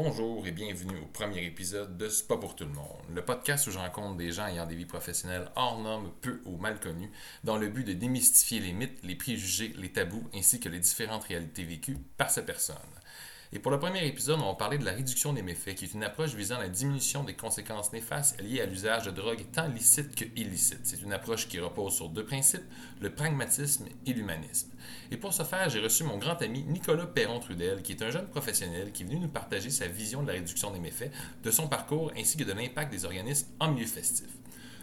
Bonjour et bienvenue au premier épisode de C'est pas pour tout le monde, le podcast où je rencontre des gens ayant des vies professionnelles hors normes, peu ou mal connues, dans le but de démystifier les mythes, les préjugés, les tabous ainsi que les différentes réalités vécues par ces personnes. Et pour le premier épisode, on va parler de la réduction des méfaits, qui est une approche visant la diminution des conséquences néfastes liées à l'usage de drogues tant licites que illicites. C'est une approche qui repose sur deux principes, le pragmatisme et l'humanisme. Et pour ce faire, j'ai reçu mon grand ami Nicolas Perron-Trudel, qui est un jeune professionnel qui est venu nous partager sa vision de la réduction des méfaits, de son parcours ainsi que de l'impact des organismes en milieu festif.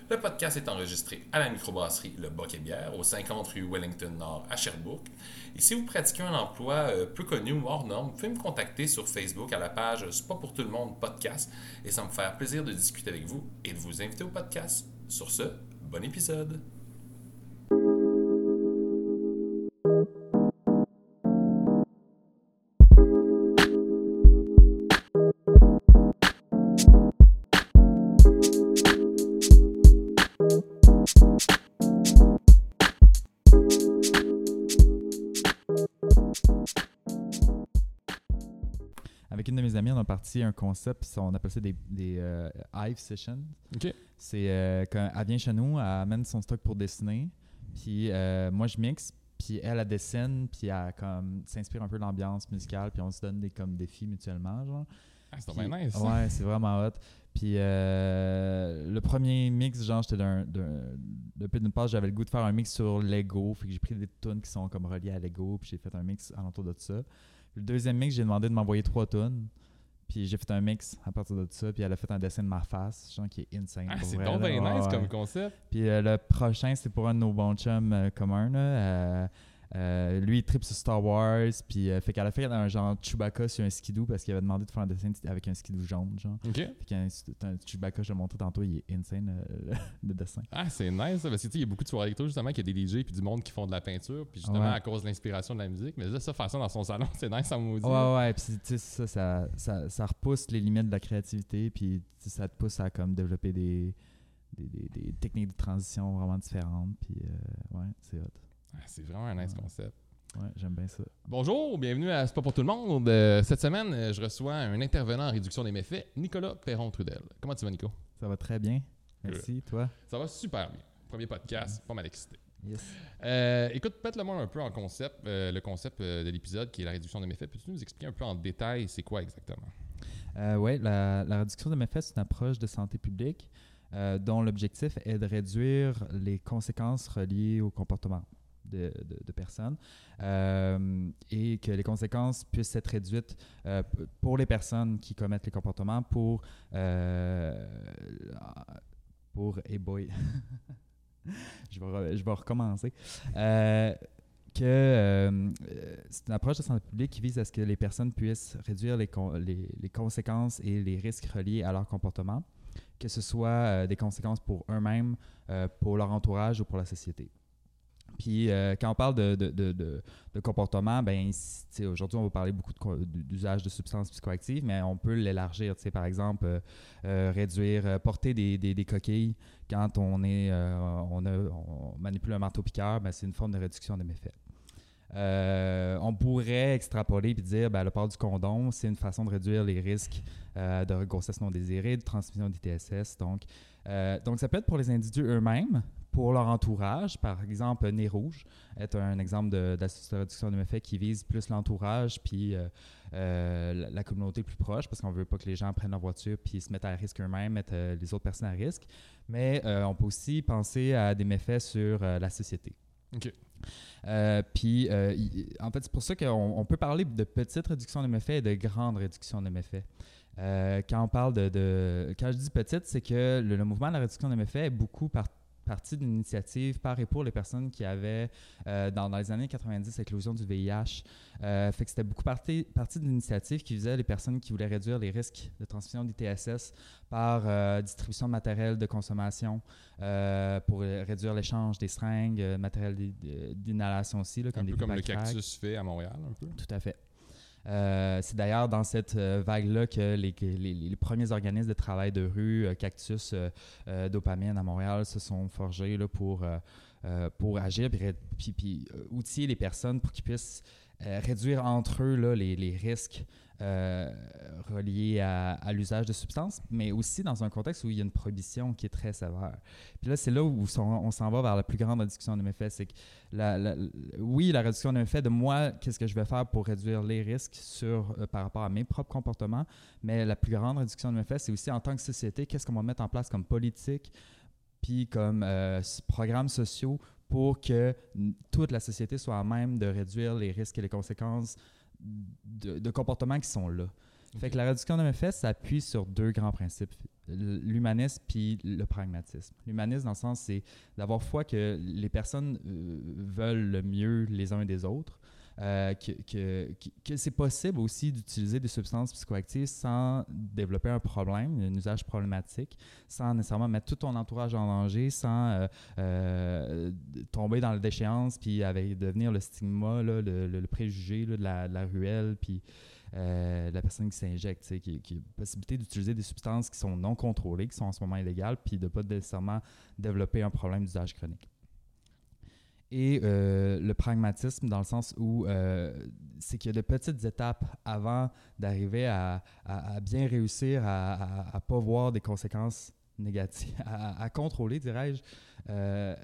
Le podcast est enregistré à la microbrasserie Le Boc et Bière, au 50 rue Wellington Nord à Sherbrooke. Et si vous pratiquez un emploi euh, peu connu ou hors norme, vous pouvez me contacter sur Facebook à la page C'est pour tout le monde podcast et ça me faire plaisir de discuter avec vous et de vous inviter au podcast. Sur ce, bon épisode! Un concept, on appelle ça des, des euh, Hive Sessions. C'est euh, quand elle vient chez nous, elle amène son stock pour dessiner, puis euh, moi je mixe, puis elle, elle dessine, puis elle comme s'inspire un peu de l'ambiance musicale, puis on se donne des comme défis mutuellement, genre. Ah, c'est bien nice. Ouais, c'est vraiment hot. Puis euh, le premier mix, genre, j'étais d'un. d'un- Depuis d'une part, j'avais le goût de faire un mix sur Lego. Fait que j'ai pris des tunes qui sont comme reliées à Lego. Puis j'ai fait un mix alentour de ça. Le deuxième mix, j'ai demandé de m'envoyer trois tunes. Puis j'ai fait un mix à partir de ça. Puis elle a fait un dessin de ma face, genre qui est insane. Ah, c'est donc bien nice comme concept. Puis euh, le prochain, c'est pour un de nos bons chums euh, communs. Là. Euh, lui, il tripe sur Star Wars. Puis euh, fait qu'elle a fait un genre Chewbacca sur un skidoo parce qu'il avait demandé de faire un dessin avec un skidoo jaune. Genre. OK. Fait qu'un un Chewbacca, je l'ai montré tantôt, il est insane euh, le dessin. Ah, c'est nice. ça, Parce que tu sais, il y a beaucoup de soirées électro, justement, qu'il y a des DJ puis du monde qui font de la peinture. Puis justement, Ouais. à cause de l'inspiration de la musique. Mais là, ça, faire ça dans son salon, c'est nice, ça maudit. Ouais, ouais, puis tu sais, ça, ça, ça, ça repousse les limites de la créativité, puis ça te pousse à comme développer des, des, des- des techniques de transition vraiment différentes, puis euh, ouais, c'est hot. Ah, c'est vraiment un nice concept. Ouais, j'aime bien ça. Bonjour, bienvenue à C'est pas pour tout le monde. Euh, cette semaine, euh, je reçois un intervenant en réduction des méfaits, Nicolas Perron-Trudel. Comment tu vas, Nico? Ça va très bien. Merci, toi? Ça va super bien. Premier podcast, pas mal excité. Yes. Euh, écoute, pète-le moi un peu en concept, euh, le concept de l'épisode qui est la réduction des méfaits. Peux-tu nous expliquer un peu en détail c'est quoi exactement? Euh, oui, la, la réduction de méfaits, c'est une approche de santé publique dont l'objectif est de réduire les conséquences reliées au comportement de, personnes euh, et que les conséquences puissent être réduites euh, pour les personnes qui commettent les comportements pour... euh, pour... Hey boy. je, vais je vais recommencer. Que c'est une approche de santé publique qui vise à ce que les personnes puissent réduire les, les, conséquences et les risques reliés à leur comportement, que ce soit des conséquences pour eux-mêmes, pour leur entourage ou pour la société. Puis euh, quand on parle de, comportement, ben, aujourd'hui on va parler beaucoup d'usage de substances psychoactives, mais on peut l'élargir. Par exemple, euh, euh, réduire, porter des, coquilles quand on, est, on, manipule un marteau piqueur, ben, c'est une forme de réduction des méfaits. On pourrait extrapoler et dire ben, le port du condom, c'est une façon de réduire les risques de grossesse non désirée, de transmission d'ITSS. Donc, donc, ça peut être pour les individus eux-mêmes, pour leur entourage. Par exemple, Nez Rouge est un exemple de- d'astuce de réduction de méfaits qui vise plus l'entourage puis euh, euh, la, la communauté plus proche parce qu'on veut pas que les gens prennent leur voiture puis se mettent à risque eux-mêmes, mettent euh, les autres personnes à risque. Mais on peut aussi penser à des méfaits sur la société. OK. Euh, puis, euh, en fait, c'est pour ça qu'on on peut parler de petites réductions de méfaits et de grandes réductions de méfaits. Euh, quand on parle de, de- Quand je dis petite, c'est que le, le mouvement de la réduction de méfaits est beaucoup par- partie d'une initiative par et pour les personnes qui avaient, euh, dans, dans les années 90, l'éclosion du VIH. Euh, fait que c'était beaucoup partie, partie d'une initiative qui visait les personnes qui voulaient réduire les risques de transmission d'ITSS par euh, distribution de matériel de consommation, pour réduire l'échange des seringues, matériel d'i- d'inhalation aussi, là, comme Un des peu comme le cactus fait à Montréal, un peu. Tout à fait. Euh, c'est d'ailleurs dans cette euh, vague-là que les, premiers organismes de travail de rue, euh, Cactus, Dopamine à Montréal, se sont forgés pour, pour agir puis, puis, outiller les personnes pour qu'ils puissent réduire entre eux les risques euh, reliées à, l'usage de substances, mais aussi dans un contexte où il y a une prohibition qui est très sévère. Puis là, c'est là où on s'en va vers la plus grande réduction de méfaits. C'est que, oui, la réduction de méfaits de moi, qu'est-ce que je vais faire pour réduire les risques sur, euh, par rapport à mes propres comportements, mais la plus grande réduction de méfaits, c'est aussi en tant que société, qu'est-ce qu'on va mettre en place comme politique, puis comme euh, programmes sociaux pour que toute la société soit à même de réduire les risques et les conséquences de, de comportements qui sont là. Fait que la réduction de méfaits s'appuie sur deux grands principes, l'humanisme puis le pragmatisme. L'humanisme, dans le sens, c'est d'avoir foi que les personnes euh, veulent le mieux les uns des autres, euh, que, que, c'est possible aussi d'utiliser des substances psychoactives sans développer un problème, un usage problématique, sans nécessairement mettre tout ton entourage en danger, sans euh, euh, tomber dans la déchéance, puis avec devenir le stigma, là, le, préjugé là, de, la, de la ruelle, puis la personne qui s'injecte, qui, qui a possibilité d'utiliser des substances qui sont non contrôlées, qui sont en ce moment illégales, puis de ne pas nécessairement développer un problème d'usage chronique. Et euh, le pragmatisme, dans le sens où euh, c'est qu'il y a de petites étapes avant d'arriver à, bien réussir à ne pas voir des conséquences négatives, à, à contrôler, dirais-je, euh,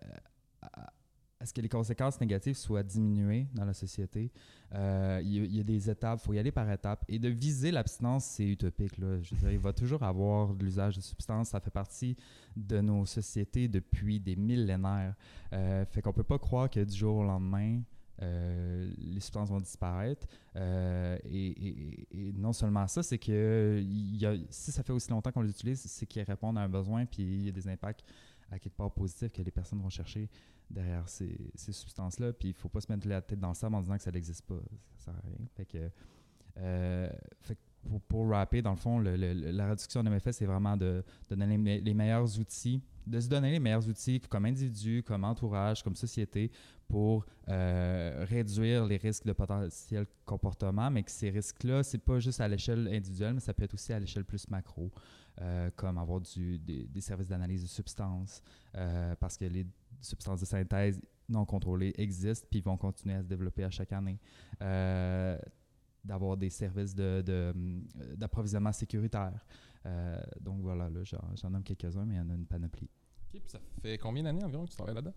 à, ce que les conséquences négatives soient diminuées dans la société. Euh, Il y, a- des étapes, il faut y aller par étapes. Et de viser l'abstinence, c'est utopique. Là. Je veux dire, il va toujours avoir de l'usage de substances. Ça fait partie de nos sociétés depuis des millénaires. Euh, fait qu'on peut pas croire que du jour au lendemain, euh, les substances vont disparaître. Euh, et, non seulement ça, c'est que si ça fait aussi longtemps qu'on les utilise, c'est qu'ils répondent à un besoin, puis il y a des impacts à quelque part positifs que les personnes vont chercher derrière ces, ces substances-là. Puis il faut pas se mettre la tête dans le sable en disant que ça n'existe pas. Ça sert à rien. Fait que, euh, fait pour, pour rapper, dans le fond, le- la réduction de méfaits, c'est vraiment de, donner les, me- les meilleurs outils, de se donner les meilleurs outils comme individu, comme entourage, comme société pour euh, réduire les risques de potentiel comportement, mais que ces risques-là, c'est pas juste à l'échelle individuelle, mais ça peut être aussi à l'échelle plus macro, euh, comme avoir des, des services d'analyse de substances, parce que les substances de synthèse non contrôlées existent puis vont continuer à se développer à chaque année. Euh, d'avoir des services de- de, hum, d'approvisionnement sécuritaire. Euh, donc voilà, là, j'en, nomme quelques-uns, mais il y en a une panoplie. Ok, puis ça fait combien d'années environ que tu travailles là-dedans?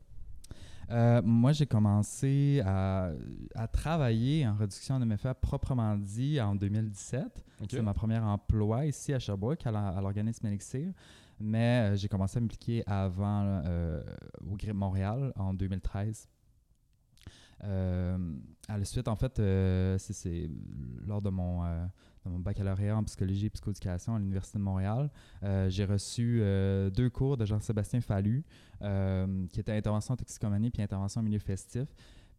Euh, moi, j'ai commencé à, à travailler en réduction de méfaits proprement dit en 2017. Ok. C'est ma première emploi ici à Sherbrooke, à l'organisme Elixir. Mais euh, j'ai commencé à m'impliquer avant euh, au GRIP Montréal en 2013. Euh, à la suite, en fait, c'est, lors de mon, baccalauréat en psychologie et psychoéducation à l'Université de Montréal, j'ai reçu deux cours de Jean-Sébastien Fallu, qui était intervention en toxicomanie puis intervention en milieu festif.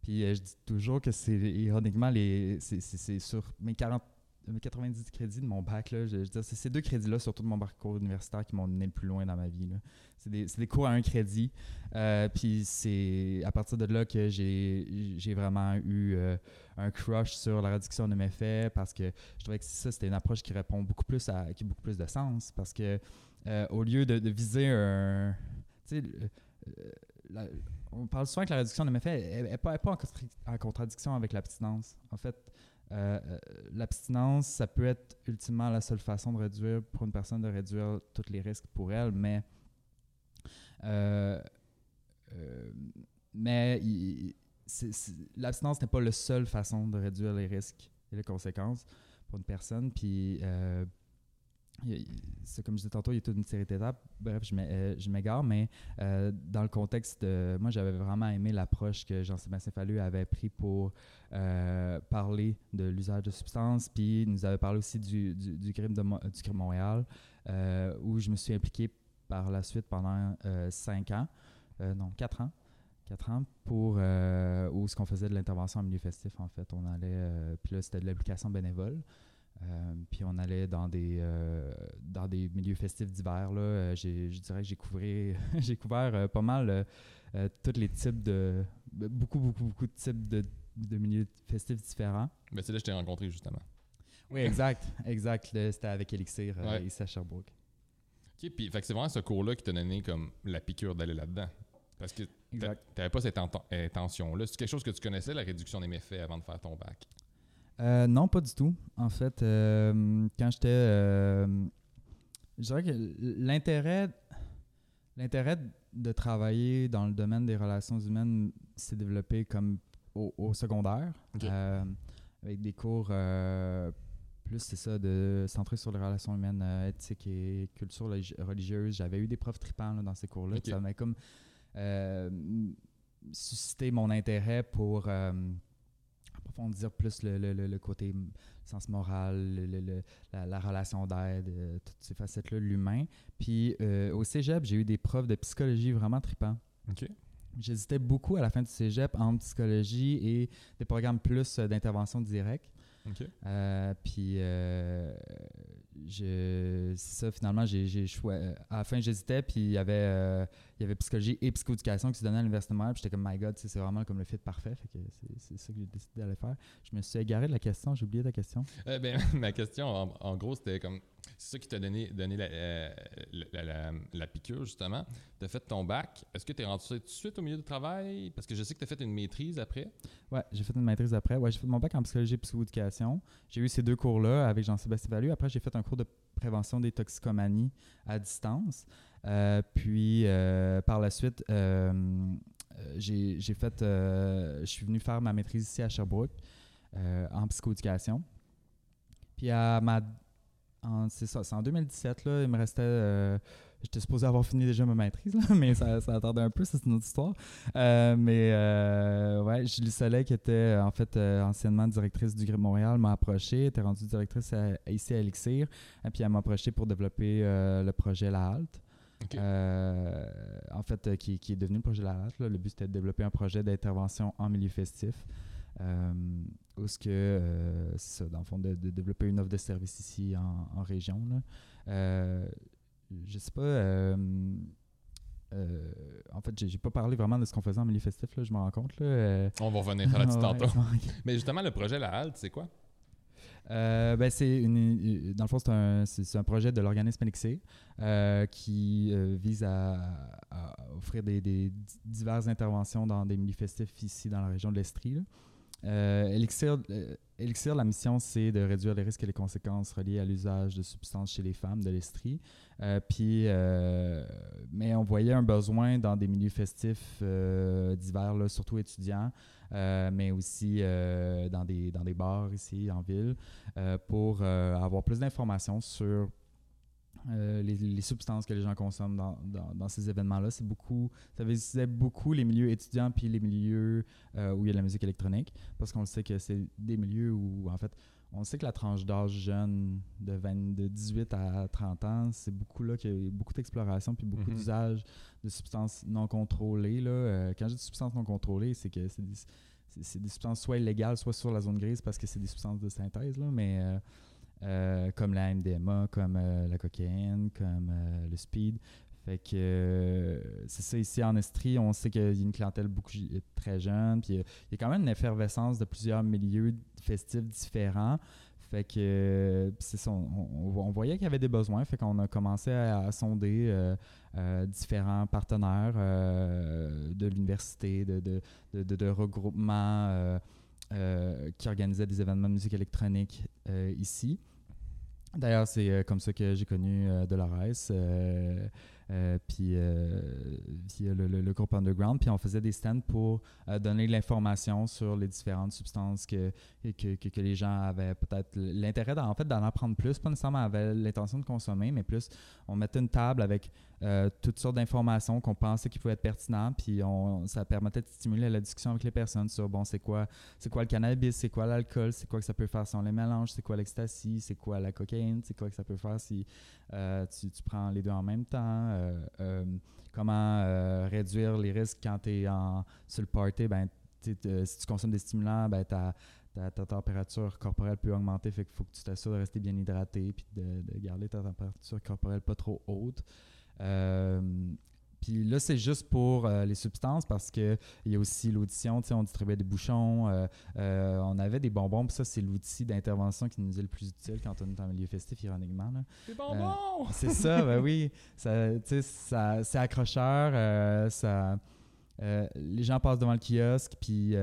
Puis je dis toujours que c'est ironiquement les, c'est sur mes 40 mes 90 crédits de mon bac, là, je, je c'est ces deux crédits-là, surtout de mon parcours universitaire, qui m'ont mené le plus loin dans ma vie. C'est des, cours à un crédit. Euh, puis c'est à partir de là que j'ai vraiment eu euh, un crush sur la réduction de méfaits parce que je trouvais que ça, c'était une approche qui répond beaucoup plus à qui a beaucoup plus de sens. Parce que euh, au lieu de, viser un. Tu sais, on parle souvent que la réduction de méfaits n'est pas, pas en, en contradiction avec l'abstinence. En fait, euh, euh, l'abstinence, ça peut être ultimement la seule façon de réduire, pour une personne, de réduire tous les risques pour elle, mais euh, mais l'abstinence n'est pas la seule façon de réduire les risques et les conséquences pour une personne. Puis, c'est comme je disais tantôt, il y a toute une série d'étapes. Bref, je euh, m'égare, mais euh, dans le contexte de. Moi, j'avais vraiment aimé l'approche que Jean-Sébastien Fallu avait pris pour euh, parler de l'usage de substances. Puis, il nous avait parlé aussi du, GRIP de du GRIP Montréal, où je me suis impliqué par la suite pendant cinq ans, non, quatre ans. Quatre ans pour où ce qu'on faisait de l'intervention en milieu festif en fait on allait puis là c'était de l'application bénévole Euh, puis on allait dans des euh, dans des milieux festifs divers là Euh, j'ai je dirais que j'ai couvert j'ai couvert euh, pas mal tous les types de beaucoup beaucoup beaucoup de types de, de milieux festifs différents Ben, c'est là que je t'ai rencontré justement. oui exact exact Là, c'était avec Elixir Ouais. ici à Sherbrooke Ok, puis fait que c'est vraiment ce cours-là qui t'a donné comme la piqûre d'aller là-dedans. Parce que exact t'avais pas cette intention-là. C'est quelque chose que tu connaissais, la réduction des méfaits, avant de faire ton bac? Euh, non, pas du tout. En fait, euh, quand j'étais. euh, je dirais que l'intérêt. L'intérêt de travailler dans le domaine des relations humaines s'est développé comme au, au secondaire, avec des cours plus, c'est ça, de centrés sur les relations humaines, éthique et culture religi- religieuse. J'avais eu des profs tripants là, dans ces cours-là. Ça m'a comme suscité mon intérêt pour euh, approfondir plus le, le- côté sens moral, le- la, la relation d'aide, euh, toutes ces facettes-là l'humain. Puis euh, au cégep, j'ai eu des profs de psychologie vraiment tripants. OK. J'hésitais beaucoup à la fin du cégep entre psychologie et des programmes plus euh, d'intervention directe. OK. Euh, puis, euh, je, ça, finalement, j'ai, j'ai choi- euh, à la fin, j'hésitais, puis il y avait, euh, il y avait psychologie et psychoéducation qui se donnaient à l'Université de Montréal, puis j'étais comme, my God, c'est vraiment comme le fit parfait, fait que c'est, ça que j'ai décidé d'aller faire. Je me suis égaré de la question, j'ai oublié ta question. Euh, ben, ma question, en, en gros, c'était comme. C'est ça qui t'a donné, donné la, euh, la, la- la piqûre, justement. Tu as fait ton bac. Est-ce que tu es rentré tout de suite au milieu du travail? Parce que je sais que tu as fait une maîtrise après. Ouais, j'ai fait une maîtrise après. Ouais, j'ai fait mon bac en psychologie et psychoéducation. J'ai eu ces deux cours-là avec Jean-Sébastien Valu. Après, j'ai fait un cours de prévention des toxicomanies à distance. Euh, puis, euh, par la suite, j'ai fait. je suis venu faire ma maîtrise ici à Sherbrooke en psychoéducation. Puis, à ma. C'est ça, c'est en 2017, là, il me restait. euh, J'étais supposé avoir fini déjà ma maîtrise, là, mais ça, ça attendait un peu, c'est une autre histoire. Euh, mais euh, ouais, Julie Soleil, qui était en fait euh, anciennement directrice du Grip Montréal, m'a approché, était rendue directrice à- ici à Elixir, et puis elle m'a approché pour développer le projet La Halte. En fait, qui, qui est devenu le projet La Halte. là. Le but, c'était de développer un projet d'intervention en milieu festif. Euh, où ce que, euh, c'est ça, dans le fond, de, de développer une offre de service ici en, en région. Là. Euh, je sais pas. euh, en fait, j'ai pas parlé vraiment de ce qu'on faisait en milieu festif, là, je me rends compte. Là. Euh, On va revenir là-dessus ouais, tantôt. ok. Mais justement, le projet La Halte, c'est quoi? Euh, ben, c'est une, dans le fond, c'est un, c'est- un projet de l'organisme Elixir qui vise à, à offrir des, des di- diverses interventions dans des milieux festifs ici dans la région de l'Estrie. Euh, Elixir, euh, Elixir, la mission, c'est de réduire les risques et les conséquences reliées à l'usage de substances chez les femmes de l'Estrie. Euh, puis, euh, mais on voyait un besoin dans des milieux festifs divers, là, surtout étudiants, mais aussi dans, des, dans des bars ici en ville, pour avoir plus d'informations sur euh, les, les substances que les gens consomment dans, dans- dans ces événements-là. C'est beaucoup, ça visait beaucoup les milieux étudiants puis les milieux euh, où il y a de la musique électronique, parce qu'on sait que c'est des milieux où, en fait, on sait que la tranche d'âge jeune de, 20 de 18 à 30 ans, c'est beaucoup là qu'il y a beaucoup d'exploration puis beaucoup Mhm. d'usage de substances non contrôlées. Là. Euh, quand je dis substances non contrôlées, c'est que c'est des, des substances soit illégales, soit sur la zone grise parce que c'est des substances de synthèse, là, mais euh, comme la MDMA, comme euh, la cocaïne, comme euh, le speed. Fait que c'est ça, ici en Estrie, on sait qu'il y a une clientèle beaucoup très jeune, puis il y a- quand même une effervescence de plusieurs milieux festifs différents. Fait que c'est on, voyait qu'il y avait des besoins, fait qu'on a commencé à, sonder différents partenaires de l'université, de, regroupements qui organisaient des événements de musique électronique euh, ici. D'ailleurs, c'est euh, comme ça que j'ai connu euh, Dolores, euh, euh, puis euh, via le, groupe Underground. Puis on faisait des stands pour euh, donner l'information sur les différentes substances que, que, les gens avaient peut-être l'intérêt d'en en fait, apprendre plus, pas nécessairement avaient l'intention de consommer, mais plus on mettait une table avec euh, toutes sortes d'informations qu'on pensait qui pouvaient être pertinentes, puis ça permettait de stimuler la discussion avec les personnes sur, bon, c'est quoi, c'est quoi le cannabis, c'est quoi l'alcool, c'est quoi que ça peut faire si on les mélange, c'est quoi l'ecstasy, c'est quoi la cocaïne, c'est quoi que ça peut faire si euh, tu, prends les deux en même temps, euh, comment réduire les risques quand tu es en, sur le party, ben, si tu consommes des stimulants, ben, ta, température corporelle peut augmenter, fait qu'il faut que tu t'assures de rester bien hydraté puis de garder ta température corporelle pas trop haute. Euh, puis là, c'est juste pour euh, les substances parce qu'il y a aussi l'audition. tu sais, On distribuait des bouchons, euh, euh, on avait des bonbons. Puis ça, c'est l'outil d'intervention qui nous est le plus utile quand on est en milieu festif, ironiquement. là. Des bonbons! C'est ça, ben oui. Ça, ça, c'est accrocheur. ça, les gens passent devant le kiosque, puis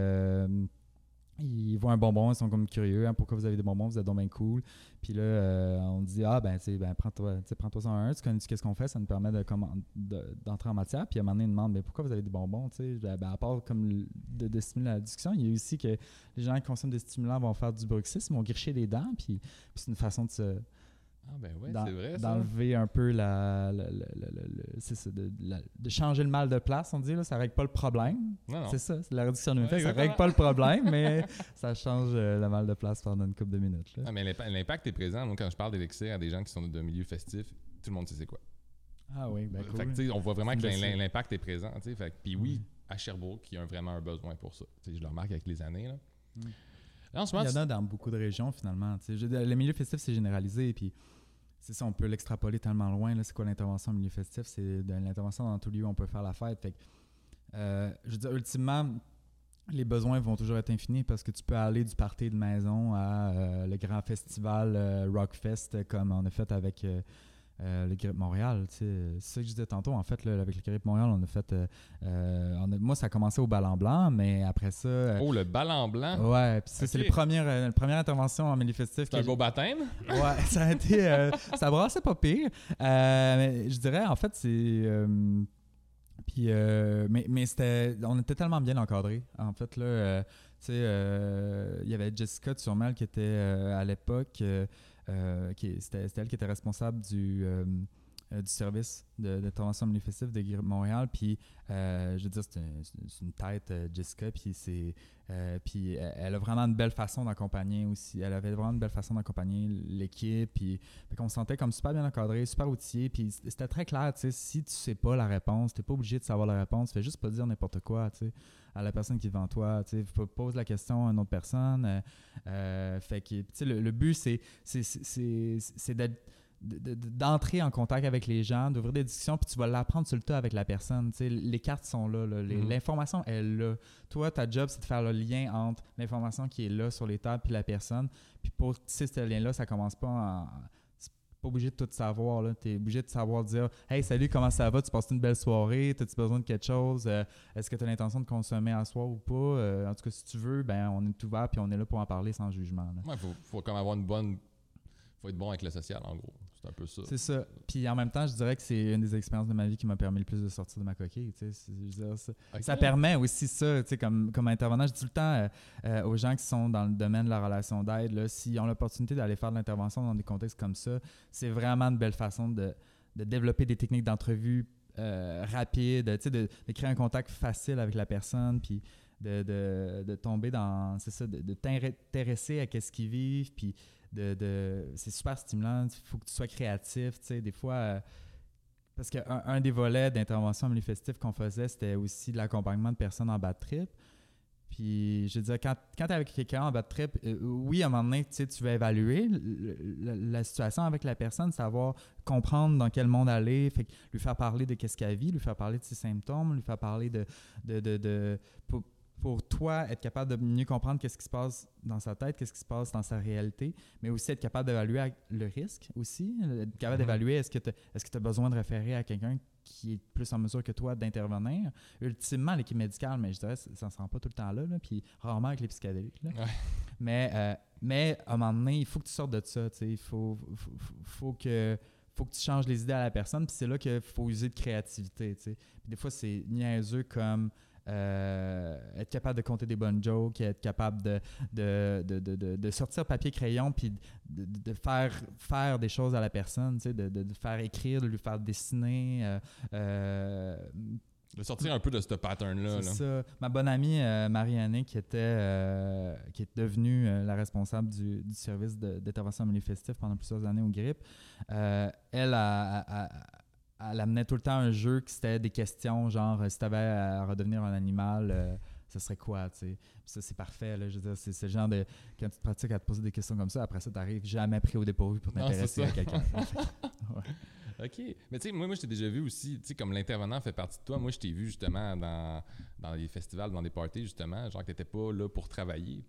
ils voient un bonbon, ils sont comme curieux. hein, pourquoi vous avez des bonbons? Vous êtes donc bien cool. Puis là, euh, on dit Ah, ben, ben, prends-toi en un. Tu connais qu'est-ce qu'on fait? Ça nous permet de, commen- de- d'entrer en matière. Puis à un moment donné, ils demandent Mais pourquoi vous avez des bonbons? Ben, ben, à part comme de stimuler la discussion, il y a aussi que les gens qui consomment des stimulants vont faire du bruxisme, vont gricher les dents. Puis, puis c'est une façon de se. Ah, ben ouais, c'est vrai, d'enlever un peu la, la- la- de, de changer le mal de place, on dit, là, ça règle pas le problème. Non, non. C'est ça, c'est la réduction de Ouais, ça règle pas le problème, mais ça change euh, le mal de place pendant une couple de minutes. là. Ah, mais l'impa- l'impact est présent. Moi, quand je parle d'élixir à des gens qui sont d'un milieu festif, tout le monde sait c'est quoi. Ah oui, ben cool. Fait que, on voit vraiment que l'impact est présent. Fait Puis oui, à Sherbrooke, il y a vraiment un besoin pour ça. Je le remarque avec les années. Là. Mm. Là, en ce Il moment, y en a dans beaucoup de régions, finalement. tu sais. Je veux dire, le milieu festif, c'est généralisé, puis c'est ça, on peut l'extrapoler tellement loin. là. C'est quoi l'intervention au milieu festif? C'est de l'intervention dans tout lieu où on peut faire la fête. Euh, je veux dire, ultimement, les besoins vont toujours être infinis parce que tu peux aller du party de maison à euh, le grand festival euh, Rockfest comme on a fait avec euh, le Grip Montréal. C'est ça que je disais tantôt. En fait, là, avec le Grip Montréal, on a fait. euh, euh, on a- moi, ça a commencé au ballon blanc, mais après ça. euh, oh, le ballon blanc, Ouais, puis ça, c'est Ok. le premier, euh, la première intervention en milieu festif. c'est un beau baptême? Ouais, ça a été. ça brassait pas pire. Mais je dirais, en fait, c'est. puis, euh, mais mais c'était, on était tellement bien encadrés. En fait, là, tu sais, il y avait Jessica Turmel qui était à l'époque, qui, c'était, elle qui était responsable du, euh, euh, du service d'intervention manifestive de Montréal. Puis, euh, je veux dire, c'est, un- c'est- c'est une tête, euh, Jessica, puis c'est. euh, puis elle a vraiment une belle façon d'accompagner aussi. Elle avait vraiment une belle façon d'accompagner l'équipe. Puis qu'on se sentait comme super bien encadré, super outillé. Puis c'était très clair, tu sais, si tu sais pas la réponse, t'es pas obligé de savoir la réponse. Fais juste pas dire n'importe quoi, tu sais, à la personne qui est devant toi. Tu sais, pose la question à une autre personne. euh, euh, fait que, tu sais, le, le but, c'est, c'est, d'entrer en contact avec les gens, d'ouvrir des discussions, puis tu vas l'apprendre sur le tas avec la personne. Tu sais, les cartes sont là, Mhm. l'information est là. Toi, ta job, c'est de faire le lien entre l'information qui est là sur les tables puis la personne. Puis pour tisser ce lien-là, ça commence pas en. Pas obligé de tout savoir. Tu es obligé de savoir dire Hey, salut, comment ça va? Tu passes une belle soirée? As-tu besoin de quelque chose? Euh, Est-ce que tu as l'intention de consommer à soir ou pas? Euh, en tout cas, si tu veux, ben on est ouvert puis on est là pour en parler sans jugement. Il faut, faut avoir une bonne. faut être bon avec le social, en gros. C'est un peu ça. C'est ça. Puis en même temps, je dirais que c'est une des expériences de ma vie qui m'a permis le plus de sortir de ma coquille. tu sais. Dire, ça, ça permet aussi ça, tu sais, comme, comme intervenant. Je dis tout le temps euh, euh, aux gens qui sont dans le domaine de la relation d'aide, s'ils ont l'opportunité d'aller faire de l'intervention dans des contextes comme ça, c'est vraiment une belle façon de, de développer des techniques d'entrevue euh, rapides, tu sais, de, de créer un contact facile avec la personne, puis de, de, de tomber dans, c'est ça, de, t'intéresser à ce qu'ils vivent, puis de, de- c'est super stimulant. Il faut que tu sois créatif, tu sais, des fois... euh, parce qu'un un des volets d'intervention manifestive qu'on faisait, c'était aussi de l'accompagnement de personnes en bad trip. Puis, je veux dire, quand, quand tu es avec quelqu'un en bad trip, euh, oui, à un moment donné, tu tu vas évaluer la situation avec la personne, savoir comprendre dans quel monde aller, lui faire parler de qu'est-ce qu'elle vit, lui faire parler de ses symptômes, lui faire parler de... de, de, pour toi, être capable de mieux comprendre qu'est-ce qui se passe dans sa tête, qu'est-ce qui se passe dans sa réalité, mais aussi être capable d'évaluer le risque aussi, être capable Mhm. d'évaluer est-ce que tu as besoin de référer à quelqu'un qui est plus en mesure que toi d'intervenir. Ultimement, l'équipe médicale, mais je dirais, ça ne se rend pas tout le temps là, là, puis rarement avec les psychédéliques. là. Ouais. Mais, euh, mais à un moment donné, il faut que tu sortes de ça. tu sais. Il faut, faut, faut- que, faut que tu changes les idées à la personne, puis c'est là qu'il faut user de créativité. Puis des fois, c'est niaiseux comme euh, être capable de compter des bonnes jokes, être capable de, de, de, de, de- sortir papier-crayon, puis de, faire, faire des choses à la personne, tu sais, de, faire écrire, de lui faire dessiner. euh, euh, De sortir un peu de ce pattern-là. c'est là. ça. Ma bonne amie euh, Marie-Anne, qui était euh, qui est devenue euh, la responsable du, du service d'intervention manifestive pendant plusieurs années au GRIP, elle, a, a- a- elle amenait tout le temps un jeu qui c'était des questions, genre euh, si tu avais à redevenir un animal, euh, ce serait quoi, tu sais? Ça, c'est parfait, là. Je veux dire, c'est le genre de. Quand tu te pratiques à te poser des questions comme ça, après ça, tu n'arrives jamais pris au dépourvu pour t'intéresser à quelqu'un. OK. Mais tu sais, moi, moi je t'ai déjà vu aussi, tu sais, comme l'intervenant fait partie de toi. Moi, je t'ai vu justement dans, dans des festivals, dans des parties, justement, genre que t'étais pas là pour travailler.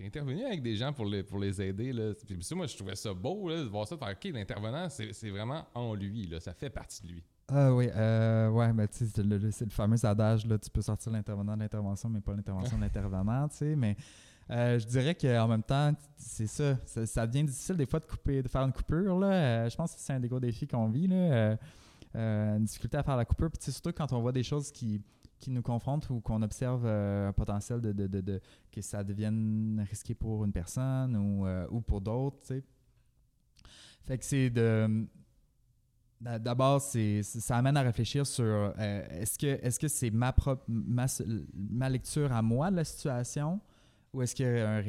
T'es intervenu avec des gens pour les, pour les aider, là. Puis moi, je trouvais ça beau, là, de voir ça, faire, OK, l'intervenant, c'est vraiment en lui, là. Ça fait partie de lui. Ah oui, euh, ouais, mais tu sais, c'est le, c'est le fameux adage, là, tu peux sortir l'intervenant de l'intervention, mais pas l'intervention de l'intervenant, tu sais, mais euh, je dirais qu'en même temps, c'est ça, ça, ça devient difficile des fois de couper, de faire une coupure, là. Euh, je pense que c'est un des gros défis qu'on vit, là, euh, une difficulté à faire la coupure, puis surtout quand on voit des choses qui, qui nous confrontent ou qu'on observe euh, un potentiel de, que ça devienne risqué pour une personne ou, euh, ou pour d'autres, que c'est de D'a- D'abord, ça amène à réfléchir sur euh, est-ce que est-ce que c'est ma propre ma, lecture à moi de la situation ou est-ce qu'il y a un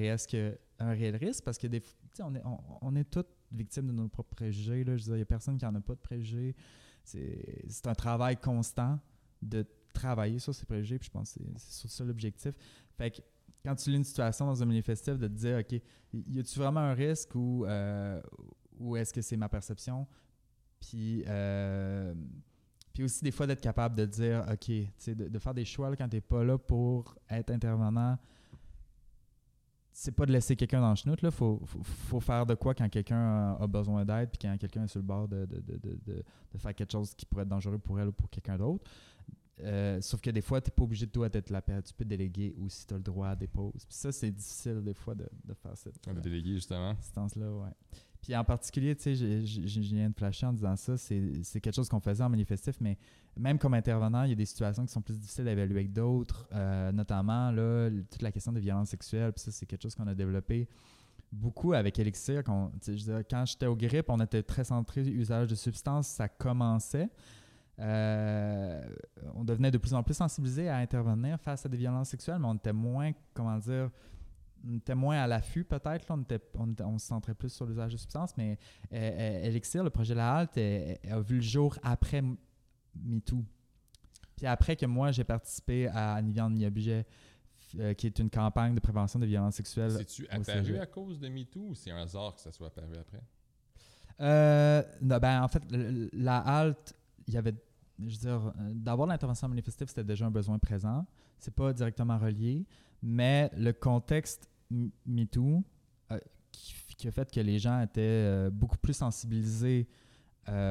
réel risque? Parce que des on est on, est toutes victimes de nos propres préjugés là. je il y a personne qui en a pas de préjugés. C'est, c'est un travail constant de travailler sur ces préjugés puis je pense que c'est, sur ça l'objectif. Fait que quand tu lis une situation dans un milieu festif de te dire OK, y a-tu vraiment un risque ou euh, ou est-ce que c'est ma perception? Puis, euh, puis aussi, des fois, d'être capable de dire, OK, tu sais, de, de faire des choix là, quand tu n'es pas là pour être intervenant. C'est pas de laisser quelqu'un dans le chenoute. Il faut, faut, faut faire de quoi quand quelqu'un a, besoin d'aide, puis quand quelqu'un est sur le bord de, de- de faire quelque chose qui pourrait être dangereux pour elle ou pour quelqu'un d'autre. Euh, sauf que des fois, tu n'es pas obligé de toi d'être la paix. Tu peux déléguer aussi, tu as le droit à des pauses. Puis ça, c'est difficile des fois de, de faire cette, justement. distance-là, ouais. Puis en particulier, tu sais, je viens de flasher en disant ça, c'est quelque chose qu'on faisait en manifestif, mais même comme intervenant, il y a des situations qui sont plus difficiles à évaluer que d'autres, euh, notamment là, toute la question des violences sexuelles, puis ça, c'est quelque chose qu'on a développé beaucoup avec Elixir. je dire, quand j'étais au GRIP, on était très centré usage de substances, ça commençait. Euh, on devenait de plus en plus sensibilisé à intervenir face à des violences sexuelles, mais on était moins, comment dire, on était moins à l'affût peut-être. On, était, on, était- on se centrait plus sur l'usage de substances, mais euh, euh, Elixir, le projet La Halte, euh, a vu le jour après MeToo. Puis après que moi, j'ai participé à Ni viande ni objet, euh, qui est une campagne de prévention des violences sexuelles. C'est-tu apparu à cause de MeToo ou c'est un hasard que ça soit apparu après? Euh, non, ben, en fait, la halte, il y avait, je veux dire, euh, d'avoir l'intervention manifestive, c'était déjà un besoin présent. C'est pas directement relié, mais le contexte MeToo, euh, qui, a fait que les gens étaient euh, beaucoup plus sensibilisés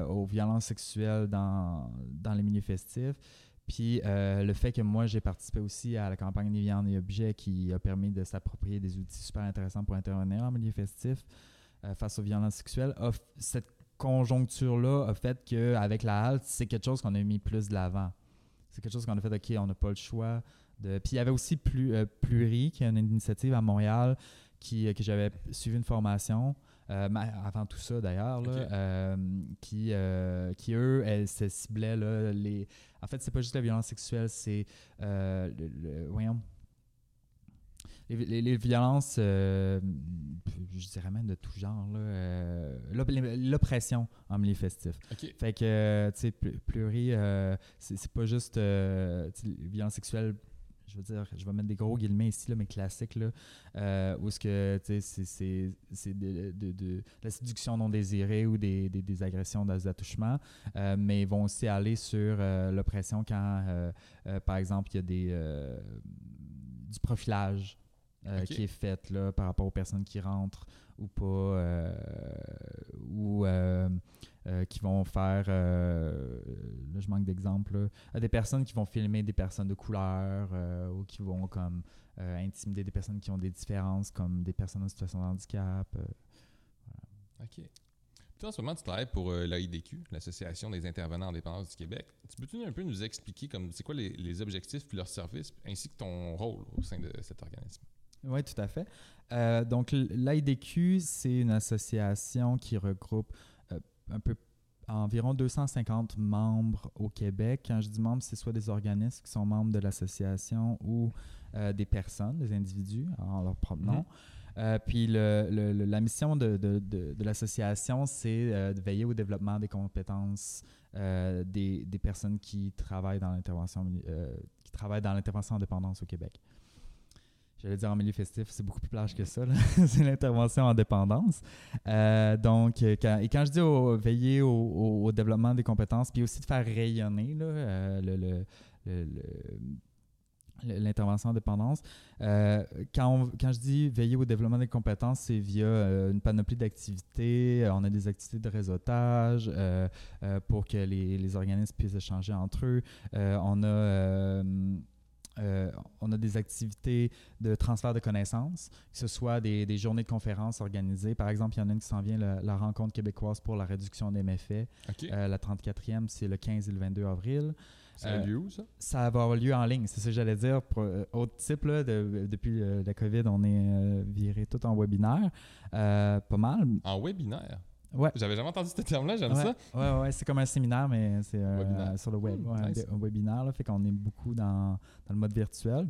aux violences sexuelles dans, dans les milieux festifs. Puis le fait que moi, j'ai participé aussi à la campagne Ni viande ni objet qui a permis de s'approprier des outils super intéressants pour intervenir en milieu festif face aux violences sexuelles, cette conjoncture-là a fait qu'avec la halte, c'est quelque chose qu'on a mis plus de l'avant. C'est quelque chose qu'on a fait, OK, on n'a pas le choix. De... Puis il y avait aussi plus, euh, Pluri, qui est une initiative à Montréal, qui, euh, que j'avais suivi une formation, euh, avant tout ça d'ailleurs, euh, qui, euh, qui eux, elles se ciblaient, là, les... en fait, c'est pas juste la violence sexuelle, c'est, le, le- voyons, les, les- les violences, euh, je dirais même de tout genre, là, euh, l'op- l'oppression en milieu festif. Fait que, tu sais, pl- pleurer, euh, c'est pas juste les violences sexuelles, je veux dire, je vais mettre des gros guillemets ici, là, mais classiques, là, euh, où est-ce que, c'est- de, de- de la séduction non désirée ou des, des, des agressions, des attouchements, euh, mais ils vont aussi aller sur euh, l'oppression quand, par exemple, il y a des, du profilage. Euh, qui est fait là, par rapport aux personnes qui rentrent ou pas, euh, ou euh, qui vont faire, là je manque d'exemples, des personnes qui vont filmer des personnes de couleur ou qui vont comme intimider des personnes qui ont des différences comme des personnes en situation de handicap. OK. Puis en ce moment, tu travailles pour l'AIDQ, l'Association des intervenants en dépendance du Québec. Tu peux-tu un peu nous expliquer comme c'est quoi les, les objectifs puis leurs services, ainsi que ton rôle au sein de cet organisme? Oui, tout à fait. Euh, donc, l'AIDQ, c'est une association qui regroupe euh, un peu environ 250 membres au Québec. Quand je dis membres, c'est soit des organismes qui sont membres de l'association ou euh, des personnes, des individus en leur propre nom. Mhm. Euh, puis le- le- le- la mission de, de- de- de l'association, c'est euh, de veiller au développement des compétences des, des personnes qui travaillent dans l'intervention qui travaillent dans l'intervention en dépendance au Québec. J'allais dire en milieu festif, c'est beaucoup plus large que ça. c'est l'intervention en dépendance. Euh, donc, euh, quand- et quand je dis veiller au, développement des compétences, puis aussi de faire rayonner euh, l'intervention en dépendance. Quand, je dis veiller au développement des compétences, c'est via une panoplie d'activités. On a des activités de réseautage pour que les, les organismes puissent échanger entre eux. On a... euh, on a des activités de transfert de connaissances, que ce soit des, des journées de conférences organisées. Par exemple, il y en a une qui s'en vient, la, la rencontre québécoise pour la réduction des méfaits. Euh, la 34e, c'est le 15 et le 22 avril. ça a euh, lieu où, ça? Ça va avoir lieu en ligne, c'est ça que j'allais dire. Pour, autre type, là, de- depuis la COVID, on est viré tout en webinaire. Pas mal. En webinaire? Ouais. J'avais jamais entendu ce terme-là, j'aime ouais, ça. ouais, ouais, c'est comme un séminaire, mais c'est euh, sur le web. Un, nice. dé- un webinaire, là, fait qu'on est beaucoup dans, dans le mode virtuel.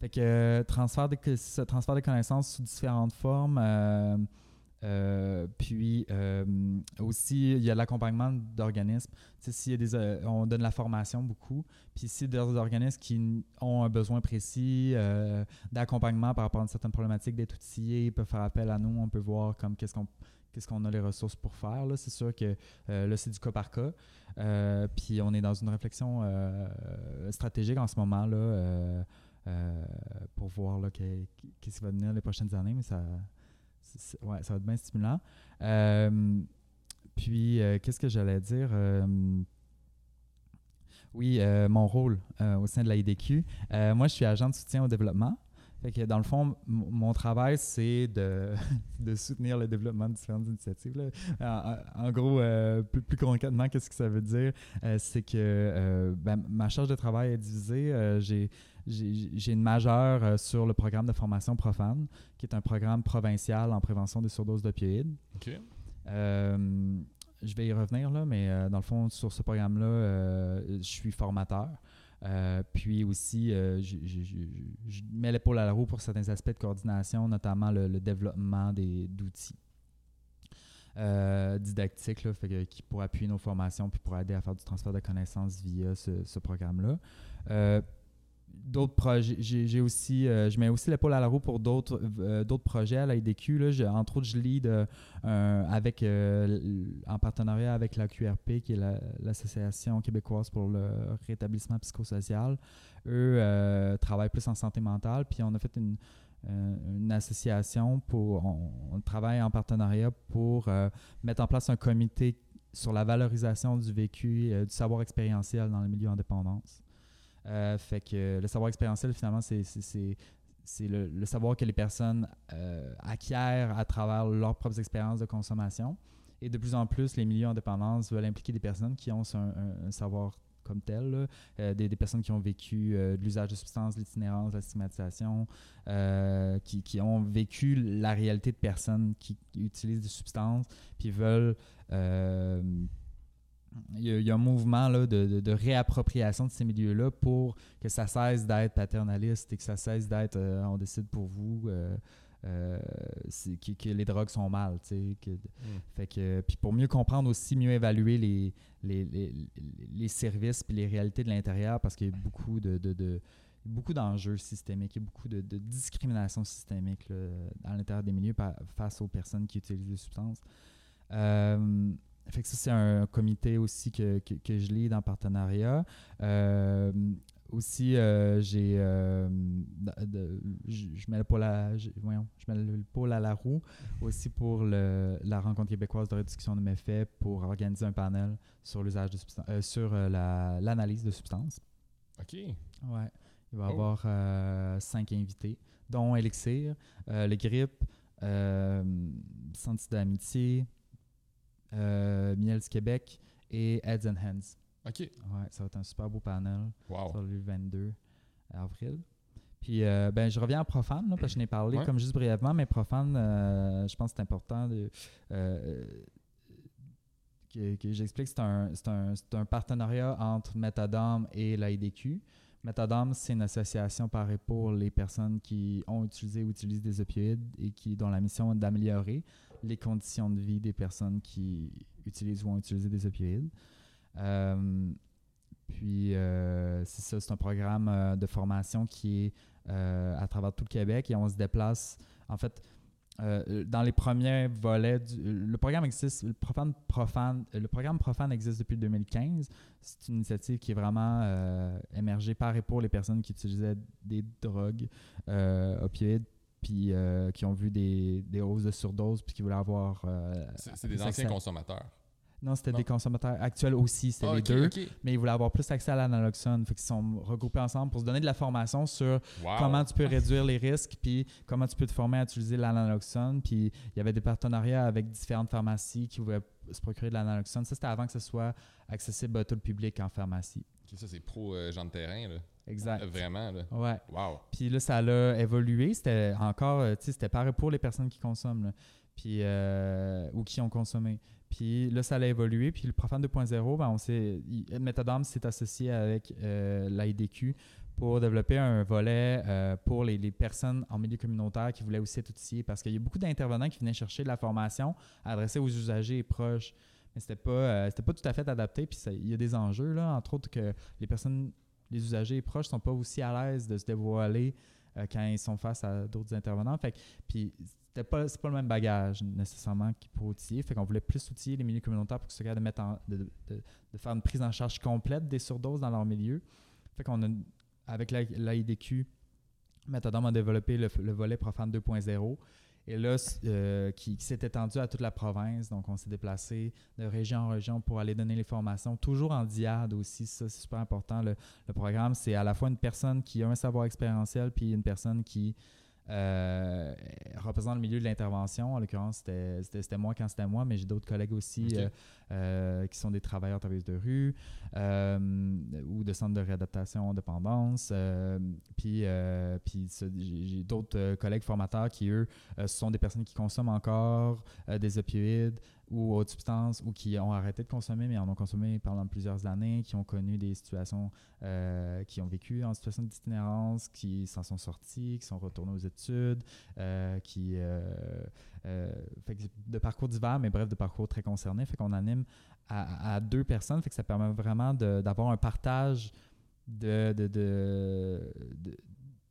Fait que euh, transfert de, que- ce transfert de connaissances sous différentes formes. euh, euh, puis aussi, il y a l'accompagnement d'organismes. Tu sais, s'il y a des, on donne la formation beaucoup. Puis si des organismes qui ont un besoin précis d'accompagnement par rapport à une certaine problématique, d'être outillés, ils peuvent faire appel à nous. On peut voir comme qu'est-ce qu'on qu'est-ce qu'on a les ressources pour faire. là. C'est sûr que euh, là, c'est du cas par cas. Euh, puis on est dans une réflexion euh, stratégique en ce moment là, pour voir là, que- qu'est-ce qui va venir les prochaines années, mais ça, ouais, ça va être bien stimulant. Puis, qu'est-ce que j'allais dire? Oui, mon rôle au sein de la IDQ. Moi, je suis agent de soutien au développement. Fait que dans le fond, mon travail, c'est de, de soutenir le développement de différentes initiatives. là. En, gros, euh, plus, plus concrètement, qu'est-ce que ça veut dire? Euh, c'est que euh, ben, ma charge de travail est divisée. J'ai, une majeure sur le programme de formation profane, qui est un programme provincial en prévention des surdoses d'opioïdes. OK. Je vais y revenir, là, mais dans le fond, sur ce programme-là, je suis formateur. Euh, puis aussi, euh, je, mets l'épaule à la roue pour certains aspects de coordination, notamment le, développement d'outils euh, didactiques qui pour appuyer nos formations puis pour aider à faire du transfert de connaissances via ce programme-là. D'autres projets, j'ai aussi, euh, je mets aussi l'épaule à la roue pour d'autres euh, d'autres projets à l'IDQ. Là, entre autres, je lead euh, avec, en partenariat avec la QRP, qui est la- l'Association québécoise pour le rétablissement psychosocial. Eux travaillent plus en santé mentale, puis on a fait une, association pour, on, travaille en partenariat pour mettre en place un comité sur la valorisation du vécu, du savoir expérientiel dans le milieu en dépendance. Euh, fait que le savoir expérientiel, finalement, c'est le, le savoir que les personnes euh, acquièrent à travers leurs propres expériences de consommation. Et de plus en plus, les milieux en dépendance veulent impliquer des personnes qui ont un, savoir comme tel. Euh, des, personnes qui ont vécu euh, l'usage de substances, l'itinérance, la stigmatisation, qui, qui ont vécu la réalité de personnes qui utilisent des substances, puis veulent... il y, a, il y a un mouvement là, de, de- de réappropriation de ces milieux-là pour que ça cesse d'être paternaliste et que ça cesse d'être euh, on décide pour vous euh, euh, que, que les drogues sont mal. que- fait que, puis pour mieux comprendre aussi, mieux évaluer les, les, les, les services puis les réalités de l'intérieur parce qu'il y a beaucoup de, de, beaucoup d'enjeux systémiques, il y a beaucoup de, discrimination systémique là, à l'intérieur des milieux face aux personnes qui utilisent des substances. Fait que ça, c'est un comité aussi que, que, que je lead en partenariat. Euh, aussi, euh, j'ai, euh, je mets le pôle à, je- voyons, je mets le pôle à la roue aussi pour le- la rencontre québécoise de réduction de méfaits pour organiser un panel sur l'usage de substances, sur la- l'analyse de substances. OK. Ouais. Il va y Oh. avoir cinq invités, dont Elixir, le GRIP, Senti d'amitié, euh, Miel du Québec et Heads and Hands. OK. Ouais, ça va être un super beau panel Wow. sur le 22 avril. Puis, euh, ben, je reviens à Profane, là, parce que je n'ai parlé Ouais. comme juste brièvement, mais Profane, euh, je pense que c'est important de, euh, que, que j'explique. C'est un, c'est un, un partenariat entre Metadome et l'AIDQ. Metadome, c'est une association pareille pour les personnes qui ont utilisé ou utilisent des opioïdes et qui dont la mission est d'améliorer les conditions de vie des personnes qui utilisent ou ont utilisé des opioïdes. Euh, puis, euh, c'est ça, c'est un programme euh, de formation qui est à travers tout le Québec et on se déplace. En fait, euh, dans les premiers volets, du- le programme existe, le profane, profane, le programme profane existe depuis 2015. C'est une initiative qui est vraiment euh, émergée par et pour les personnes qui utilisaient des drogues euh, opioïdes puis euh, qui ont vu des, des hausses de surdose puis qui voulaient avoir euh, C'est des anciens consommateurs. Non c'était des consommateurs actuels aussi c'était Ah, les deux mais ils voulaient avoir plus accès à l'analoxone fait qu'ils sont regroupés ensemble pour se donner de la formation sur Wow. comment tu peux réduire les risques, puis comment tu peux te former à utiliser l'analoxone. Puis il y avait des partenariats avec différentes pharmacies qui pouvaient se procurer de l'analoxone. Ça, c'était avant que ce soit accessible à tout le public en pharmacie. Ça, c'est pro euh, gens de terrain, là. Exact. Vraiment, là. Ouais. Wow. Puis là, ça l'a évolué. C'était encore, euh, tu sais, c'était pareil pour les personnes qui consomment, là. Puis, euh, ou qui ont consommé. Puis là, ça a évolué. Puis le Profane 2.0, ben, on s'est, Métadome s'est associé avec euh, pour développer un volet euh, pour les, personnes en milieu communautaire qui voulaient aussi être outillées. Parce qu'il y a beaucoup d'intervenants qui venaient chercher de la formation adressée aux usagers et proches. Mais c'était pas, euh, pas tout à fait adapté. Puis il y a des enjeux, là, entre autres que les personnes, les usagers et proches sont pas aussi à l'aise de se dévoiler euh, quand ils sont face à d'autres intervenants. Fait puis c'était pas, c'est pas le même bagage nécessairement qui pour outiller. Fait qu'on voulait plus outiller les milieux communautaires pour que ce de mettre de, de- faire une prise en charge complète des surdoses dans leur milieu. Fait qu'on a, avec la- l'AIDQ, Métadome a développé le, le volet Profane 2.0. Et là, euh, qui, s'est étendu à toute la province. Donc, on s'est déplacé de région en région pour aller donner les formations, toujours en diade aussi. Ça, c'est super important. Le programme, c'est à la fois une personne qui a un savoir expérientiel, puis une personne qui euh, représente le milieu de l'intervention. En l'occurrence, c'était- moi quand c'était moi, mais j'ai d'autres collègues aussi euh, euh, qui sont des travailleurs travailleuses de rue ou de centres de réadaptation dépendance. euh, puis puis j'ai d'autres collègues formateurs qui, eux, sont des personnes qui consomment encore des opioïdes ou autres substances ou qui ont arrêté de consommer, mais en ont consommé pendant plusieurs années, qui ont connu des situations, euh, qui ont vécu en situation d'itinérance, qui s'en sont sortis, qui sont retournés aux études, euh, qui. euh, euh, fait que de parcours divers, mais bref, de parcours très concernés. Fait qu'on anime à, deux personnes, fait que ça permet vraiment d'avoir un partage de,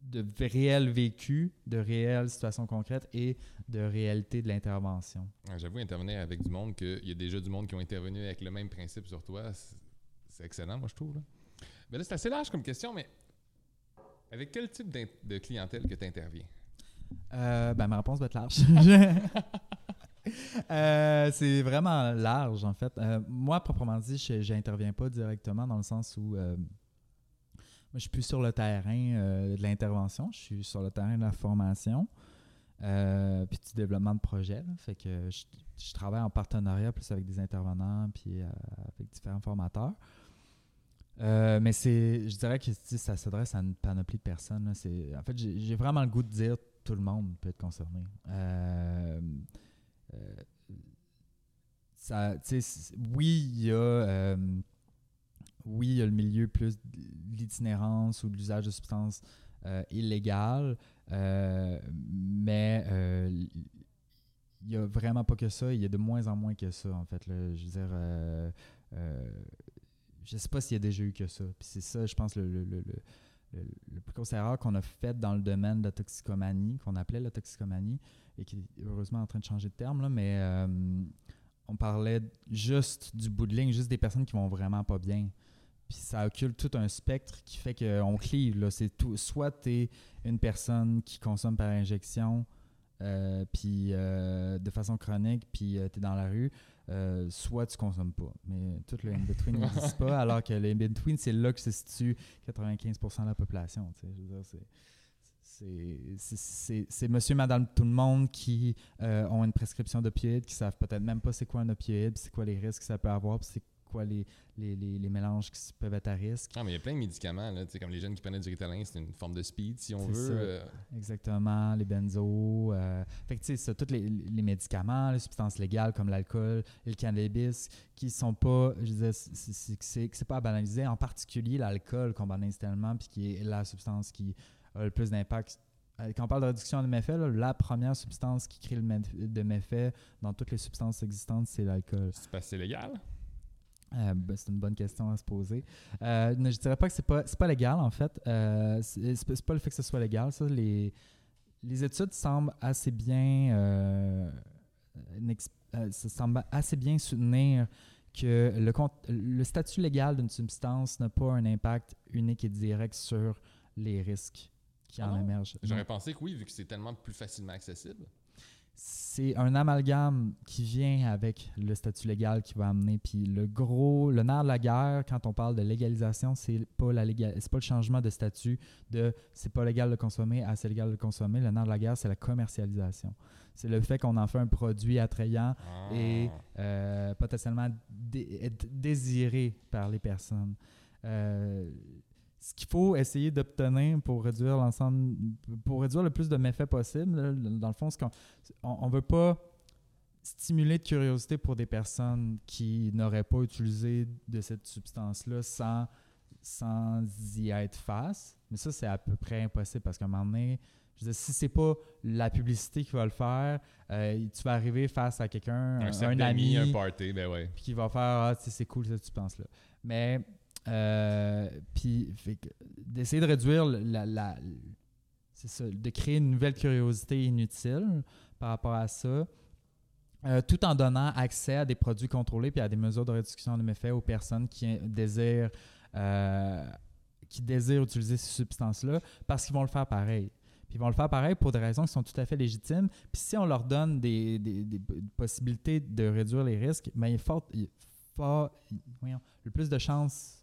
de réels vécus, de réelles situations concrètes et de réalité de l'intervention. Ouais, J'avoue, intervenir avec du monde, qu'il y a déjà du monde qui ont intervenu avec le même principe sur toi, c'est- excellent, moi, je trouve. Là. Ben là, c'est assez large comme question, mais avec quel type de clientèle que tu interviens? Euh, ben, ma réponse va être large. Euh, c'est vraiment large, en fait. Euh, moi, proprement dit, je j'interviens pas directement dans le sens où moi, je suis plus sur le terrain euh, de l'intervention, je suis sur le terrain de la formation, euh, puis du développement de projet. Fait que je, travaille en partenariat plus avec des intervenants, puis euh, avec différents formateurs. Mais c'est, je dirais que ça s'adresse à une panoplie de personnes. en fait, j'ai vraiment le goût de dire tout le monde peut être concerné. Ça, oui, il y a, oui, il y a le milieu plus de l'itinérance ou de l'usage de substances euh, illégales, euh, mais euh, il n'y a vraiment pas que ça. Il y a de moins en moins que ça, en fait. Je veux dire, je sais pas s'il y a déjà eu que ça. C'est ça, je pense, le, plus grosse erreur qu'on a faite dans le domaine de la toxicomanie, qu'on appelait la toxicomanie, et qui est heureusement en train de changer de terme, là, mais on parlait juste du bout de ligne, juste des personnes qui vont vraiment pas bien. Puis ça occulte tout un spectre qui fait qu'on clive. Là. C'est tout. Soit tu es une personne qui consomme par injection, euh, puis euh, de façon chronique, puis tu es dans la rue, euh, soit tu consommes pas. Mais tout le in-between n'existe pas, alors que le in-between, c'est là que se situe 95% de la population. Je veux dire, c'est- c'est- c'est- c'est c'est monsieur, madame, tout le monde qui euh, ont une prescription d'opioïdes, qui savent peut-être même pas c'est quoi un opioïde, c'est quoi les risques que ça peut avoir, c'est quoi les, les, les, les mélanges qui peuvent être à risque. Ah, mais il y a plein de médicaments, là, comme les jeunes qui prenaient du Ritalin, c'est une forme de speed, si on veut. ça. euh, Exactement, les benzos. euh, fait que tu sais, ça, tous les, les médicaments, les substances légales comme l'alcool et le cannabis qui sont pas, je disais, c'est- c'est pas à banaliser, en particulier l'alcool qu'on banalise tellement, puis qui est la substance qui a le plus d'impact. Euh, Quand on parle de réduction de méfaits, là, la première substance qui crée le de méfaits dans toutes les substances existantes, c'est l'alcool. c'est pas c'est légal? Euh, ben, c'est une bonne question à se poser. Euh, ne- je dirais pas que c'est pas c'est pas légal en fait. Euh, c'est pas le fait que ce soit légal. Ça, les les études semblent assez bien, euh, ça semble assez bien soutenir que le, le statut légal d'une substance n'a pas un impact unique et direct sur les risques qui Ah en non? émergent. J'aurais pensé que oui, vu que c'est tellement plus facilement accessible. C'est un amalgame qui vient avec le statut légal qui va amener. Puis le gros, le nerf de la guerre, quand on parle de légalisation, c'est pas la légal, c'est pas le changement de statut de c'est pas légal de consommer à c'est légal de consommer. Le nerf de la guerre, c'est la commercialisation. C'est le fait qu'on en fait un produit attrayant Ah. et euh, potentiellement dé- désiré par les personnes. Euh, ce qu'il faut essayer d'obtenir pour réduire l'ensemble, pour réduire le plus de méfaits possible, dans le fond, c'est qu'on on, on veut pas stimuler de curiosité pour des personnes qui n'auraient pas utilisé de cette substance-là sans, sans y être face. Mais ça, c'est à peu près impossible parce qu'à un moment donné, je veux dire, si c'est pas la publicité qui va le faire, euh, tu vas arriver face à quelqu'un, un, un, ami, un party, ben ouais. puis qui va faire Ah, c'est cool cette substance-là. Mais, euh, puis, d'essayer de réduire la. la- c'est ça, de créer une nouvelle curiosité inutile par rapport à ça, euh, tout en donnant accès à des produits contrôlés puis à des mesures de réduction de méfaits aux personnes qui désirent, euh, qui désirent utiliser ces substances-là parce qu'ils vont le faire pareil. Puis ils vont le faire pareil pour des raisons qui sont tout à fait légitimes. Puis si on leur donne des, des- des possibilités de réduire les risques, mais il faut, il faut- le plus de chances,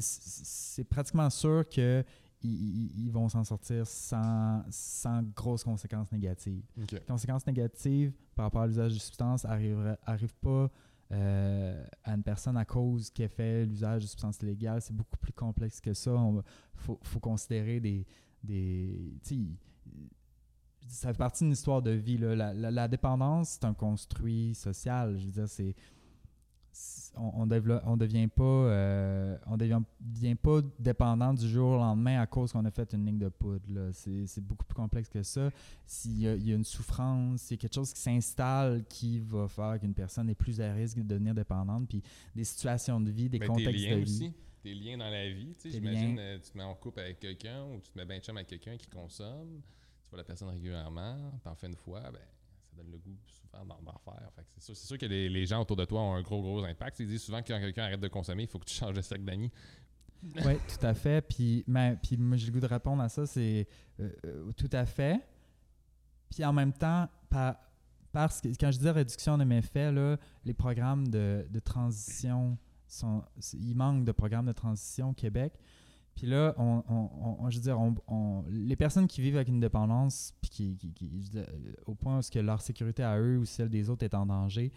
c'est- pratiquement sûr que ils, vont s'en sortir sans, sans grosses conséquences négatives. Les conséquences négatives par rapport à l'usage de substances n'arrivent pas euh, à une personne à cause qu'elle fait l'usage de substances illégales. C'est beaucoup plus complexe que ça. Il faut, faut considérer des. des ça fait partie d'une histoire de vie. là. La, la- la dépendance, c'est un construit social. Je veux dire, c'est. On, on devient pas euh, on devient, devient pas dépendant du jour au lendemain à cause qu'on a fait une ligne de poudre. C'est beaucoup plus complexe que ça s'il y, a- il y a une souffrance, s'il y a quelque chose qui s'installe qui va faire qu'une personne est plus à risque de devenir dépendante, puis des situations de vie, des Ben, contextes de vie. aussi. Tes liens dans la vie. tu sais, J'imagine, euh, tu te mets en couple avec quelqu'un ou tu te mets bien chum avec quelqu'un qui consomme. Tu vois la personne régulièrement, t'en fais une fois, ben, ça donne le goût souvent d'en d'en faire. Fait que c'est sûr, que les, gens autour de toi ont un gros, gros impact. Ils disent souvent que quand quelqu'un arrête de consommer, il faut que tu changes de cercle d'amis. Oui, tout à fait. Puis, mais, puis moi, j'ai le goût de répondre à ça, c'est euh, euh, tout à fait. Puis en même temps, par- parce que quand je dis réduction de méfaits, là, les programmes de, de transition, sont, il manque de programmes de transition au Québec. Puis là, on, on- on- je veux dire, on- les personnes qui vivent avec une dépendance, puis qui, qui- qui- je veux dire, euh, au point où est-ce que leur sécurité à eux ou celle des autres est en danger,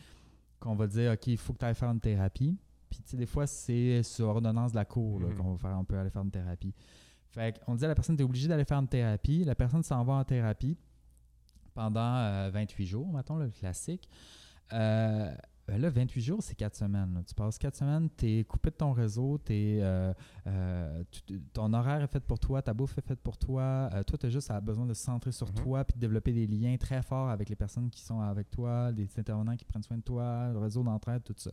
qu'on va dire, OK, il faut que tu ailles faire une thérapie. Puis, tu sais, des fois, c'est sur ordonnance de la cour Mhm. qu'on va faire, on peut aller faire une thérapie. Fait qu'on dit à la personne, tu es obligé d'aller faire une thérapie. La personne s'en va en thérapie pendant euh, 28 jours, mettons, le classique. Euh, ben là, 28 jours, c'est 4 semaines. là. Tu passes 4 semaines, tu es coupé de ton réseau, euh, euh, tu- ton horaire est fait pour toi, ta bouffe est faite pour toi. euh, toi, tu as juste besoin de se centrer sur Mhm. toi puis de développer des liens très forts avec les personnes qui sont avec toi, des intervenants qui prennent soin de toi, le réseau d'entraide, tout ça.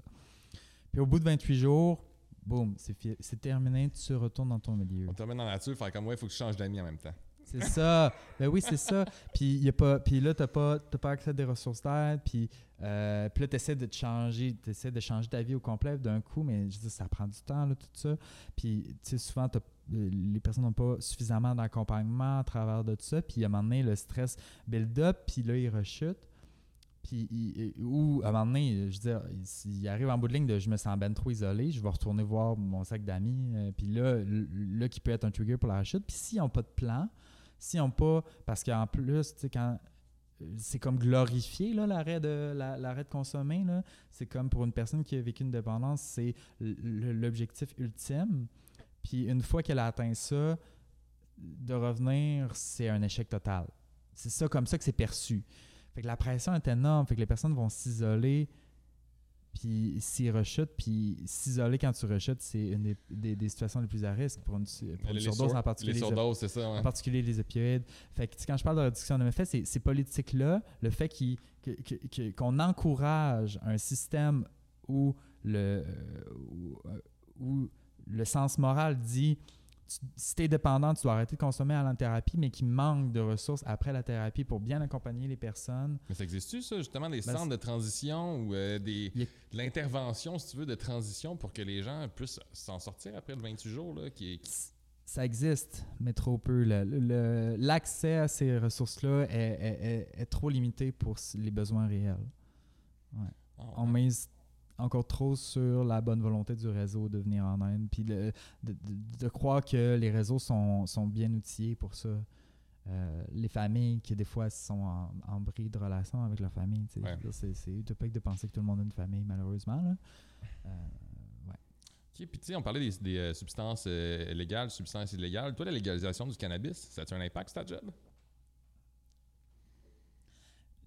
Puis au bout de 28 jours, boum, c'est, terminé, tu retournes dans ton milieu. On te remet dans la nature, faire comme moi, il faut que tu changes d'amis en même temps. C'est ça. Ben oui, c'est ça. Puis, y a pas, puis là, tu n'as pas, pas accès à des ressources d'aide. Puis, euh, puis là, tu essaies de te changer, t'essaies de changer ta vie au complet d'un coup, mais je dire, ça prend du temps, là, tout ça. Puis, tu sais, souvent, les personnes n'ont pas suffisamment d'accompagnement à travers de tout ça. Puis, à un moment donné, le stress build up, puis là, il rechute. Puis, ou à un moment donné, je veux dire, il, arrive en bout de ligne de je me sens ben trop isolé, je vais retourner voir mon sac d'amis. euh, puis là, là, qui peut être un trigger pour la rechute. Puis, s'ils n'ont pas de plan, s'ils n'ont pas. Parce qu'en plus, quand. C'est comme glorifié, l'arrêt de, la- l'arrêt de consommer. C'est comme pour une personne qui a vécu une dépendance, c'est l'objectif ultime. Puis une fois qu'elle a atteint ça, de revenir, c'est un échec total. C'est ça comme ça que c'est perçu. Fait que la pression est énorme. Fait que les personnes vont s'isoler, puis s'ils rechutent, puis s'isoler quand tu rechutes, c'est une des, des- des situations les plus à risque pour une, pour une les surdose sur- en particulier. Les surdoses, c'est ça. ouais. en particulier les opioïdes. Fait que, quand je parle de réduction de méfaits, c'est ces politiques-là, le fait qu'on encourage un système où le, euh, où, euh, où le sens moral dit si tu es dépendant, tu dois arrêter de consommer à la thérapie, mais qui manque de ressources après la thérapie pour bien accompagner les personnes. Mais ça existe-tu, ça, justement, des Ben, centres de transition ou euh, des, a- de l'intervention, si tu veux, de transition pour que les gens puissent s'en sortir après le 28 jours, là, qui, qui- Ça existe, mais trop peu. L'accès à ces ressources-là est, est- est- est trop limité pour les besoins réels. Ah, On ouais. mise encore trop sur la bonne volonté du réseau de venir en aide, puis de, de- de- de croire que les réseaux sont, sont bien outillés pour ça. Euh, les familles qui, des fois, sont en, en bris de relation avec leur famille. Ouais. C'est utopique de penser que tout le monde a une famille, malheureusement. Là. Euh, ouais. OK, puis tu sais, on parlait des, des, euh, substances euh, légales, substances illégales. Toi, la légalisation du cannabis, ça a-tu un impact sur ta job?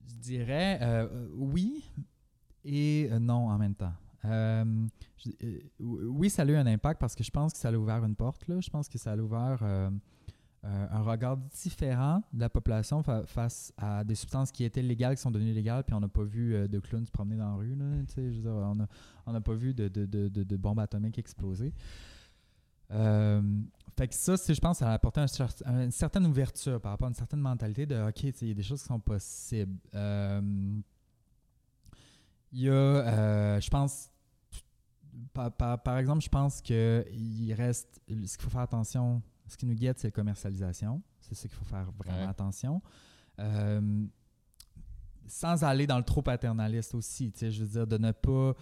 Je dirais oui et euh, non en même temps. Euh, euh, oui, ça a eu un impact parce que je pense que ça a ouvert une porte. Là. Je pense que ça a ouvert un regard différent de la population fa- face à des substances qui étaient légales, qui sont devenues légales, puis on n'a pas vu de clowns se promener dans la rue. On n'a pas vu de, bombes atomiques exploser. Fait que ça, je pense, ça a apporté cer- une certaine ouverture par rapport à une certaine mentalité de OK, il y a des choses qui sont possibles. Il y a, euh, je pense, par, par- par exemple, je pense qu'il reste, ce qu'il faut faire attention, ce qui nous guette, c'est la commercialisation. C'est ce qu'il faut faire vraiment Ouais. attention. Euh, sans aller dans le trop paternaliste aussi, tu sais, je veux dire, de ne pas.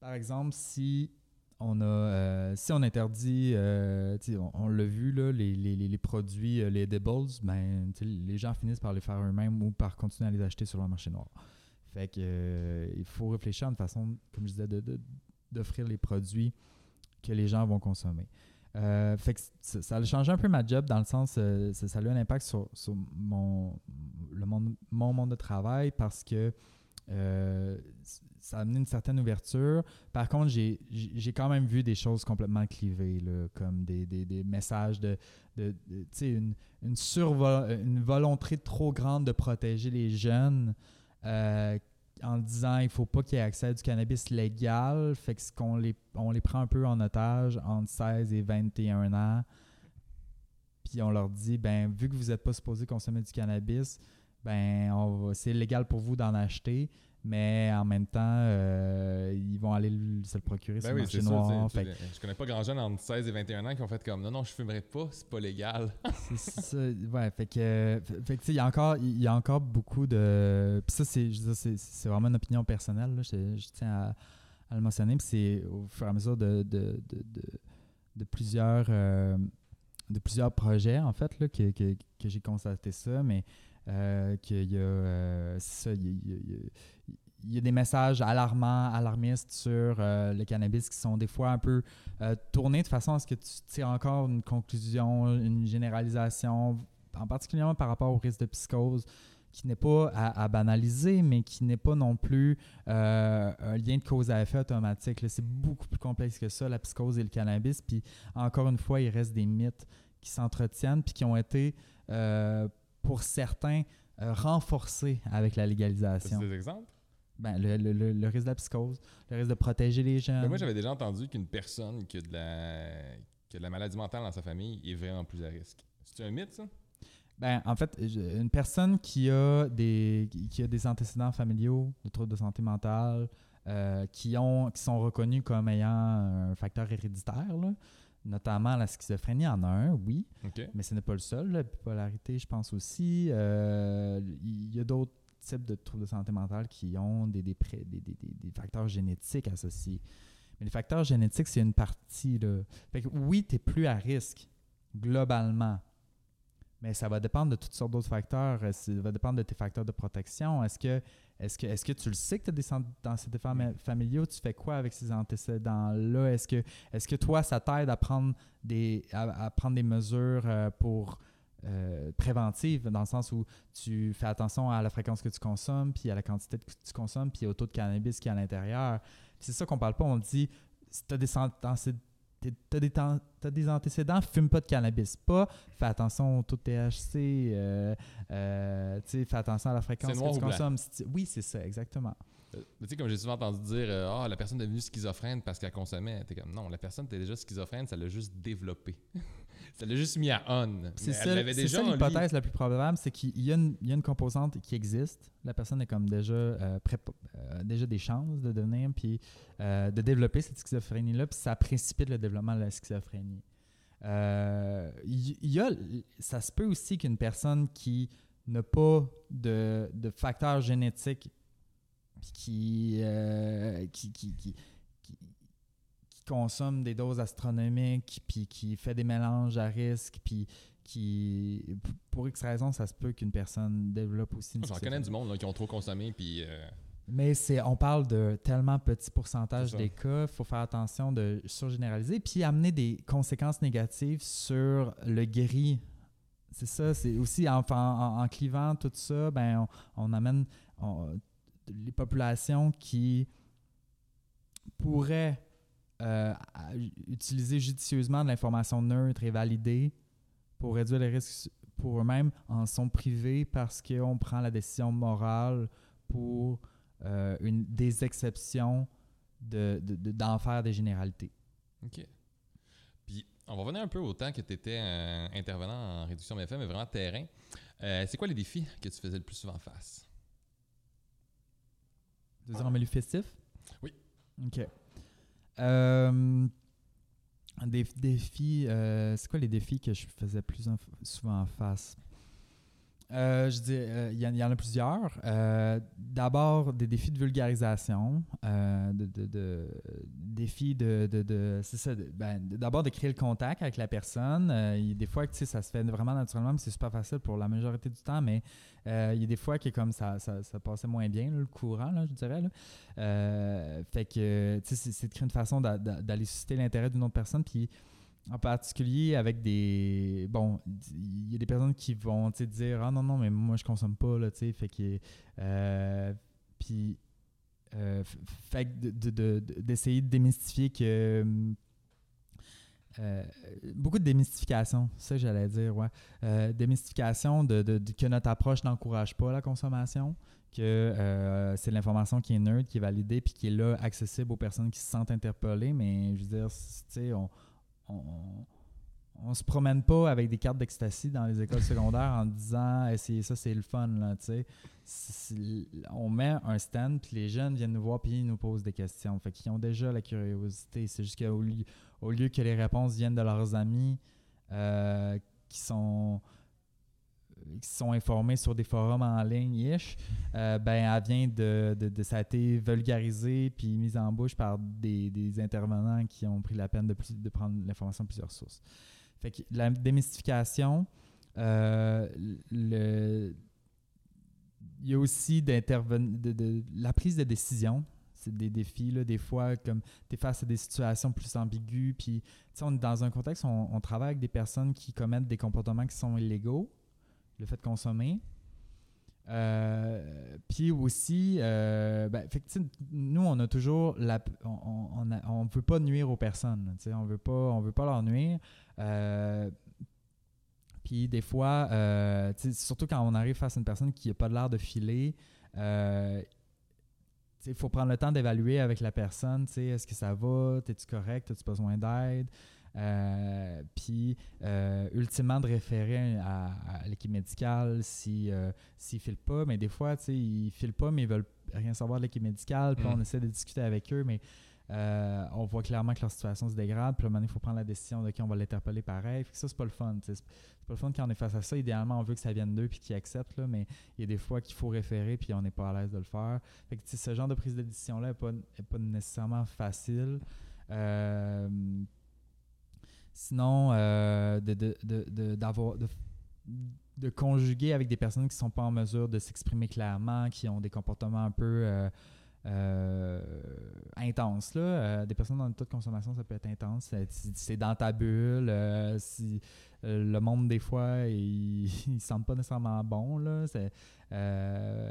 Par exemple, si on a, euh, si on interdit, euh, tu sais, on, on l'a vu, là, les, les, les- produits, les edibles, ben, les gens finissent par les faire eux-mêmes ou par continuer à les acheter sur le marché noir. Fait que, euh, il faut réfléchir à une façon, comme je disais, de- de- d'offrir les produits que les gens vont consommer. Euh, fait que ça, a changé un peu ma job dans le sens, euh, ça, a eu un impact sur, sur mon, le monde, mon monde de travail parce que euh, ça a amené une certaine ouverture. Par contre, j'ai quand même vu des choses complètement clivées, là, comme des, des- des messages de, de, de- une, une, une volonté trop grande de protéger les jeunes euh, en disant il faut pas qu'il y ait accès à du cannabis légal. Fait que qu'on les, on les prend un peu en otage entre 16 et 21 ans. Puis on leur dit ben vu que vous n'êtes pas supposé consommer du cannabis, ben c'est légal pour vous d'en acheter, mais en même temps, euh, ils vont aller le- se le procurer sur Ben le oui, marché ça. noir. sais, Fait Je connais pas grand jeune entre 16 et 21 ans qui ont fait comme non, non, je fumerai pas, c'est pas légal. C'est ça, ouais, fait que, fait- il y a encore, y a encore beaucoup de, puis ça, c'est, vraiment une opinion personnelle, là, je, je tiens à, à le mentionner, puis c'est au fur et à mesure de, de, de, de- de plusieurs, euh, de plusieurs projets, en fait, là, que, que, que j'ai constaté ça, mais qu'il y a, il y a- des messages alarmants, alarmistes sur euh, le cannabis qui sont des fois un peu euh, tournés de façon à ce que tu tires encore une conclusion, une généralisation, en particulier par rapport au risque de psychose, qui n'est pas à, banaliser, mais qui n'est pas non plus euh, un lien de cause à effet automatique. C'est beaucoup plus complexe que ça, la psychose et le cannabis. Puis encore une fois, il reste des mythes qui s'entretiennent puis qui ont été, pour certains, euh, renforcés avec la légalisation. des exemples? Ben, le, le- le- le risque de la psychose, le risque de protéger les jeunes. Ben, moi, j'avais déjà entendu qu'une personne qui a, de la, qui a de la maladie mentale dans sa famille est vraiment plus à risque. C'est un mythe, ça? Ben, en fait, une personne qui a des, qui- qui a des antécédents familiaux de troubles de santé mentale, euh, qui, ont, qui sont reconnus comme ayant un facteur héréditaire, là, notamment la schizophrénie en a un, oui, mais ce n'est pas le seul. La bipolarité, je pense aussi. Euh, Il y a d'autres types de troubles de santé mentale qui ont des- des- des facteurs génétiques associés. Mais les facteurs génétiques, c'est une partie. Là. Fait que oui, tu es plus à risque, globalement. Mais ça va dépendre de toutes sortes d'autres facteurs. Euh, Ça va dépendre de tes facteurs de protection. Est-ce que, est que, est que tu le sais que tu as des antécédents fami- familiaux? Tu fais quoi avec ces antécédents-là? Est-ce que, est que toi, ça t'aide à prendre des, à, à prendre des mesures euh, pour euh, préventives, dans le sens où tu fais attention à la fréquence que tu consommes, puis à la quantité que tu consommes, puis au taux de cannabis qui est à l'intérieur? C'est ça qu'on parle pas. On dit, si tu as des t'as des, t'as des antécédents, fume pas de cannabis. Pas, fais attention au taux de THC, euh, euh, fais attention à la fréquence que tu consommes. Oui, c'est ça, exactement. Euh, Tu sais, comme j'ai souvent entendu dire, euh, ah, la personne est devenue schizophrène parce qu'elle consommait. T'es comme, non, la personne était déjà schizophrène, ça l'a juste développé. Ça l'a juste mis à on. C'est ça, l'hypothèse la plus probable, c'est qu'il y, a une- il y a une composante qui existe. La personne est comme déjà, euh, pré- euh, déjà des chances de devenir, puis euh, de développer cette schizophrénie-là, puis ça précipite le développement de la schizophrénie. Y, a, ça se peut aussi qu'une personne qui n'a pas de, de facteurs génétiques euh, qui, qui- qui consomme des doses astronomiques, puis qui fait des mélanges à risque, puis qui, pour X raison, ça se peut qu'une personne développe aussi une J'en connais du monde là, qui ont trop consommé, puis euh, Mais c'est, on parle de tellement petit pourcentage des cas, il faut faire attention de surgénéraliser, puis amener des conséquences négatives sur le guéri. C'est ça, c'est aussi en, en- en clivant tout ça, ben on, on amène on- les populations qui pourraient euh, utiliser judicieusement de l'information neutre et validée pour réduire les risques pour eux-mêmes en sont privés parce qu'on prend la décision morale pour euh, une, des exceptions de, de- de- d'en faire des généralités. OK. Puis, on va revenir un peu au temps que tu étais intervenant en réduction BFM, mais vraiment terrain. Euh, c'est quoi les défis que tu faisais le plus souvent face? Tu veux dire en milieu festif? Oui. OK. Euh, des défis, euh, c'est quoi les défis que je faisais plus en- souvent en face? Euh, je dis, euh, il y, en- il y en a plusieurs. Euh, D'abord, des défis de vulgarisation, euh, de, défis de, c'est ça, ben, d'abord de créer le contact avec la personne. Euh, il y a des fois que tu sais, ça se fait vraiment naturellement, mais c'est super facile pour la majorité du temps, mais euh, il y a des fois que comme ça, ça, ça passait moins bien, le courant, je dirais. Euh, fait que, tu sais, c'est- de créer une façon d'a- d'a- d'aller susciter l'intérêt d'une autre personne, puis en particulier avec des... Bon, il y a des personnes qui vont, dire « Ah non, non, mais moi, je consomme pas, là, tu sais. » Fait que... euh, puis... euh, d'essayer de démystifier que... euh, beaucoup de démystification, ça j'allais dire, ouais. Démystification de, que notre approche n'encourage pas la consommation, que c'est l'information qui est neutre, qui est validée, puis qui est là, accessible aux personnes qui se sentent interpellées, mais je veux dire, tu sais, on, on, on se promène pas avec des cartes d'ecstasy dans les écoles secondaires en disant essayez ça, c'est le fun, là, On met un stand, puis les jeunes viennent nous voir, puis ils nous posent des questions. Fait qu'ils ont déjà la curiosité. C'est juste qu'au lieu, au lieu que les réponses viennent de leurs amis euh, qui sont qui sont informés sur des forums en ligne, euh, ben, elle vient de, de, de- Ça a été vulgarisé puis mise en bouche par des, des intervenants qui ont pris la peine de, prendre l'information de plusieurs sources. Fait que la démystification, euh, il y a aussi d'interven- de, de- la prise de décision. C'est des défis, là, des fois, comme tu es face à des situations plus ambiguës, puis on est dans un contexte où on travaille avec des personnes qui commettent des comportements qui sont illégaux, le fait de consommer. Euh, puis aussi, euh, ben, nous, on a toujours on, on, on on veut pas nuire aux personnes. on veut pas, on veut pas leur nuire. Euh, puis des fois, surtout quand on arrive face à une personne qui n'a pas l'air de filer, il faut prendre le temps d'évaluer avec la personne, est-ce que ça va, es-tu correct, as-tu besoin d'aide? Euh, puis, euh, ultimement, de référer à, à l'équipe médicale si, euh, s'ils ne filent pas. Mais des fois, tu sais, ils ne filent pas, mais ils veulent rien savoir de l'équipe médicale. Puis, Mm. on essaie de discuter avec eux, mais on voit clairement que leur situation se dégrade. Puis, à un moment il faut prendre la décision de qui on va l'interpeller pareil. Fait que ça, c'est pas le fun. C'est pas le fun quand on est face à ça. Idéalement, on veut que ça vienne d'eux puis qu'ils acceptent, là, mais il y a des fois qu'il faut référer puis on n'est pas à l'aise de le faire. Fait que, ce genre de prise de décision-là n'est pas, est pas nécessairement facile. Euh, sinon, euh, de, de, de, d'avoir, de, de conjuguer avec des personnes qui ne sont pas en mesure de s'exprimer clairement, qui ont des comportements un peu euh, euh, intenses. Là. Des personnes dans le taux de consommation, ça peut être intense. C'est, dans ta bulle. si, le monde, des fois, il ne sent pas nécessairement bon. Là. C'est, euh,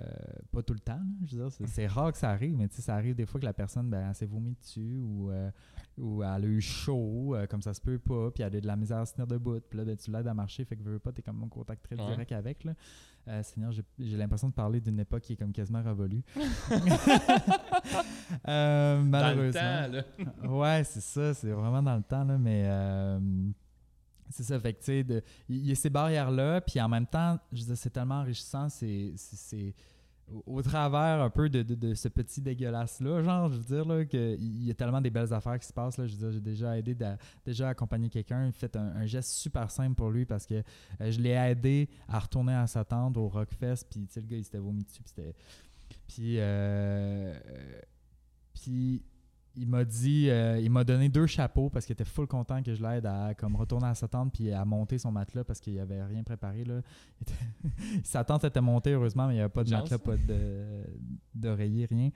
pas tout le temps. là. Je veux dire, c'est, rare que ça arrive, mais ça arrive des fois que la personne ben, s'est vomi dessus ou, euh, ou elle a eu chaud, euh, comme ça se peut pas, puis elle a de la misère à se tenir debout. Puis là, ben, tu l'aides à marcher, fait que veux pas, t'es comme en contact très Ouais. direct avec. Là. Seigneur, j'ai, l'impression de parler d'une époque qui est comme quasiment révolue. Euh, Dans le malheureusement. temps, là. ouais, c'est ça, c'est vraiment dans le temps, là, mais euh, c'est ça, fait que, tu sais, de- il y a ces barrières-là, puis en même temps, je veux c'est tellement enrichissant, c'est, c'est, au, travers un peu de, de- de ce petit dégueulasse-là, genre, je veux dire, là, qu'il y a tellement des belles affaires qui se passent, là, je veux dire, j'ai déjà aidé, d'a- déjà accompagné quelqu'un, fait un, geste super simple pour lui, parce que euh, je l'ai aidé à retourner à sa tente au Rockfest, puis, tu sais, le gars, il s'était vomi dessus, puis c'était... Puis, euh, puis il m'a dit, euh, il m'a donné deux chapeaux parce qu'il était full content que je l'aide à comme retourner à sa tente puis à monter son matelas parce qu'il avait rien préparé là. Sa tente était montée heureusement mais il n'y avait pas de Chance. matelas, pas d'oreiller, rien.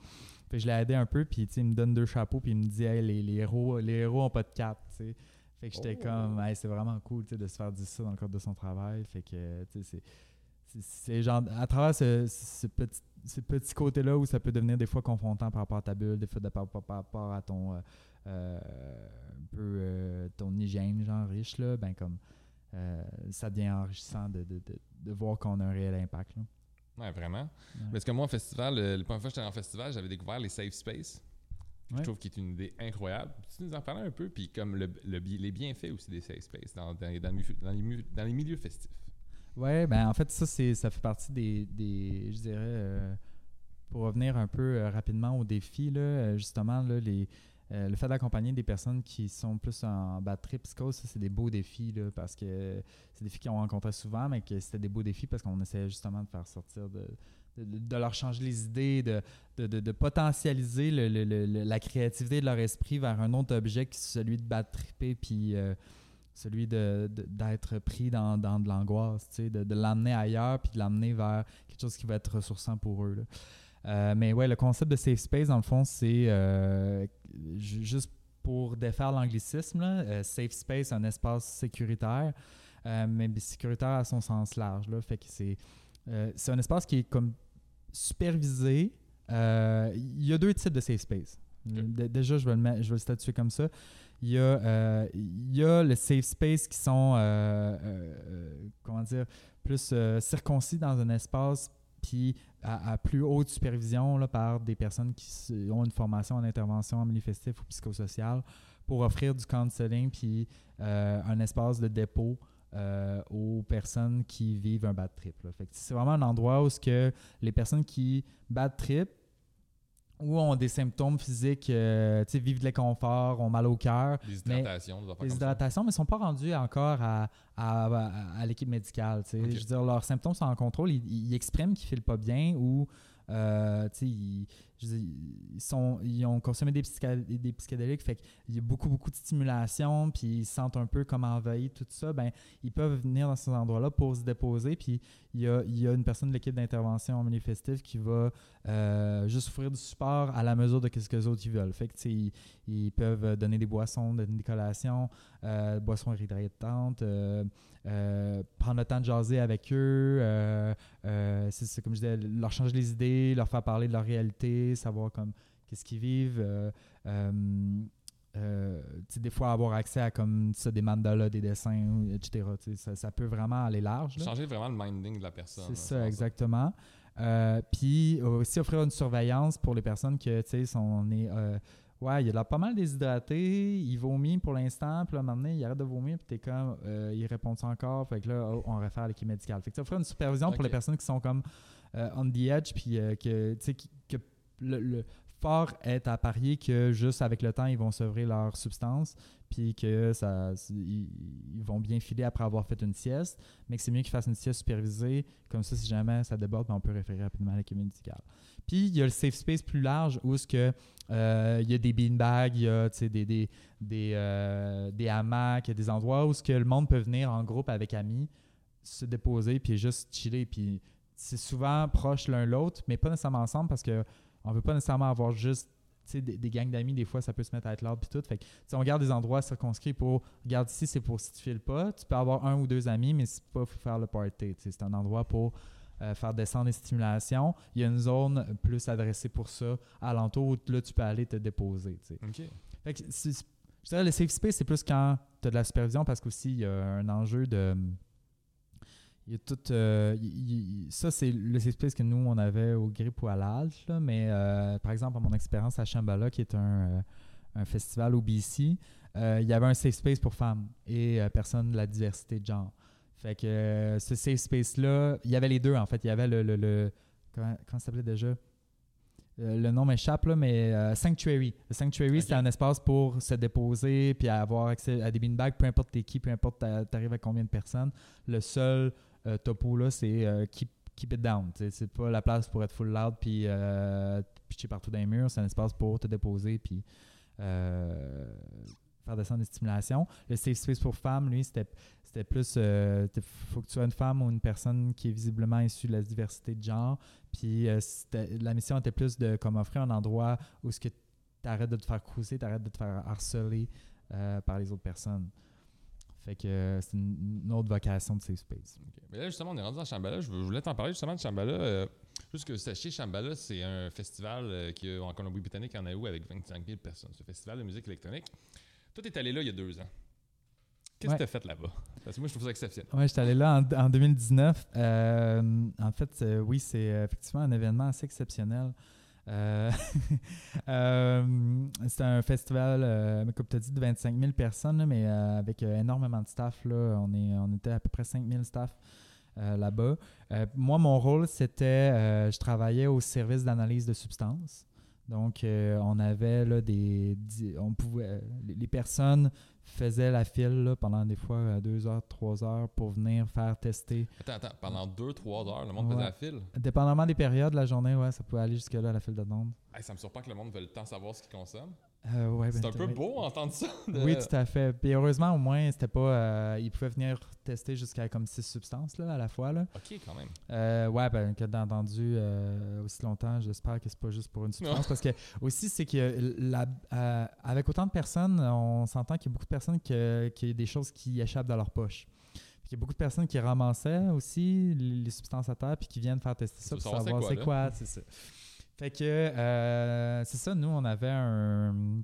Fait que je l'ai aidé un peu puis il me donne deux chapeaux puis il me dit hey, les, les héros les héros ont pas de cap, tu sais. Fait que j'étais Oh. comme hey, c'est vraiment cool de se faire dire ça dans le cadre de son travail. Fait que tu sais c'est genre à travers ce, ce petit ce petit côté-là où ça peut devenir des fois confrontant par rapport à ta bulle, des fois de par, par- par rapport à ton euh, euh, un peu euh, ton hygiène genre riche là, ben comme ça devient enrichissant de, de, de, de voir qu'on a un réel impact. Là. Ouais, vraiment. Ouais. Parce que moi, en festival, le, la première fois que j'étais en festival, j'avais découvert les safe space. Je trouve qu'il est une idée incroyable. Tu nous en parlais un peu, puis comme le, le les bienfaits aussi des safe space dans, dans, les- dans, les dans les milieux festifs. Ouais, ben en fait, ça, c'est ça fait partie des, des je dirais, euh, pour revenir un peu euh, rapidement au défi, là, euh, justement, là, les, le fait d'accompagner des personnes qui sont plus en bad trip ça, c'est des beaux défis, là, parce que c'est des défis qu'ils ont rencontrés souvent, mais que c'était des beaux défis parce qu'on essayait justement de faire sortir de, de, leur changer les idées, de, de, de- potentialiser le- le- le- la créativité de leur esprit vers un autre objet qui est celui de bad tripper, puis celui de- d'être pris dans, dans de l'angoisse, de, de l'emmener ailleurs, puis de l'emmener vers quelque chose qui va être ressourçant pour eux. là. Euh, mais ouais, le concept de safe space, dans le fond, c'est euh, ju- juste pour défaire l'anglicisme, euh, safe space, un espace sécuritaire, mais sécuritaire à son sens large. Là, fait que c'est c'est un espace qui est comme supervisé. Il y a deux types de safe space. Dé- Déjà, je vais, le je vais le statuer comme ça. Il y, a, euh, il y a le safe space qui sont, euh, euh, comment dire, plus euh, circoncis dans un espace, puis à, plus haute supervision là, par des personnes qui ont une formation en intervention en milieu festif ou psychosocial pour offrir du counseling, puis un espace de dépôt aux personnes qui vivent un bad trip. C'est vraiment un endroit où ce que les personnes qui bad trip ou ont des symptômes physiques, euh, tu sais, vivent de l'inconfort, ont mal au cœur, Des Mais- hydratations, mais ne sont pas rendus encore à, à- à- à l'équipe médicale. tu sais. Je veux dire, leurs symptômes sont en contrôle. Ils, ils expriment qu'ils ne filent pas bien ou euh, tu sais, ils, ils sont, ils ont consommé des, psychédéliques. Fait y a beaucoup, beaucoup de stimulation, puis ils se sentent un peu comme envahis, tout ça. Ben, ils peuvent venir dans ces endroits-là pour se déposer. Puis il y a, une personne de l'équipe d'intervention festif qui va euh, juste offrir du support à la mesure de ce que les autres ils veulent. Fait que, ils, peuvent donner des boissons, des collations, euh, boissons hydratantes, euh, euh, prendre le temps de jaser avec eux, c'est comme je disais, leur changer les idées, leur faire parler de leur réalité, savoir comme qu'est-ce qu'ils vivent. euh, euh, euh, des fois avoir accès à comme ça, des mandalas, des dessins, etc. Ça, ça peut vraiment aller large. là. Changer vraiment le minding de la personne. C'est ça, exactement. Euh, puis aussi offrir une surveillance pour les personnes que, tu sais, sont euh, ouais, il a pas mal déshydraté, il vomit pour l'instant, puis là, maintenant, il arrête de vomir, puis t'es comme, il répond ça encore, fait que là, oh, on réfère à l'équipe médicale. Fait que ça offrir une supervision pour les personnes qui sont comme on the edge, puis que, tu sais, que le, fort est à parier que juste avec le temps, ils vont sevrer leur substance, puis que ça, ils, vont bien filer après avoir fait une sieste, mais que c'est mieux qu'ils fassent une sieste supervisée, comme ça, si jamais ça déborde, ben, on peut référer rapidement à l'équipe médicale. Puis, il y a le safe space plus large où ce que, euh, il y a des beanbags, il y a des, des, des, euh, des hamacs, il y a des endroits où ce que le monde peut venir en groupe avec amis, se déposer, puis juste chiller. Puis c'est souvent proche l'un l'autre, mais pas nécessairement ensemble parce que on veut pas nécessairement avoir juste des, des gangs d'amis, des fois, ça peut se mettre à être loud puis tout. Fait que, on garde des endroits circonscrits pour. Regarde ici, c'est pour si tu files pas. Tu peux avoir un ou deux amis, mais c'est pas pour faire le party. C'est un endroit pour euh, faire descendre les stimulations. Il y a une zone plus adressée pour ça, alentour, où là, tu peux aller te déposer. tu sais. OK. Fait que je dirais le safe space, c'est plus quand tu as de la supervision parce qu'aussi, il y a un enjeu de. Il y a tout. euh, il- il- ça, c'est le safe space que nous, on avait au Grip ou à l'Alche. Mais euh, par exemple, à mon expérience à Shambhala, qui est un, euh, un festival au BC, il y avait un safe space pour femmes et personnes de la diversité de genre. Fait que ce safe space-là, il y avait les deux en fait. Il y avait le. le, le- comment, comment ça s'appelait déjà? Le nom m'échappe, là, mais euh, Sanctuary. Le Sanctuary, Ok. c'était un espace pour se déposer puis avoir accès à des beanbags, peu importe t'es qui, peu importe t'a- t'arrives à combien de personnes. Le seul euh, topo là, c'est euh, keep, it down. C'est pas la place pour être full loud puis euh, pitcher partout dans les murs. C'est un espace pour te déposer puis euh, faire descendre des stimulations. Le safe space pour femmes, lui, c'était plus il faut que tu sois une femme ou une personne qui est visiblement issue de la diversité de genre puis euh, la mission était plus de comme offrir un endroit où ce que tu arrêtes de te faire cruiser, tu arrêtes de te faire harceler euh, par les autres personnes. Fait que euh, c'est une, une autre vocation de safe space. Mais là, justement, on est rendu dans Shambhala. Je, je voulais t'en parler justement de Shambhala. Euh, juste que vous sachiez, Shambhala, c'est un festival euh, qui est en Colombie-Britannique, en Août, avec 25 000 personnes. Ce festival de musique électronique. Toi, t'es allé là il y a deux ans. Qu'est-ce Ouais. que t'as fait là-bas? Parce que moi, je trouve ça exceptionnel. Ouais, j'étais allé là en, en 2019. Euh, en fait, euh, oui, c'est euh, effectivement un événement assez exceptionnel. Euh, euh, c'est un festival, euh, comme tu as dit, de 25 000 personnes, mais avec énormément de staff. On, était à peu près 5 000 staff là-bas. Moi, mon rôle, c'était, euh, je travaillais au service d'analyse de substances. Donc, euh, on avait là, des. On pouvait, les- personnes faisaient la file là, pendant des fois euh, deux heures, trois heures pour venir faire tester. Attends, attends. Pendant deux, trois heures, le monde Ouais. faisait la file? Dépendamment des périodes de la journée, ouais, ça peut aller jusque-là, la file d'attente. Hey, ça me surprend que le monde veuille le temps de savoir ce qu'il consomme. Euh, ouais, c'est ben, un peu beau entendre ça. de- Oui, tout à fait. Puis heureusement, au moins, c'était pas. euh, ils pouvaient venir tester jusqu'à comme six substances là, à la fois. Là. OK, quand même. Euh, ouais, ben, que d'en entendu euh, aussi longtemps, j'espère que c'est pas juste pour une substance. parce que aussi, c'est que la, avec autant de personnes, on s'entend qu'il y a beaucoup de personnes y a des choses qui échappent dans leur poche. Puis Il y a beaucoup de personnes qui ramassaient aussi les, les substances à terre puis qui viennent faire tester ça pour savoir c'est quoi, quoi, c'est ça. Fait que euh, c'est ça, nous, on avait un. un-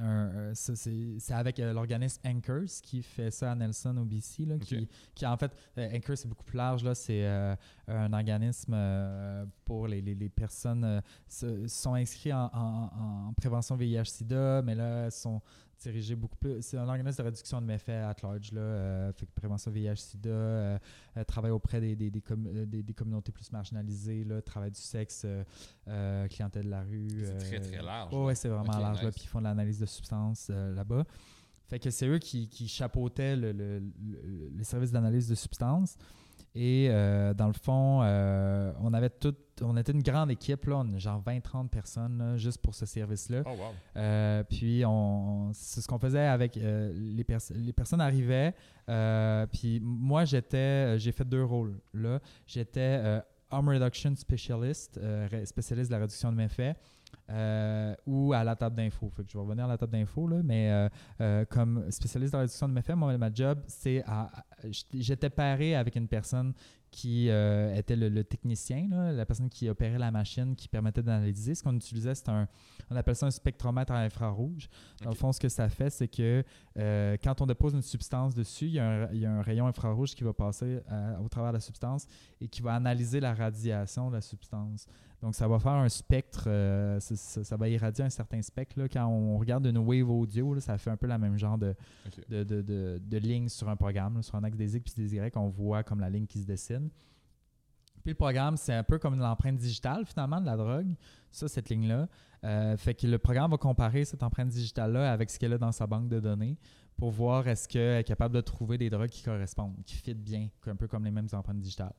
euh, c'est avec euh, l'organisme Anchors qui fait ça à Nelson au BC, là, qui, qui en fait, euh, Anchor c'est beaucoup plus large, là, c'est euh, un organisme euh, pour les, les- les personnes se- sont inscrits en, en- en prévention VIH-Sida, mais là, sont dirigés beaucoup plus. C'est un organisme de réduction de méfaits à large, là, euh, fait que prévention VIH-Sida, euh, euh, travail auprès des, des, des, com- euh, des- des communautés plus marginalisées, là, travail du sexe, clientèle de la rue. C'est très, très large. Là. ouais, c'est vraiment large. là. Puis ils font de l'analyse de substances là-bas. Fait que c'est eux qui, qui chapeautaient le, le, le- le service d'analyse de substances. Et dans le fond, on avait tout, on était une grande équipe, là, on genre 20-30 personnes là, juste pour ce service-là. Oh, wow. Euh, puis on, c'est ce qu'on faisait avec euh, les, pers- les personnes arrivaient. euh, puis moi j'étais, j'ai fait deux rôles là. J'étais harm reduction specialist, spécialiste de la réduction de méfaits. euh, ou à la table d'info. Je vais revenir à la table d'info, là, mais euh, euh, comme spécialiste de la réduction de méfaits, moi, ma job, c'est à, j'étais- j'étais pairé avec une personne qui euh, était le, le technicien, là, la personne qui opérait la machine qui permettait d'analyser. Ce qu'on utilisait, c'est un, on appelle ça un spectromètre à infrarouge. Dans le fond, ce que ça fait, c'est que euh, quand on dépose une substance dessus, il y, a un, il y a un rayon infrarouge qui va passer euh, au travers de la substance et qui va analyser la radiation de la substance. Donc, ça va faire un spectre, euh, ça, va irradier un certain spectre. là. Quand on regarde une wave audio, là, ça fait un peu la même genre de, Ok. de, de, de, de ligne sur un programme, là, sur un axe des X puis des Y, on voit comme la ligne qui se dessine. Puis le programme, c'est un peu comme l'empreinte digitale finalement de la drogue, ça, cette ligne-là. Euh, fait que le programme va comparer cette empreinte digitale-là avec ce qu'elle a dans sa banque de données pour voir est-ce qu'elle est capable de trouver des drogues qui correspondent, qui fit bien, un peu comme les mêmes empreintes digitales.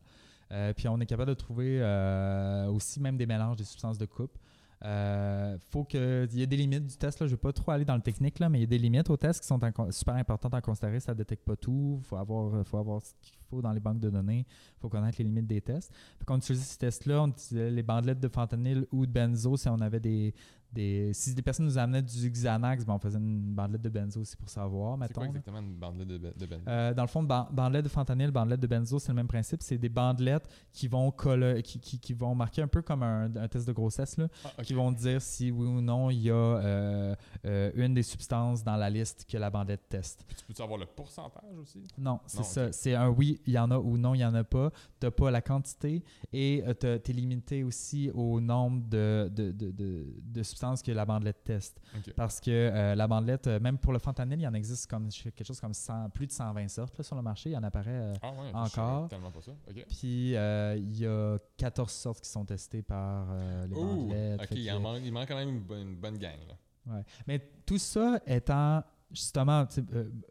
Euh, puis on est capable de trouver euh, aussi même des mélanges des substances de coupe. Euh, faut que. Il y a des limites du test. Là. Je ne vais pas trop aller dans le technique, là, mais il y a des limites au test qui sont super importantes à considérer. Ça détecte pas tout. Il faut avoir, faut avoir ce qu'il faut dans les banques de données. Il faut connaître les limites des tests. Quand on utilisait ces tests-là, on utilisait les bandelettes de fentanyl ou de benzo si on avait des. Des si des personnes nous amenaient du Xanax, ben on faisait une bandelette de benzo aussi pour savoir. C'est quoi exactement une bandelette de, de Ben? Euh, dans le fond, ban- bandelette de fentanyl, bandelette de benzo, c'est le même principe. C'est des bandelettes qui vont, coller- qui, qui- qui vont marquer un peu comme un, un test de grossesse, là, Ah, qui vont dire si oui ou non il y a euh, euh, une des substances dans la liste que la bandelette teste. Puis tu peux-tu avoir le pourcentage aussi? Non, c'est ça. C'est un oui, il y en a ou non, il n'y en a pas. Tu n'as pas la quantité et tu es limité aussi au nombre de, de, de, de- de substances que la bandelette teste. Parce que euh, la bandelette, euh, même pour le fentanyl, il y en existe comme quelque chose comme 100 plus de 120 sortes là, sur le marché. Il y en apparaît. euh, Ah ouais, Encore. savais tellement pas ça. Ok. puis euh, il y a 14 sortes qui sont testées par les bandelettes. il, en manque, il manque quand même une bonne, une bonne gang. Là. Ouais. Mais tout ça étant justement,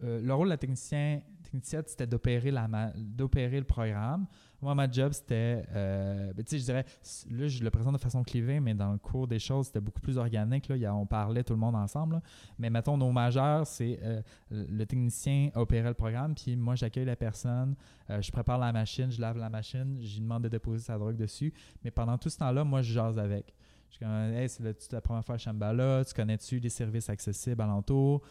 le rôle de la technicien, technicienne, c'était d'opérer la d'opérer le programme. Moi, ma job, c'était, euh, ben, tu sais, je dirais, là, je le présente de façon clivée, mais dans le cours des choses, c'était beaucoup plus organique. Là. On parlait tout le monde ensemble. là. Mais mettons, nos majeurs, c'est euh, le technicien opérait le programme, puis moi, j'accueille la personne, euh, je prépare la machine, je lave la machine, je lui demande de déposer sa drogue dessus. Mais pendant tout ce temps-là, moi, je jase avec. Je suis comme, hey, c'est la, première fois à Shambhala, tu connais-tu les services accessibles alentour?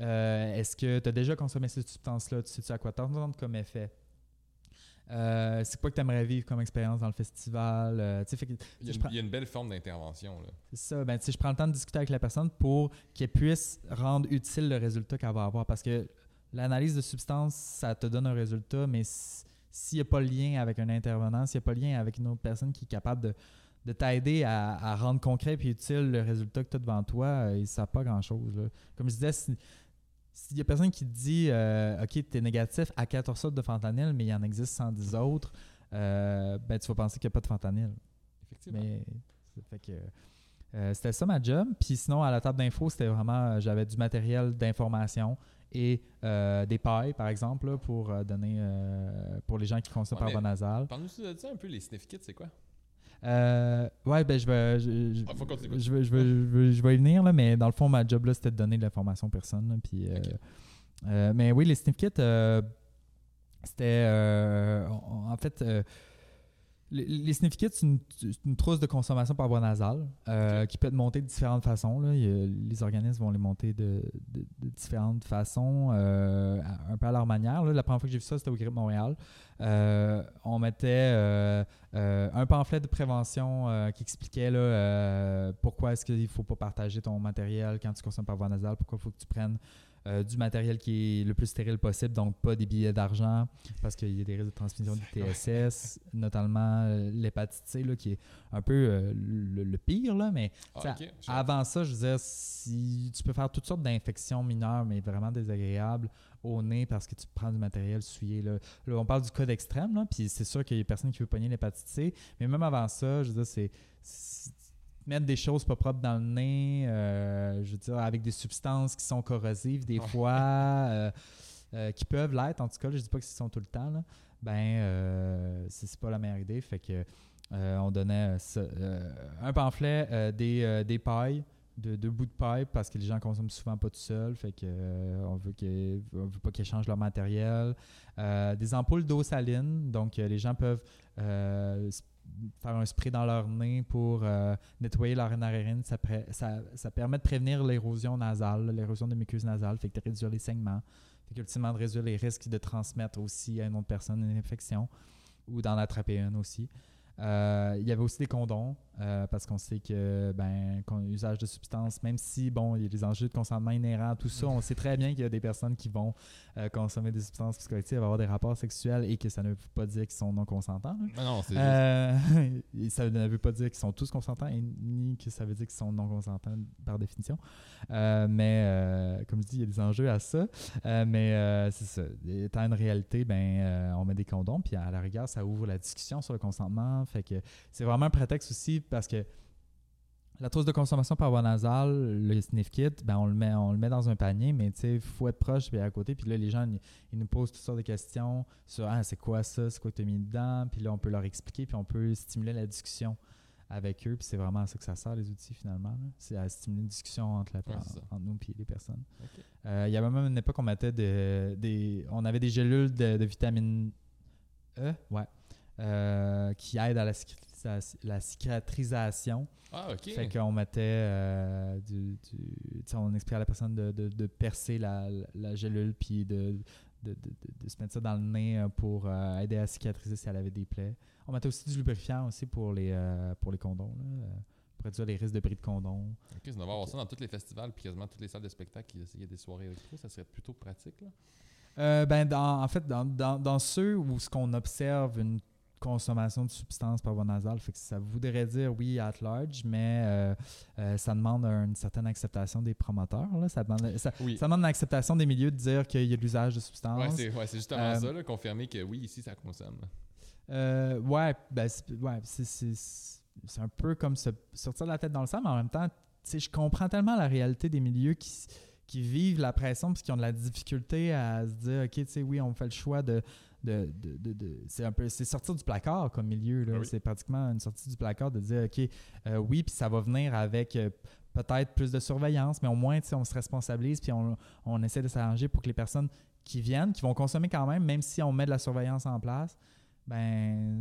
Euh, Est-ce que tu as déjà consommé cette substance-là? Tu sais-tu à quoi t'attendre comme effet? Euh, c'est quoi que tu aimerais vivre comme expérience dans le festival? Euh, fait que- Il y, a une, prends- il y a une belle forme d'intervention. c'est ça, ben, je prends le temps de discuter avec la personne pour qu'elle puisse rendre utile le résultat qu'elle va avoir. Parce que l'analyse de substance, ça te donne un résultat, mais s'il n'y a pas le lien avec un intervenant, s'il n'y a pas le lien avec une autre personne qui est capable de, de t'aider à, à rendre concret et utile le résultat que tu as devant toi, euh, il ne sert pas grand-chose. Comme je disais, si- s'il y a personne qui te dit euh, OK, tu es négatif à 14 sortes de fentanyl, mais il y en existe 110 autres, euh, ben, tu vas penser qu'il n'y a pas de fentanyl. Effectivement. Mais ça fait que euh, c'était ça ma job. Puis sinon, à la table d'info, c'était vraiment, j'avais du matériel d'information et euh, des pailles, par exemple, là, pour donner euh, pour les gens qui consomment Ouais, par voie nasale. Parle-nous de ça un peu, les sniff kits, c'est quoi? Euh, ouais, ben je vais, je, je- Ah, je vais, je vais, je vais- je vais y venir là, mais dans le fond, ma job là, c'était de donner de l'information aux personnes. puis, euh, euh, mais oui, les euh, c'était en fait. Les, les c'est une, trousse de consommation par voie nasale euh, qui peut être montée de différentes façons. là. Il les organismes vont les monter de, de- de différentes façons, euh, un peu à leur manière. là. La première fois que j'ai vu ça, c'était au Grip Montréal. Euh, on mettait un pamphlet de prévention qui expliquait là, pourquoi est-ce qu'il ne faut pas partager ton matériel quand tu consommes par voie nasale, pourquoi il faut que tu prennes euh, du matériel qui est le plus stérile possible, donc pas des billets d'argent, parce qu'il y a des risques de transmission du TSS, notamment euh, l'hépatite C, là, qui est un peu euh, le, le pire, là, mais Ah, avant ça, je veux dire, si tu peux faire toutes sortes d'infections mineures, mais vraiment désagréables au nez parce que tu prends du matériel souillé. Là, Là, on parle du cas d'extrême, là, puis c'est sûr qu'il y a personne qui veut pogner l'hépatite C, mais même avant ça, je veux dire, c'est mettre des choses pas propres dans le nez, euh, je veux dire, avec des substances qui sont corrosives des fois, euh, euh, qui peuvent l'être, en tout cas, je dis pas que ce sont tout le temps, là, ben, c'est pas la meilleure idée, fait que on donnait un pamphlet, des, des pailles, de, deux bouts de paille parce que les gens consomment souvent pas tout seul, fait que euh, on veut qu'ils- veut pas qu'ils changent leur matériel. Euh, des ampoules d'eau saline, donc euh, les gens peuvent faire un spray dans leur nez pour euh, nettoyer leur narine. Ça, ça, ça permet de prévenir l'érosion nasale, l'érosion des muqueuses nasales, fait que de réduire les saignements, fait qu'ultimement de réduire les risques de transmettre aussi à une autre personne une infection ou d'en attraper une aussi. Euh, il y avait aussi des condoms, euh, parce qu'on sait que, ben, qu'on- usage de substances, même si, bon, il y a des enjeux de consentement inhérents tout ça, on sait très bien qu'il y a des personnes qui vont euh, consommer des substances psychoactives, avoir des rapports sexuels et que ça ne veut pas dire qu'ils sont non consentants. là. Non, c'est. Euh, ça ne veut pas dire qu'ils sont tous consentants et ni que ça veut dire qu'ils sont non consentants par définition. Mais comme je dis, il y a des enjeux à ça. Mais c'est ça. Étant une réalité, ben, on met des condoms, puis à la rigueur, ça ouvre la discussion sur le consentement. Fait que c'est vraiment un prétexte aussi parce que la trousse de consommation par voie nasale, le sniff kit, ben on le met, on le met dans un panier, mais tu sais, il faut être proche puis à côté. Puis là, les gens, ils, ils nous posent toutes sortes de questions sur ah, c'est quoi ça, c'est quoi que tu as mis dedans? Puis là, on peut leur expliquer, puis on peut stimuler la discussion avec eux. Puis c'est vraiment à ça que ça sert, les outils, finalement. C'est à stimuler une discussion entre, la, Ouais, c'est ça. entre nous et les personnes. Euh, il y avait même une époque, on mettait de- des, on avait des gélules de, de vitamine E, ouais, euh, qui aident à la, cicatrisa- la cicatrisation. Ah, ok. Fait qu'on mettait euh, du, on expliquait à la personne de, de- de percer la, la gélule puis de, de, de- de- de se mettre ça dans le nez euh, pour euh, aider à cicatriser si elle avait des plaies. On mettait aussi du lubrifiant aussi pour les, euh, pour les condoms, là, pour réduire les risques de bris de condom. Ok, ça devrait avoir ça dans tous les festivals puis quasiment toutes les salles de spectacle qui essayaient des soirées électro. Ça serait plutôt pratique, là. Euh, ben, dans- en fait, dans, dans, dans ceux où ce qu'on observe une consommation de substances par voie nasale, fait que ça voudrait dire oui at large, mais euh, euh, ça demande une certaine acceptation des promoteurs. Là. Ça, demande, ça, Oui. ça demande une acceptation des milieux de dire qu'il y a de l'usage de substances. Ouais, c'est ouais, justement Euh, ça, là, confirmer que oui, ici, ça consomme. Ouais, ben, c'est, ouais, un peu comme se sortir la tête dans le sang, mais en même temps, je comprends tellement la réalité des milieux qui vivent la pression parce qu'ils ont de la difficulté à se dire, OK, tu sais, oui, on fait le choix de. De, de, de- de- c'est un peu c'est sortir du placard comme milieu là. Ah oui. c'est pratiquement une sortie du placard de dire ok euh, oui puis ça va venir avec euh, peut-être plus de surveillance mais au moins on se responsabilise puis on, on essaie de s'arranger pour que les personnes qui viennent qui vont consommer quand même même si on met de la surveillance en place ben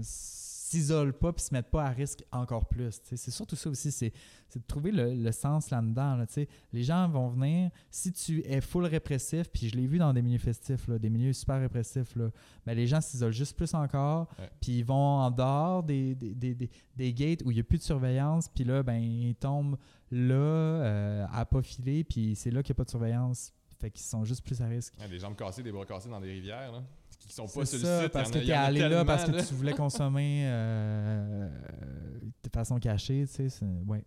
s'isolent pas puis se mettent pas à risque encore plus. C'est surtout ça aussi, c'est c'est de trouver le, le sens là-dedans. là, les gens vont venir, si tu es full répressif, puis je l'ai vu dans des milieux festifs, là, des milieux super répressifs, là, ben les gens s'isolent juste plus encore, puis ils vont en dehors des, des, des, des- des gates où il n'y a plus de surveillance, puis là, ben, ils tombent là euh, à pas filer, puis c'est là qu'il n'y a pas de surveillance. Fait qu'ils sont juste plus à risque. Ouais, des jambes cassées, des bras cassés dans des rivières, là, qui sont pas sur ça, le site. parce que en a- tu il es y en a allé là parce que tu voulais consommer euh, de façon cachée, tu sais. Ouais.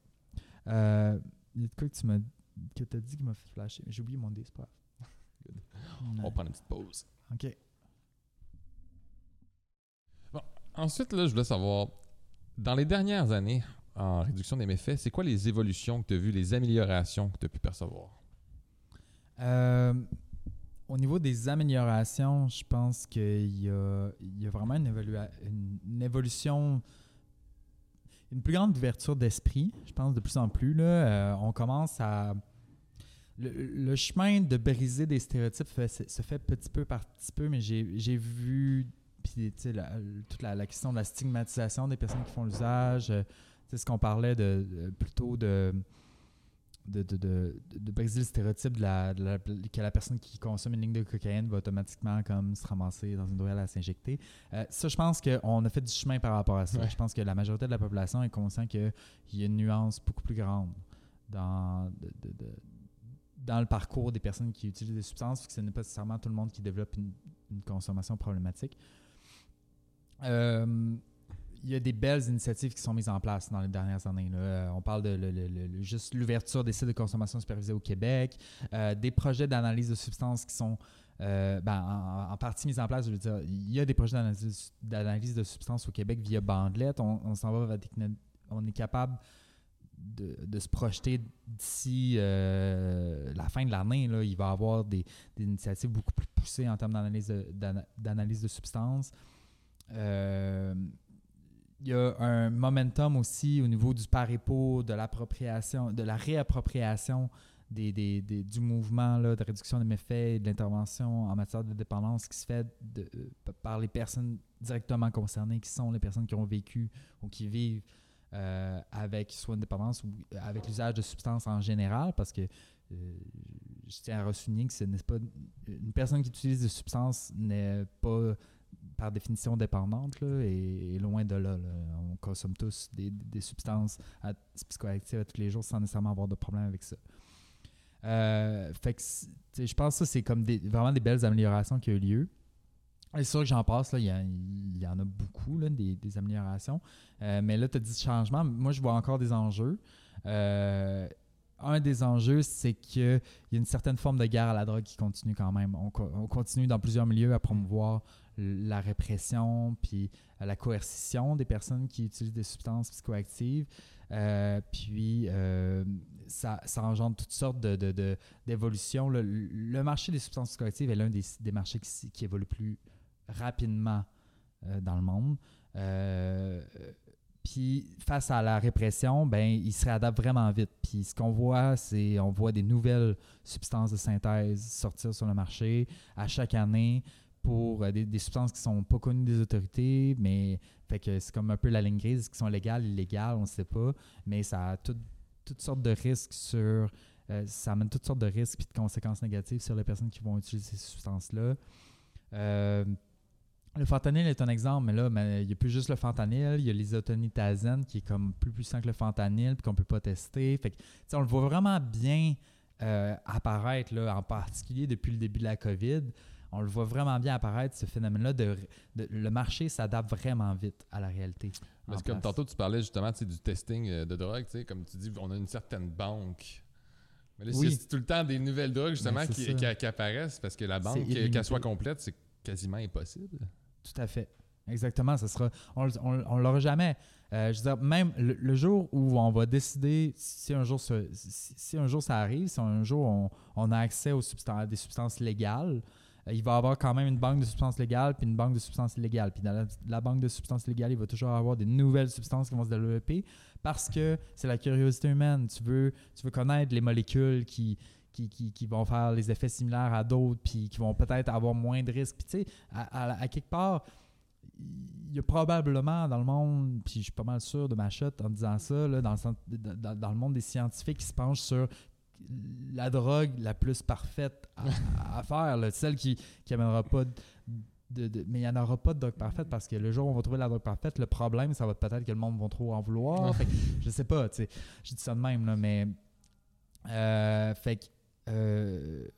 Euh, Il y a de quoi que tu m'as que as dit qui m'a fait flasher. J'ai oublié mon dé, c'est pas. On va prendre une petite pause. Ok. Ensuite, là, je voulais savoir, dans les dernières années, en réduction des méfaits, c'est quoi les évolutions que tu as vues, les améliorations que tu as pu percevoir? Euh, au niveau des améliorations, je pense qu'il y y a vraiment une, une- évolution, une plus grande ouverture d'esprit, je pense, de plus en plus. Là, Euh, on commence à. Le, chemin de briser des stéréotypes se fait petit peu par petit peu, mais j'ai vu puis, toute la, question de la stigmatisation des personnes qui font l'usage, euh, tu sais, ce qu'on parlait de- plutôt de de, de, de, de briser le stéréotype de la, de la- que la personne qui consomme une ligne de cocaïne va automatiquement comme se ramasser dans une ruelle à s'injecter. Euh, ça, je pense qu'on a fait du chemin par rapport à ça. Ouais. Je pense que la majorité de la population est conscient qu'il y a une nuance beaucoup plus grande dans, de- de- de- dans le parcours des personnes qui utilisent des substances, que ce n'est pas nécessairement tout le monde qui développe une, une consommation problématique. Euh, il y a des belles initiatives qui sont mises en place dans les dernières années. là. Euh, on parle de juste l'ouverture des sites de consommation supervisée au Québec, euh, des projets d'analyse de substances qui sont euh, ben, en, partie mis en place. Je veux dire, il y a des projets d'analyse- de substances au Québec via Bandelette. On, s'en va On est capable de, de se projeter d'ici la fin de l'année. Il va y avoir des, initiatives beaucoup plus poussées en termes d'analyse de, d'ana- d'analyse de substances. Il y a un momentum aussi au niveau du par-épo, de l'appropriation, de la réappropriation des, des- des- du mouvement là, de réduction des méfaits et de l'intervention en matière de dépendance qui se fait euh, par les personnes directement concernées, qui sont les personnes qui ont vécu ou qui vivent euh, avec soit une dépendance ou avec l'usage de substances en général, parce que euh, je tiens à souligner que ce n'est pas une personne qui utilise des substances n'est pas par définition dépendante là, et, loin de là. On consomme tous des, substances psychoactives à tous les jours sans nécessairement avoir de problème avec ça. Euh, fait que je pense que ça, c'est comme vraiment des belles améliorations qui ont eu lieu. C'est sûr que j'en passe, il, y en a beaucoup, là, des, améliorations. Euh, mais là, tu as dit changement. Moi, je vois encore des enjeux. Euh, un des enjeux, c'est qu'il y a une certaine forme de guerre à la drogue qui continue quand même. On continue dans plusieurs milieux à promouvoir la répression puis euh, la coercition des personnes qui utilisent des substances psychoactives. Euh, puis euh, ça, engendre toutes sortes de, de- de- d'évolutions. Le, marché des substances psychoactives est l'un des, des marchés qui, évolue plus rapidement dans le monde. Puis face à la répression, ben ils se réadaptent vraiment vite. Puis ce qu'on voit, c'est on voit des nouvelles substances de synthèse sortir sur le marché à chaque année pour euh, des, substances qui sont pas connues des autorités, mais fait que c'est comme un peu la ligne grise, qui sont légales, illégales, on ne sait pas, mais ça a tout- toutes sortes de risques sur euh, ça amène toutes sortes de risques et de conséquences négatives sur les personnes qui vont utiliser ces substances-là. Euh, le fentanyl est un exemple, mais là, mais il n'y a plus juste le fentanyl, il y a l'isotonitazène qui est comme plus puissant que le fentanyl puis qu'on ne peut pas tester. Fait que, on le voit vraiment bien apparaître, là, en particulier depuis le début de la COVID. On le voit vraiment bien apparaître, ce phénomène-là. De, de- le marché s'adapte vraiment vite à la réalité. Parce que comme tantôt, tu parlais justement du testing euh, de drogue, comme tu dis, on a une certaine banque. Mais là, Oui. c'est tout le temps des nouvelles drogues justement Ben, c'est qui, qui- qui apparaissent parce que la banque, qu'elle soit complète, c'est quasiment impossible. Tout à fait. Exactement. Ça sera, on on, on l'aura jamais. Euh, je veux dire, même le, le jour où on va décider si un jour, ce- si, si un jour ça arrive, si un jour on, on a accès aux à des substances légales, il va avoir quand même une banque de substances légales puis une banque de substances illégales. Puis dans la, banque de substances légales, il va toujours avoir des nouvelles substances qui vont se développer parce que c'est la curiosité humaine. Tu veux, tu veux connaître les molécules qui, qui, qui- vont faire les effets similaires à d'autres, puis qui vont peut-être avoir moins de risques. Puis tu sais, à, quelque part, il y a probablement dans le monde, puis je suis pas mal sûr de ma shot en disant ça, là, dans, le, dans le monde des scientifiques qui se penchent sur la drogue la plus parfaite à, à faire, là, celle qui qui amènera pas de, de- de- mais il n'y en aura pas de drogue parfaite parce que le jour où on va trouver la drogue parfaite, le problème, ça va être peut-être que le monde va trop en vouloir. Fait que je sais pas, tu sais. Je dis ça de même, là, mais. euh, fait que. euh,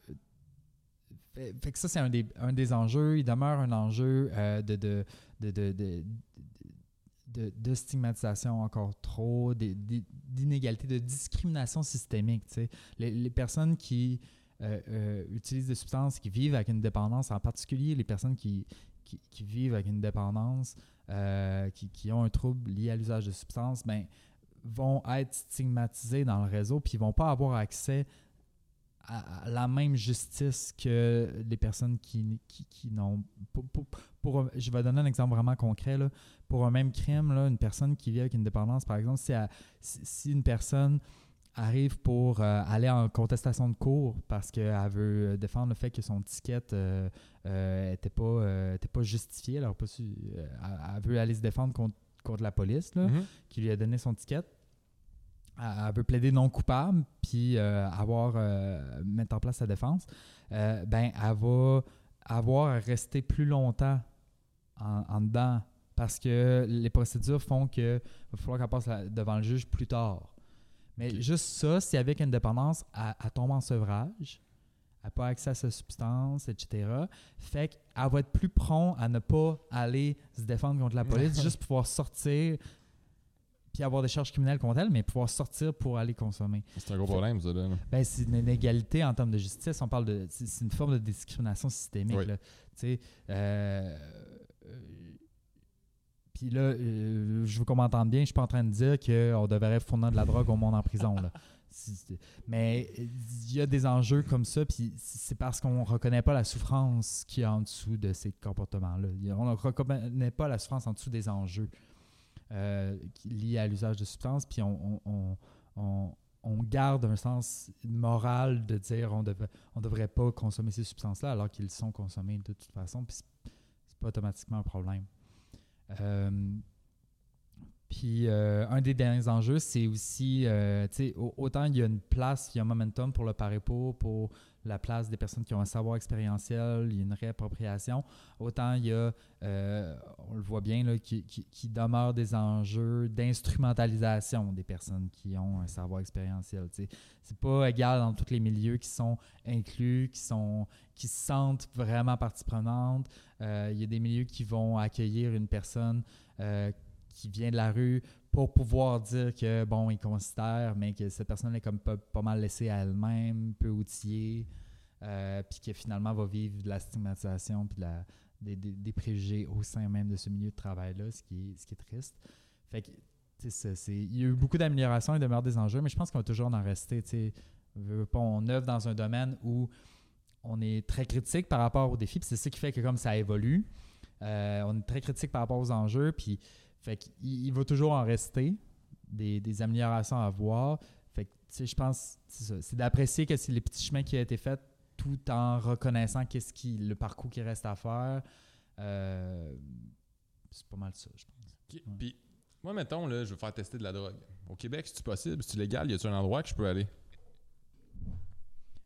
fait, fait que ça, c'est un des, un des enjeux. Il demeure un enjeu euh, de, de, de, de, de, stigmatisation encore trop, d'inégalité, de discrimination systémique. Les, les personnes qui euh, euh, utilisent des substances, qui vivent avec une dépendance, en particulier les personnes qui, vivent avec une dépendance, euh, qui, ont un trouble lié à l'usage de substances, ben, vont être stigmatisés dans le réseau, puis ils vont pas avoir accès à, la même justice que les personnes qui, qui, n'ont... Pour- pour- je vais donner un exemple vraiment concret. Là. Pour un même crime, là, une personne qui vit avec une dépendance, par exemple, si, elle- si, une personne arrive pour euh, aller en contestation de cours parce qu'elle veut défendre le fait que son ticket n'était pas, euh, était pas justifié, elle, aurait pas su- euh, elle- veut aller se défendre contre, contre la police, là Mhm. qui lui a donné son ticket. Elle elle veut plaider non coupable, puis euh, avoir euh, mettre en place sa défense. Euh, ben, elle va avoir à rester plus longtemps en, en dedans parce que les procédures font que va falloir qu'elle passe la- devant le juge plus tard. Mais juste ça, si avec une dépendance, elle, elle tombe en sevrage, elle n'a pas accès à sa substance, etc. Fait qu'elle va être plus prompt à ne pas aller se défendre contre la police, juste pouvoir sortir puis avoir des charges criminelles contre elle, mais pouvoir sortir pour aller consommer. C'est un gros problème, ça. Là. Ben, c'est une inégalité en termes de justice. On parle de. C'est une forme de discrimination systémique. Oui. là. Euh, Puis là, euh, je veux qu'on m'entende bien, je suis pas en train de dire qu'on devrait fournir de la drogue au monde en prison. Là. Mais il y a des enjeux comme ça, puis c'est parce qu'on reconnaît pas la souffrance qui est en dessous de ces comportements-là. On ne reconnaît pas la souffrance en dessous des enjeux euh, liés à l'usage de substances, puis on, on- on- on- on garde un sens moral de dire on ne on devrait pas consommer ces substances-là alors qu'ils sont consommés de toute façon, puis c'est pas automatiquement un problème. Euh, puis euh, un des derniers enjeux, c'est aussi, euh, autant il y a une place, il y a un momentum pour le parepo, pour la place des personnes qui ont un savoir expérientiel, il y a une réappropriation, autant il y a, euh, on le voit bien, là, qui, qui, qui demeure des enjeux d'instrumentalisation des personnes qui ont un savoir expérientiel. C'est pas égal dans tous les milieux qui sont inclus, qui sont qui se sentent vraiment partie prenante. Euh, il y a des milieux qui vont accueillir une personne euh, qui vient de la rue pour pouvoir dire que, bon, ils considèrent, mais que cette personne est comme pas, pas mal laissée à elle-même, peu outillée, euh, puis que finalement va vivre de la stigmatisation puis de des, des- préjugés au sein même de ce milieu de travail-là, ce qui est, ce qui est triste. Fait que, c'est- c'est- il y a eu beaucoup d'améliorations et demeure des enjeux, mais je pense qu'on va toujours en rester, tu sais. Veux, veux pas, on œuvre dans un domaine où on est très critique par rapport aux défis, puis c'est ça qui fait que comme ça évolue, euh, on est très critique par rapport aux enjeux, puis Fait qu'il il va toujours en rester des, des améliorations à voir. Fait que, tu sais, je pense, c'est ça, c'est d'apprécier que c'est les petits chemins qui ont été faits tout en reconnaissant qu'est-ce qui, le parcours qui reste à faire. Euh, c'est pas mal ça, je pense. Puis, moi, mettons, là, je veux faire tester de la drogue. Au Québec, c'est-tu possible? C'est-tu légal? Y a-tu un endroit que je peux aller?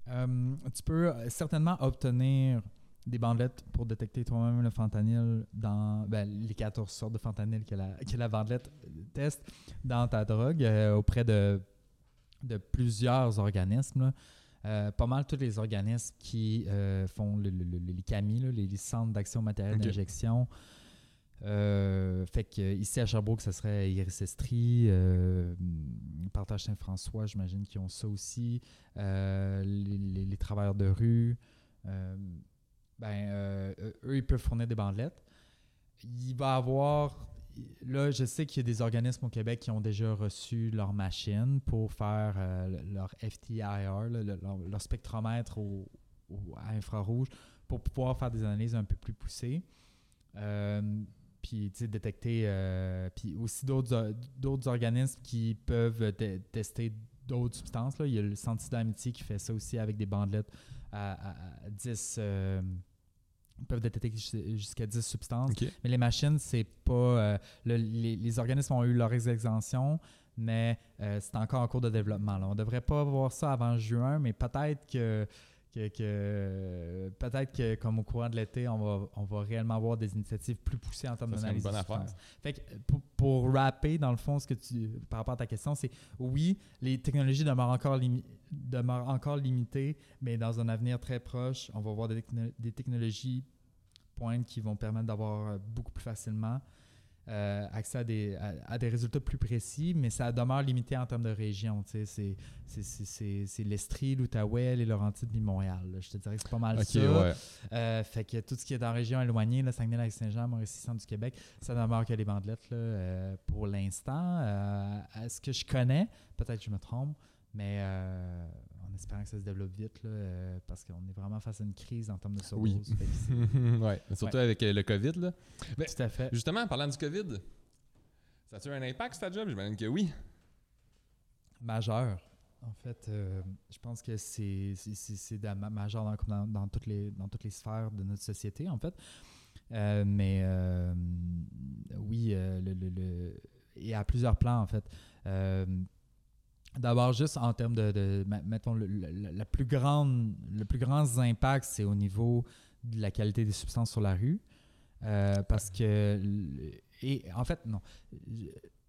Euh, tu peux euh, certainement obtenir des bandelettes pour détecter toi-même le fentanyl dans ben, les 14 sortes de fentanyl que la, que la bandelette teste dans ta drogue euh, auprès de, de plusieurs organismes. Euh, pas mal tous les organismes qui euh, font le- le- le- les CAMI, là, les, les centres d'action matérielle Ok. d'injection. Fait que ici à Sherbrooke, ça serait Iris Estrie, Partage Saint-François, j'imagine qu'ils ont ça aussi. Les, les- les travailleurs de rue, ben, euh, eux, ils peuvent fournir des bandelettes. Il va avoir. Là, je sais qu'il y a des organismes au Québec qui ont déjà reçu leur machine pour faire euh, leur FTIR, leur, spectromètre au, à infrarouge, pour pouvoir faire des analyses un peu plus poussées. Euh, puis, détecter. euh, puis aussi d'autres or- d'autres organismes qui peuvent te- tester d'autres substances. Il y a le Senti d'amitié qui fait ça aussi avec des bandelettes à, à- à 10. euh, ils peuvent détecter jus- jusqu'à 10 substances. Mais les machines, c'est pas. euh, le- les, les organismes ont eu leur exemption, mais euh, c'est encore en cours de développement. Là. On devrait pas voir ça avant juin, mais peut-être que. Que- que- peut-être que comme au courant de l'été, on va, on va réellement avoir des initiatives plus poussées en termes Ça serait une d'analyse. bonne affaire. Fait que euh, pour, pour rapper, dans le fond, ce que tu, par rapport à ta question, c'est oui, les technologies demeurent encore, limi- demeurent encore limitées, mais dans un avenir très proche, on va avoir des, techno- des technologies pointes qui vont permettre d'avoir euh, beaucoup plus facilement euh, accès à des, à, à des résultats plus précis, mais ça demeure limité en termes de région. C'est, l'Estrie, l'Outaouais, les Laurentides, puis Montréal. là. Je te dirais que c'est pas mal OK, ça. ouais. Euh, fait que tout ce qui est dans la région éloignée, là, Saguenay-Lac-Saint-Jean, Mauricie-Centre du Québec, ça demeure que les bandelettes là, euh, pour l'instant. À ce que je connais, peut-être que je me trompe, mais espérant que ça se développe vite, là, euh, parce qu'on est vraiment face à une crise en termes de surdose. Oui. Ouais. Surtout avec euh, le COVID, là. Ben, tout à fait. Justement, en parlant du COVID, ça a-tu un impact, ta job? J'imagine que oui. Majeur. En fait, euh, je pense que c'est majeur dans, dans, dans toutes les, dans toutes les sphères de notre société, en fait. Euh, mais oui, le, le- le- et à plusieurs plans, en fait. D'abord, juste en termes de, mettons, le, la plus grande, le plus grand impact, c'est au niveau de la qualité des substances sur la rue. Euh, parce que, et en fait, non.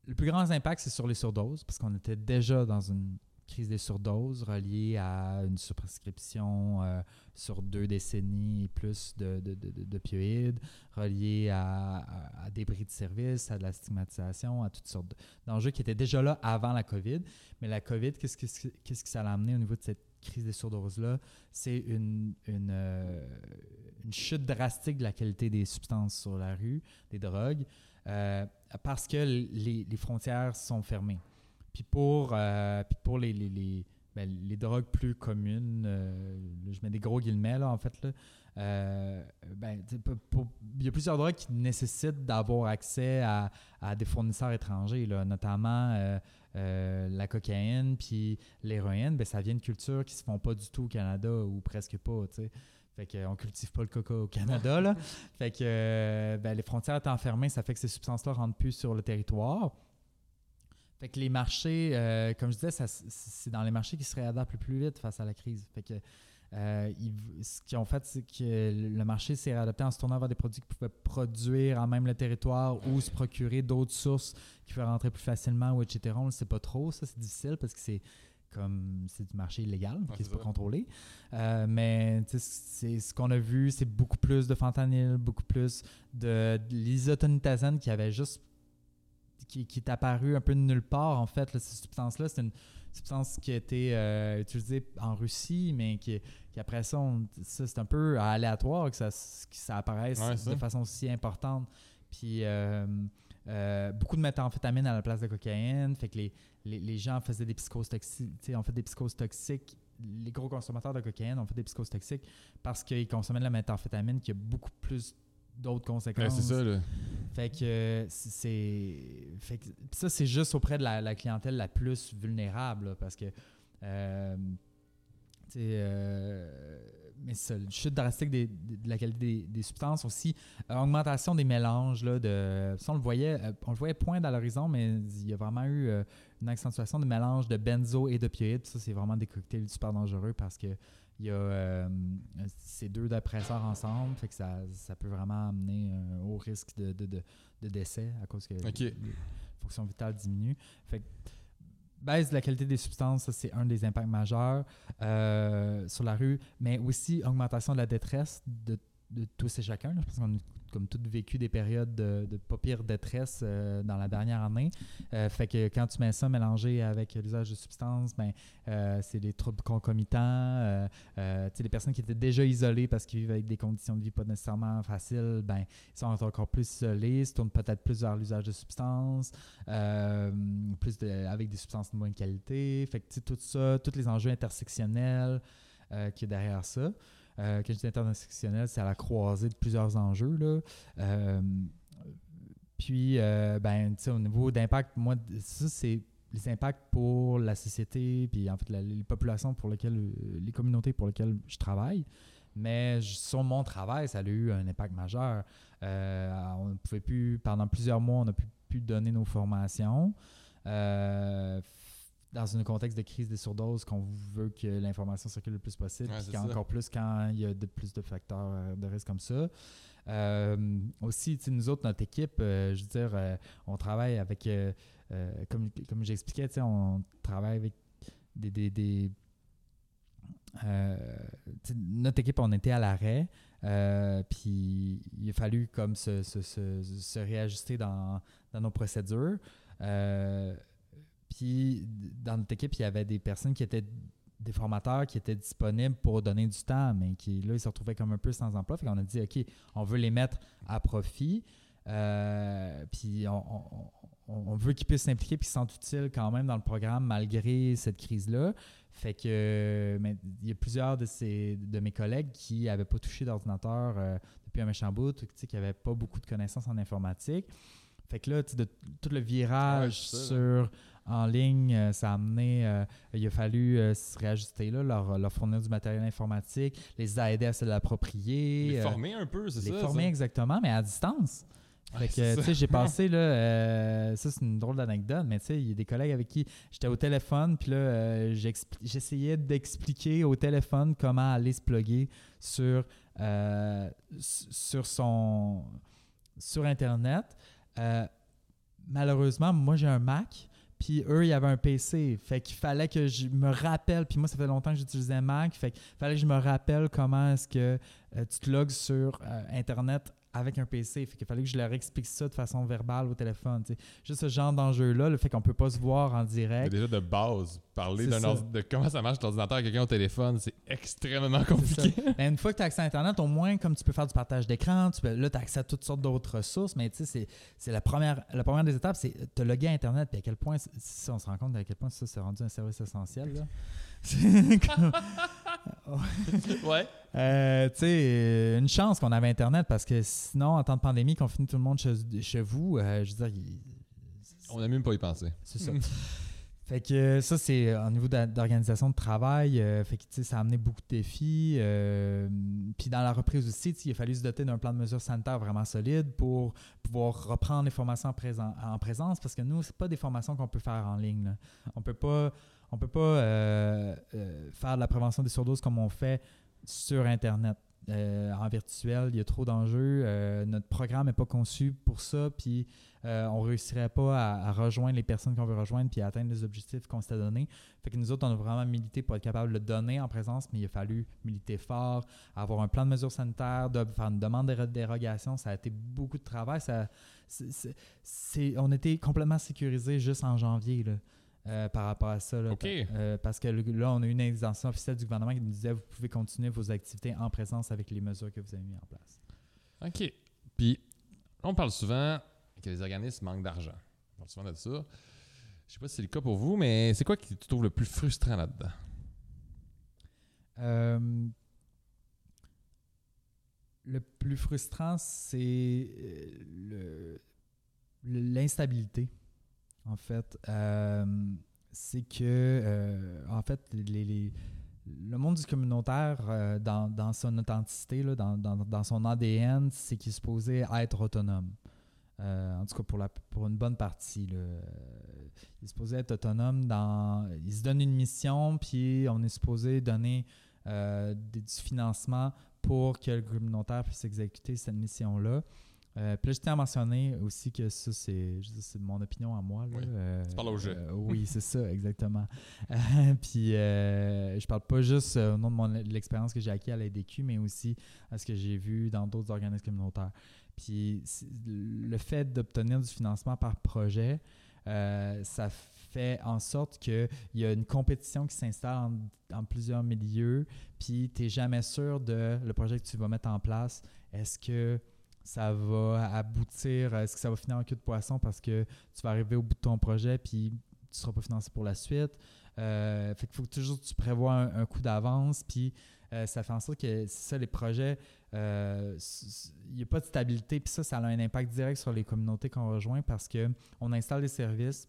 Le plus grand impact, c'est sur les surdoses, parce qu'on était déjà dans une crise des surdoses reliée à une surprescription euh, sur deux décennies et plus de, de, de- de- d'opioïdes, reliée à, à- des de service, à de la stigmatisation, à toutes sortes de- d'enjeux qui étaient déjà là avant la COVID. Mais la COVID, qu'est-ce que, qu'est-ce que ça a amené au niveau de cette crise des surdoses-là? C'est une, une, euh, une chute drastique de la qualité des substances sur la rue, des drogues, euh, parce que les, les frontières sont fermées. Puis pour, euh, puis pour les, les, les, ben, les drogues plus communes, euh, je mets des gros guillemets là, en fait, là, euh, ben, pour- il y a plusieurs drogues qui nécessitent d'avoir accès à, à des fournisseurs étrangers, là, notamment la cocaïne puis l'héroïne. Ben, ça vient de cultures qui se font pas du tout au Canada ou presque pas. tu sais. Fait qu'on cultive pas le coca au Canada. Là. fait que ben, les frontières étant fermées, ça fait que ces substances-là rentrent plus sur le territoire. Fait que les marchés, euh, comme je disais, c'est dans les marchés qui se réadaptent le plus vite face à la crise. Fait que euh, ils- ce qu'ils ont fait, c'est que le marché s'est réadapté en se tournant vers des produits qui pouvaient produire en même le territoire ou se procurer d'autres sources qui pouvaient rentrer plus facilement ou etc. On ne le sait pas trop. Ça, c'est difficile parce que c'est comme c'est du marché illégal qui n'est pas contrôlé. Euh, mais c'est ce qu'on a vu, c'est beaucoup plus de fentanyl, beaucoup plus de, de l'isotonitazène qui avait juste qui, qui est apparu un peu de nulle part en fait. là, cette substance-là, c'est une substance qui a été euh, utilisée en Russie, mais qui, qui après ça, c'est un peu aléatoire que ça, que ça apparaisse Ouais, de façon si importante. Puis euh, euh, beaucoup de méthamphétamine à la place de cocaïne. Fait que les, les, les gens faisaient des psychoses toxiques, ont fait des psychoses toxiques. Les gros consommateurs de cocaïne ont fait des psychoses toxiques parce qu'ils consommaient de la méthamphétamine qui a beaucoup plus d'autres Ouais, conséquences. c'est ça, là. Fait que euh, c'est. Fait que ça, c'est juste auprès de la, la clientèle la plus vulnérable, là, parce que. euh, euh, mais ça, chute drastique des- de la qualité des, des substances aussi, euh, augmentation des mélanges là, de, ça, on le voyait, euh, on le voyait point à l'horizon, mais il y a vraiment eu une accentuation de mélange de benzo et d'opioïdes. Ça, c'est vraiment des cocktails super dangereux parce que il y a euh, ces deux dépresseurs ensemble, fait que ça, ça peut vraiment amener euh, au risque de, de, de, de décès à cause que Ok. les, les fonctions vitales diminuent. Fait que baisse de la qualité des substances, c'est un des impacts majeurs euh, sur la rue, mais aussi augmentation de la détresse de, de tous et chacun. Je pense qu'on a comme tout vécu des périodes de, de pas pire détresse euh, dans la dernière année. Euh, fait que quand tu mets ça mélangé avec l'usage de substances, ben, euh, c'est des troubles concomitants. les personnes qui étaient déjà isolées parce qu'ils vivent avec des conditions de vie pas nécessairement faciles, ben, ils sont encore plus isolés, se tournent peut-être plus vers l'usage de substances, plus de- avec des substances de moins qualité. Fait que tout ça, tous les enjeux intersectionnels qui est derrière ça. Euh, quand je dis intersectionnel, c'est à la croisée de plusieurs enjeux. Là. Euh, puis, euh, ben, au niveau d'impact, moi, ça, c'est les impacts pour la société, puis en fait, les populations pour lesquelles, euh, les communautés pour lesquelles je travaille. Mais sur mon travail, ça a eu un impact majeur. On ne pouvait plus, pendant plusieurs mois, on n'a plus pu donner nos formations. Dans un contexte de crise des surdoses, qu'on veut que l'information circule le plus possible, Ouais, puis encore plus quand il y a de plus de facteurs euh, de risque comme ça. Euh, aussi, nous autres, notre équipe, euh, je veux dire, euh, on travaille avec, comme, comme j'expliquais, on travaille avec des. euh, notre équipe, on était à l'arrêt, puis il a fallu comme se, se- se- se réajuster dans, dans nos procédures. Euh, puis dans notre équipe, il y avait des personnes qui étaient des formateurs qui étaient disponibles pour donner du temps, mais qui là, ils se retrouvaient comme un peu sans emploi. Fait qu'on a dit, OK, on veut les mettre à profit. Euh, puis on, veut qu'ils puissent s'impliquer puis se sentent utiles quand même dans le programme malgré cette crise-là. Fait que il y a plusieurs de, ces, de mes collègues qui n'avaient pas touché d'ordinateur euh, depuis un méchant bout, qui n'avaient pas beaucoup de connaissances en informatique. Fait que là, de, tout le virage Ouais, sur en ligne, euh, ça a amené, euh, il a fallu euh, se réajuster là, leur, leur fournir du matériel informatique, les aider à se l'approprier. Les former un peu, c'est les ça? former ça? exactement, mais à distance. Fait que, tu sais, j'ai passé, là, euh, ça c'est une drôle d'anecdote, mais tu sais, il y a des collègues avec qui j'étais au téléphone, puis là, euh, j'essayais d'expliquer au téléphone comment aller se plugger sur, euh, sur son, sur Internet. Euh, malheureusement, moi, j'ai un Mac, puis eux, il y un PC. Fait qu'il fallait que je me rappelle, puis moi, ça fait longtemps que j'utilisais Mac, fait qu'il fallait que je me rappelle comment est-ce que euh, tu te logs sur euh, Internet avec un PC. Fait qu'il fallait que je leur explique ça de façon verbale au téléphone. tu sais. Juste ce genre d'enjeu-là, le fait qu'on peut pas se voir en Mais direct. déjà de base, parler d'un de comment ça marche l'ordinateur à quelqu'un au téléphone, c'est extrêmement compliqué. Mais une fois que tu as accès à Internet, au moins, comme tu peux faire du partage d'écran, tu peux, là, tu as accès à toutes sortes d'autres ressources, mais tu sais, c'est- la première, la première des étapes, c'est te loguer à Internet, puis à quel point, si on se rend compte à quel point ça, c'est rendu un service essentiel. Là. Comme- ouais. Euh, tu sais, euh, une chance qu'on avait Internet, parce que sinon, en temps de pandémie, qu'on finit tout le monde chez, chez vous, euh, je veux dire, il- On n'a même pas y pensé. c'est ça. Fait que ça, c'est au niveau d'organisation de travail. euh, fait que, tu sais, ça a amené beaucoup de défis. euh, Puis dans la reprise aussi, tu sais, il a fallu se doter d'un plan de mesures sanitaires vraiment solide pour pouvoir reprendre les formations en présence parce que nous, c'est pas des formations qu'on peut faire en ligne. là. On peut pas, on peut pas euh, euh, faire de la prévention des surdoses comme on fait sur Internet. Euh, en virtuel, il y a trop d'enjeux. Notre programme n'est pas conçu pour ça. Puis on réussirait pas à, rejoindre les personnes qu'on veut rejoindre puis à atteindre les objectifs qu'on s'était donnés. Fait que nous autres, on a vraiment milité pour être capable de le donner en présence, mais il a fallu militer fort, avoir un plan de mesures sanitaires, faire une demande de dérogation. Ça a été beaucoup de travail. Ça, on était complètement sécurisé juste en janvier. Euh, par rapport à ça. là. Euh, parce que là, on a eu une indication officielle du gouvernement qui nous disait vous pouvez continuer vos activités en présence avec les mesures que vous avez mises en place. OK. Puis, on parle souvent que les organismes manquent d'argent. On parle souvent de ça. Je sais pas si c'est le cas pour vous, mais c'est quoi que tu trouves le plus frustrant là-dedans? Euh, le plus frustrant, c'est l'instabilité, en fait. Euh, c'est que, euh, en fait, les, le monde du communautaire, dans, son authenticité, là, dans, dans, son ADN, c'est qu'il est supposé être autonome. en tout cas, pour, la, pour une bonne partie. Là. Il est supposé être autonome dans. Il se donne une mission, puis on est supposé donner du financement pour que le communautaire puisse exécuter cette mission-là. Euh, puis là, je tiens à mentionner aussi que ça, c'est mon opinion à moi. Là. Oui. Euh, tu parles au jeu. Euh, oui, c'est ça, exactement. puis je parle pas juste au nom de, l'expérience que j'ai acquis à l'ADQ, mais aussi à ce que j'ai vu dans d'autres organismes communautaires. Puis le fait d'obtenir du financement par projet, ça fait en sorte qu'il y a une compétition qui s'installe en, plusieurs milieux, puis tu n'es jamais sûr de le projet que tu vas mettre en place. Est-ce que ça va aboutir, est-ce que ça va finir en queue de poisson parce que tu vas arriver au bout de ton projet, puis tu ne seras pas financé pour la suite? Euh, fait qu'il faut toujours que tu prévois un, coup d'avance, puis euh, ça fait en sorte que ça, les projets, euh, il n'y a pas de stabilité, puis ça, ça a un impact direct sur les communautés qu'on rejoint parce qu'on installe des services,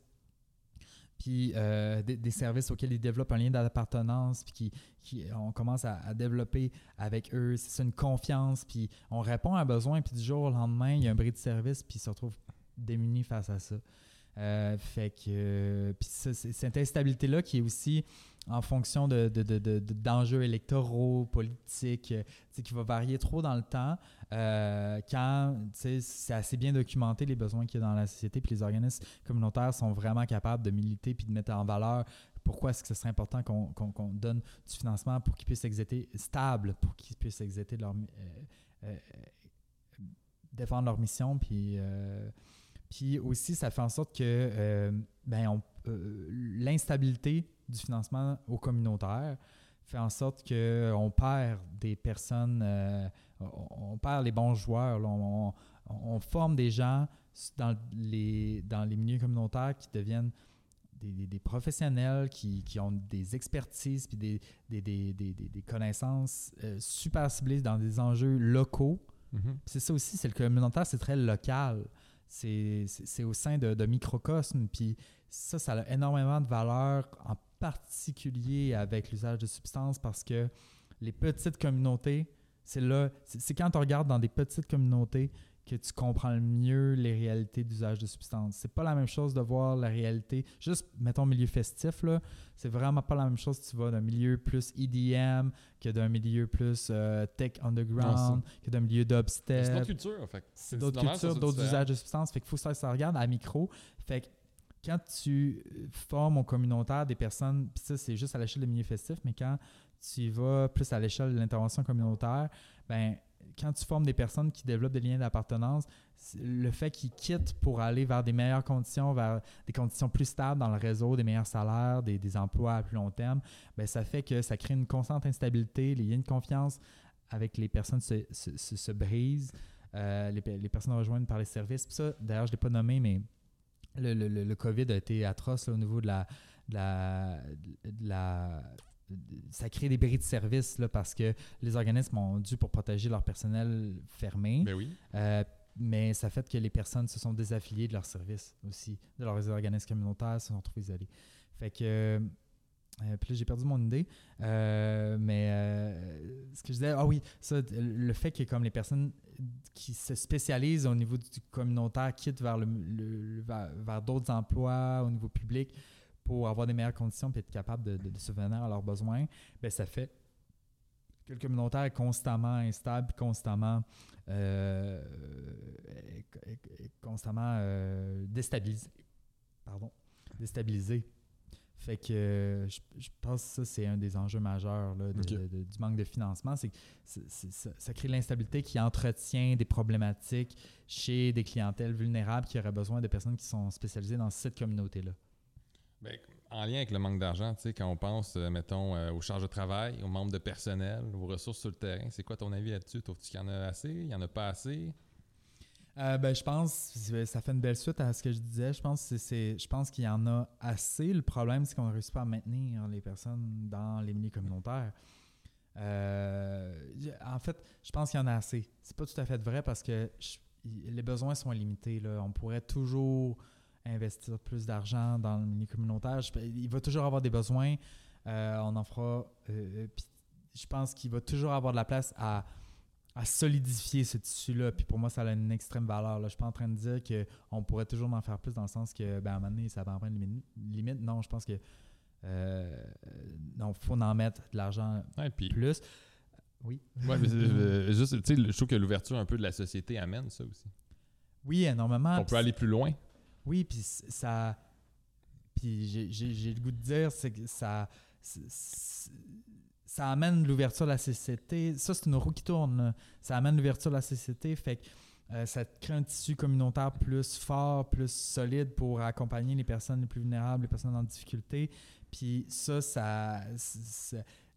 puis euh, des, services auxquels ils développent un lien d'appartenance, puis qui, on commence à, développer avec eux. C'est une confiance, puis on répond à un besoin, puis du jour au lendemain, il y a un bris de service, puis ils se retrouvent démunis face à ça. Euh, fait que, puis cette instabilité-là qui est aussi en fonction de, d'enjeux électoraux, politiques, euh, qui va varier trop dans le temps, euh, quand c'est assez bien documenté les besoins qu'il y a dans la société, puis les organismes communautaires sont vraiment capables de militer puis de mettre en valeur pourquoi est-ce que ce serait important qu'on donne du financement pour qu'ils puissent exéter stable, pour qu'ils puissent exéter leur euh, défendre leur mission, puis puis aussi ça fait en sorte que ben l'instabilité du financement au communautaire fait en sorte qu'on perd des personnes, euh, on, perd les bons joueurs. on, forme des gens dans les, dans les milieux communautaires qui deviennent des, professionnels, qui, ont des expertises puis des, des, connaissances euh, super ciblées dans des enjeux locaux. Mm-hmm. C'est ça aussi, c'est le communautaire, c'est très local. C'est au sein de, de microcosmes. Puis ça, ça a énormément de valeur en particulier avec l'usage de substances parce que les petites communautés, c'est là, c'est quand tu regardes dans des petites communautés que tu comprends le mieux les réalités d'usage de substances. C'est pas la même chose de voir la réalité, juste mettons milieu festif là, c'est vraiment pas la même chose si tu vas d'un milieu plus EDM que d'un milieu plus euh, tech underground, que d'un milieu dubstep. C'est d'autres cultures, en fait. C'est d'autres cultures, d'autres usages de substances, fait qu'il faut que ça, ça regarde à micro. Fait que quand tu formes au communautaire des personnes, puis ça, c'est juste à l'échelle des milieux festifs, mais quand tu vas plus à l'échelle de l'intervention communautaire, ben quand tu formes des personnes qui développent des liens d'appartenance, le fait qu'ils quittent pour aller vers des meilleures conditions, vers des conditions plus stables dans le réseau, des meilleurs salaires, des, emplois à plus long terme, ben ça fait que ça crée une constante instabilité, les liens de confiance avec les personnes se, se, brisent, euh, les, personnes rejoignent par les services. ça, d'ailleurs, je ne l'ai pas nommé, mais le, le, le, COVID a été atroce au niveau de la, la, ça crée des bris de service là, parce que les organismes ont dû pour protéger leur personnel fermé. Mais ben oui. Euh, mais ça fait que les personnes se sont désaffiliées de leurs services aussi, de leurs organismes communautaires, se sont retrouvées isolées. Fait que euh, puis là, j'ai perdu mon idée. Euh, mais euh, ce que je disais, ah oui, ça, le fait que comme les personnes qui se spécialisent au niveau du communautaire quittent vers, le, vers, d'autres emplois au niveau public pour avoir des meilleures conditions et être capable de, de, subvenir à leurs besoins, bien, ça fait que le communautaire est constamment instable, constamment, constamment déstabilisé. Pardon, déstabilisé. Fait que euh, je, pense que ça, c'est un des enjeux majeurs du manque de financement. C'est que ça, crée l'instabilité qui entretient des problématiques chez des clientèles vulnérables qui auraient besoin de personnes qui sont spécialisées dans cette communauté-là. Bien, en lien avec le manque d'argent, tu sais, quand on pense, euh, mettons, euh, aux charges de travail, aux membres de personnel, aux ressources sur le terrain, c'est quoi ton avis là-dessus? Trouves-tu qu'il y en a assez? Il n'y en a pas assez? Euh, ben, je pense, ça fait une belle suite à ce que je disais. Je pense, c'est, je pense qu'il y en a assez. Le problème, c'est qu'on ne réussit pas à maintenir les personnes dans les milieux communautaires. Euh, en fait, je pense qu'il y en a assez. C'est pas tout à fait vrai parce que les besoins sont limités. Là. On pourrait toujours investir plus d'argent dans le milieu communautaire. Il va toujours avoir des besoins. Euh, on en fera. je pense qu'il va toujours avoir de la place à, à solidifier ce tissu-là. Puis pour moi, ça a une extrême valeur. Là. Je suis pas en train de dire qu'on pourrait toujours en faire plus dans le sens que, ben, à un moment donné, ça va en prendre une limite. Non, je pense que. Euh, non, faut en mettre de l'argent Ouais, puis, plus. Oui. ouais, mais euh, juste, tu sais, je trouve que l'ouverture un peu de la société amène ça aussi. Oui, énormément. On peut aller plus loin. Oui, puis ça. Puis j'ai- le goût de dire, c'est que ça. Ça amène l'ouverture de la société. Ça, c'est une roue qui tourne. Ça amène l'ouverture de la société. Fait que euh, ça crée un tissu communautaire plus fort, plus solide pour accompagner les personnes les plus vulnérables, les personnes en difficulté. Puis ça, ça.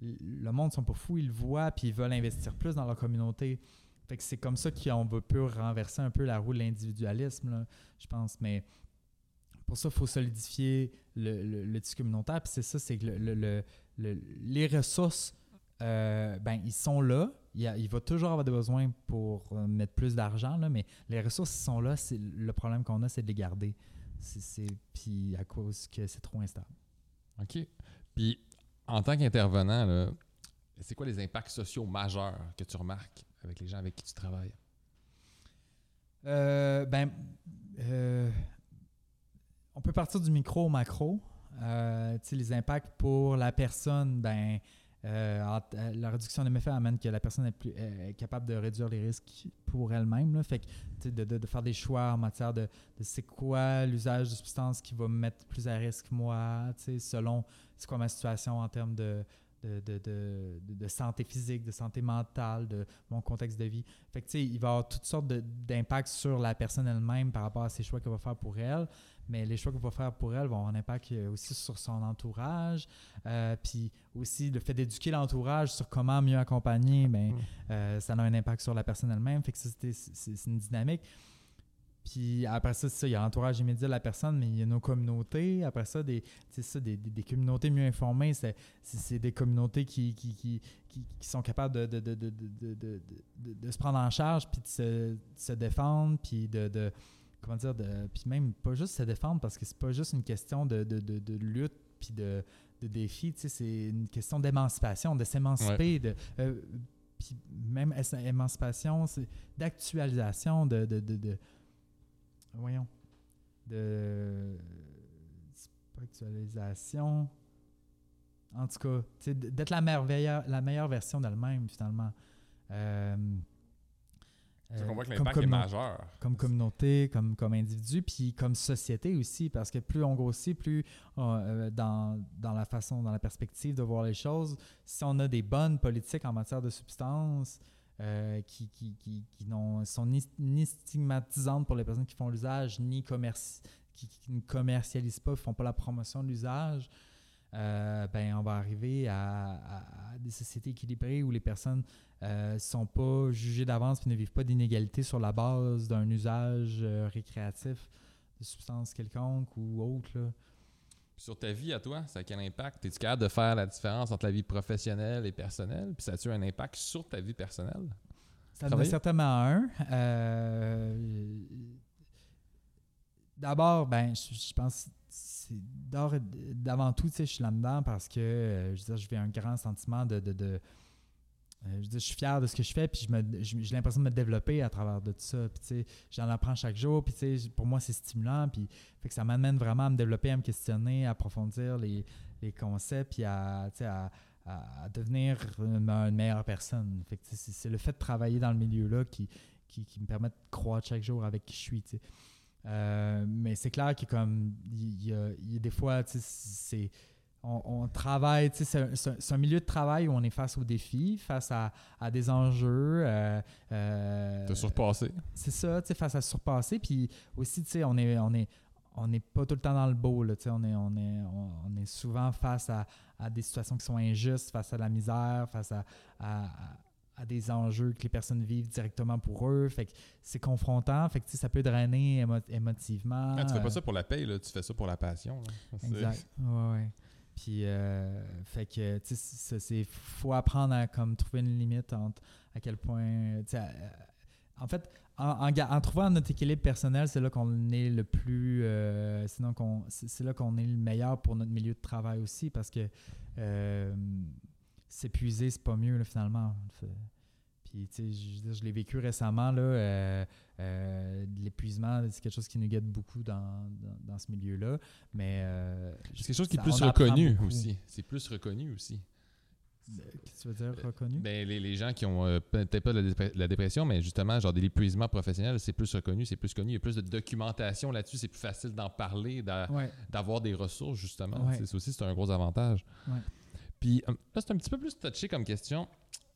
le monde sont pas fous, ils le voient, puis ils veulent investir plus dans leur communauté. Fait que c'est comme ça qu'on peut renverser un peu la roue de l'individualisme, je pense. Mais pour ça, il faut solidifier le, le, le tissu communautaire. Puis c'est ça, c'est que le, le- le- le- les ressources, euh, ben, ils sont là. Il, a- il va toujours avoir des besoins pour euh, mettre plus d'argent, là, mais les ressources ils sont là. C'est, le problème qu'on a, c'est de les garder. C'est, c'est- puis à cause que c'est trop instable. OK. Puis, en tant qu'intervenant, là, c'est quoi les impacts sociaux majeurs que tu remarques avec les gens avec qui tu travailles? Euh, ben, euh, on peut partir du micro au macro. Euh, les impacts pour la personne, ben, euh, euh, la réduction des méfaits amène que la personne est, plus, euh, capable de réduire les risques pour elle-même. Fait que, de, faire des choix en matière de, c'est quoi l'usage de substances qui va me mettre plus à risque moi, selon c'est quoi ma situation en termes de, de, de, de- santé physique, de santé mentale, de mon contexte de vie. Fait que, il va y avoir toutes sortes d'impacts sur la personne elle-même par rapport à ses choix qu'elle va faire pour elle, mais les choix qu'elle va faire pour elle vont avoir un impact euh, aussi sur son entourage, euh, puis aussi le fait d'éduquer l'entourage sur comment mieux accompagner, ben, Mm. euh, ça a un impact sur la personne elle-même. Fait que ça, c'est une dynamique. Puis après ça, il y a l'entourage immédiat de la personne, mais il y a nos communautés. Après ça, des, ça, des, des- des communautés mieux informées, c'est, des communautés qui, qui, qui, qui- qui sont capables de, de, de, de, de, de- de- de se prendre en charge, puis de se, de se défendre, puis de- comment dire, de, puis même pas juste se défendre, parce que c'est pas juste une question de, de, de, de lutte, puis de, de défi, tu sais, c'est une question d'émancipation, de s'émanciper, de... euh, puis même émancipation, c'est d'actualisation, de, de, de, Voyons. De. pas actualisation. En tout cas, tu sais, d'être la meilleure, la meilleure version d'elle-même, finalement. Euh, Euh, que comme l'impact est communau- majeur. comme communauté, comme, comme individu, puis comme société aussi, parce que plus on grossit, plus euh, dans, dans la façon, dans la perspective de voir les choses, si on a des bonnes politiques en matière de substances euh, qui, qui, qui, qui sont ni, ni stigmatisantes pour les personnes qui font l'usage, ni commerci- qui, qui ne commercialisent pas, ne font pas la promotion de l'usage, euh, ben, on va arriver à, à- à des sociétés équilibrées où les personnes ne sont pas jugées d'avance et ne vivent pas d'inégalité sur la base d'un usage euh, récréatif de substances quelconques ou autres. sur ta vie à toi, ça a quel impact? Es-tu capable de faire la différence entre la vie professionnelle et personnelle? Puis ça a-tu un impact sur ta vie personnelle? Ça en a certainement un. D'abord, ben, je, je pense c'est d'avant tout, je suis là-dedans parce que euh, je veux un grand sentiment de. de, euh, je, dire, je suis fier de ce que je fais, puis j'ai l'impression de me développer à travers de tout ça. Puis, j'en apprends chaque jour, puis pour moi, c'est stimulant, puis fait que ça m'amène vraiment à me développer, à me questionner, à approfondir les, les concepts, puis à, à, devenir une, meilleure personne. Fait que, c'est le fait de travailler dans le milieu-là qui, qui, me permet de croître chaque jour avec qui je suis. Euh, mais c'est clair que comme il y, a, il y a des fois, c'est on, on travaille, c'est un- milieu de travail où on est face aux défis, face à, à des enjeux. euh, euh, T'as surpassé? c'est ça, face à se surpasser. Puis aussi, tu sais, on est, on est, on n'est pas tout le temps dans le beau, là, tu sais, on est, on est, on, on est souvent face à, à des situations qui sont injustes, face à la misère, face à, à, à- des enjeux que les personnes vivent directement pour eux. Fait que c'est confrontant, fait que ça peut drainer émo- émotivement. Ah, tu fais euh, pas ça pour la paye, là, tu fais ça pour la passion. là. Exact. Ouais, ouais. Puis, euh, fait que, tu sais, c'est faut apprendre à comme trouver une limite entre à quel point, tu sais, euh, en fait, en, en, trouvant notre équilibre personnel, c'est là qu'on est le plus, euh, sinon qu'on, c'est là qu'on est le meilleur pour notre milieu de travail aussi, parce que s'épuiser, c'est pas mieux finalement. Puis, tu sais, je, l'ai vécu récemment, là, euh, euh, l'épuisement, c'est quelque chose qui nous guette beaucoup dans, dans, ce milieu-là. Mais. Euh, c'est quelque chose qui est plus reconnu aussi. C'est plus reconnu aussi. Qu'est-ce que tu veux dire, reconnu? Ben, les, les, gens qui ont peut-être pas de la, dépression, mais justement, genre de l'épuisement professionnel, c'est plus reconnu, c'est plus connu. Il y a plus de documentation là-dessus, c'est plus facile d'en parler, d'avoir des ressources, justement. C'est aussi c'est un gros avantage. Puis là, c'est un petit peu plus touché comme question.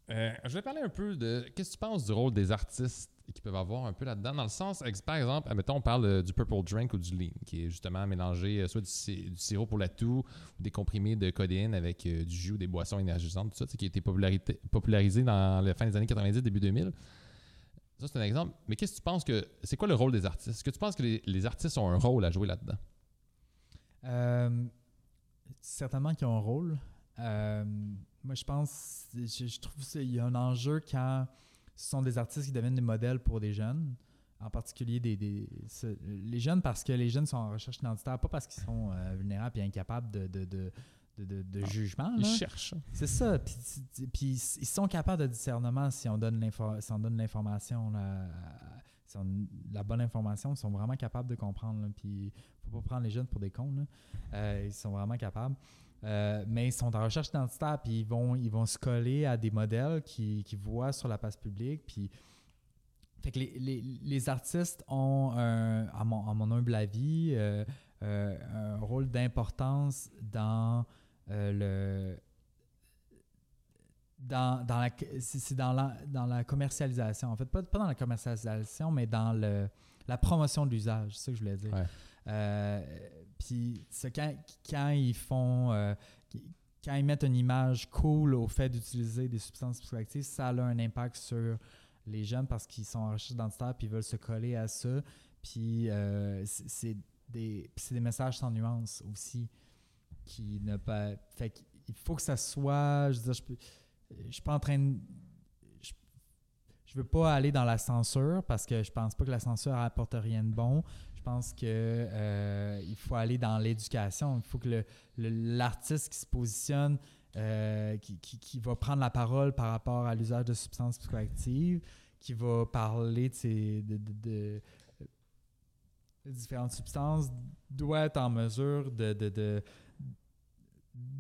Euh, je vais parler un peu de. Qu'est-ce que tu penses du rôle des artistes qui peuvent avoir un peu là-dedans? Dans le sens, par exemple, admettons, on parle du Purple Drink ou du Lean, qui est justement mélangé euh, soit du, sirop pour la toux ou des comprimés de codéine avec euh, du jus ou des boissons énergisantes, tout ça, qui a été popularisé dans la fin des années 90, début 2000. Ça, c'est un exemple. Mais qu'est-ce que tu penses que. C'est quoi le rôle des artistes? Est-ce que tu penses que les, artistes ont un rôle à jouer là-dedans? certainement qu'ils ont un rôle. Moi, je pense, je, trouve qu'il y a un enjeu quand ce sont des artistes qui deviennent des modèles pour des jeunes, en particulier des, les jeunes parce que les jeunes sont en recherche identitaire, pas parce qu'ils sont euh, vulnérables et incapables de, de, de, de, ah, jugement. Ils cherchent. C'est ça. Puis, puis, ils sont capables de discernement si on donne l'information. Si on, la bonne information, ils sont vraiment capables de comprendre. Là. Puis, il ne faut pas prendre les jeunes pour des cons. Euh, ils sont vraiment capables. Euh, mais ils sont en recherche identitaire, puis ils vont, ils vont se coller à des modèles qu'ils qui voient sur la place publique. Puis, fait que les, les, les artistes ont, à, mon, à, mon, humble avis, euh, euh, un rôle d'importance dans le. Dans, dans la, c'est dans la, dans la commercialisation. En fait, pas, pas dans la commercialisation, mais dans le, la promotion de l'usage. C'est ça que je voulais dire. Puis quand, quand, ils font. Euh, quand ils mettent une image cool au fait d'utiliser des substances psychoactives, ça a un impact sur les jeunes parce qu'ils sont en recherche identitaire puis ils veulent se coller à ça. Puis euh, c'est des, des messages sans nuance aussi qui ne pas. Fait faut que ça soit. Je suis pas en train de. Je, je veux pas aller dans la censure parce que je pense pas que la censure apporte rien de bon. Je pense qu'il euh, faut aller dans l'éducation. Il faut que l'artiste qui se positionne, euh, qui, va prendre la parole par rapport à l'usage de substances psychoactives, qui va parler de, différentes substances, doit être en mesure de, de,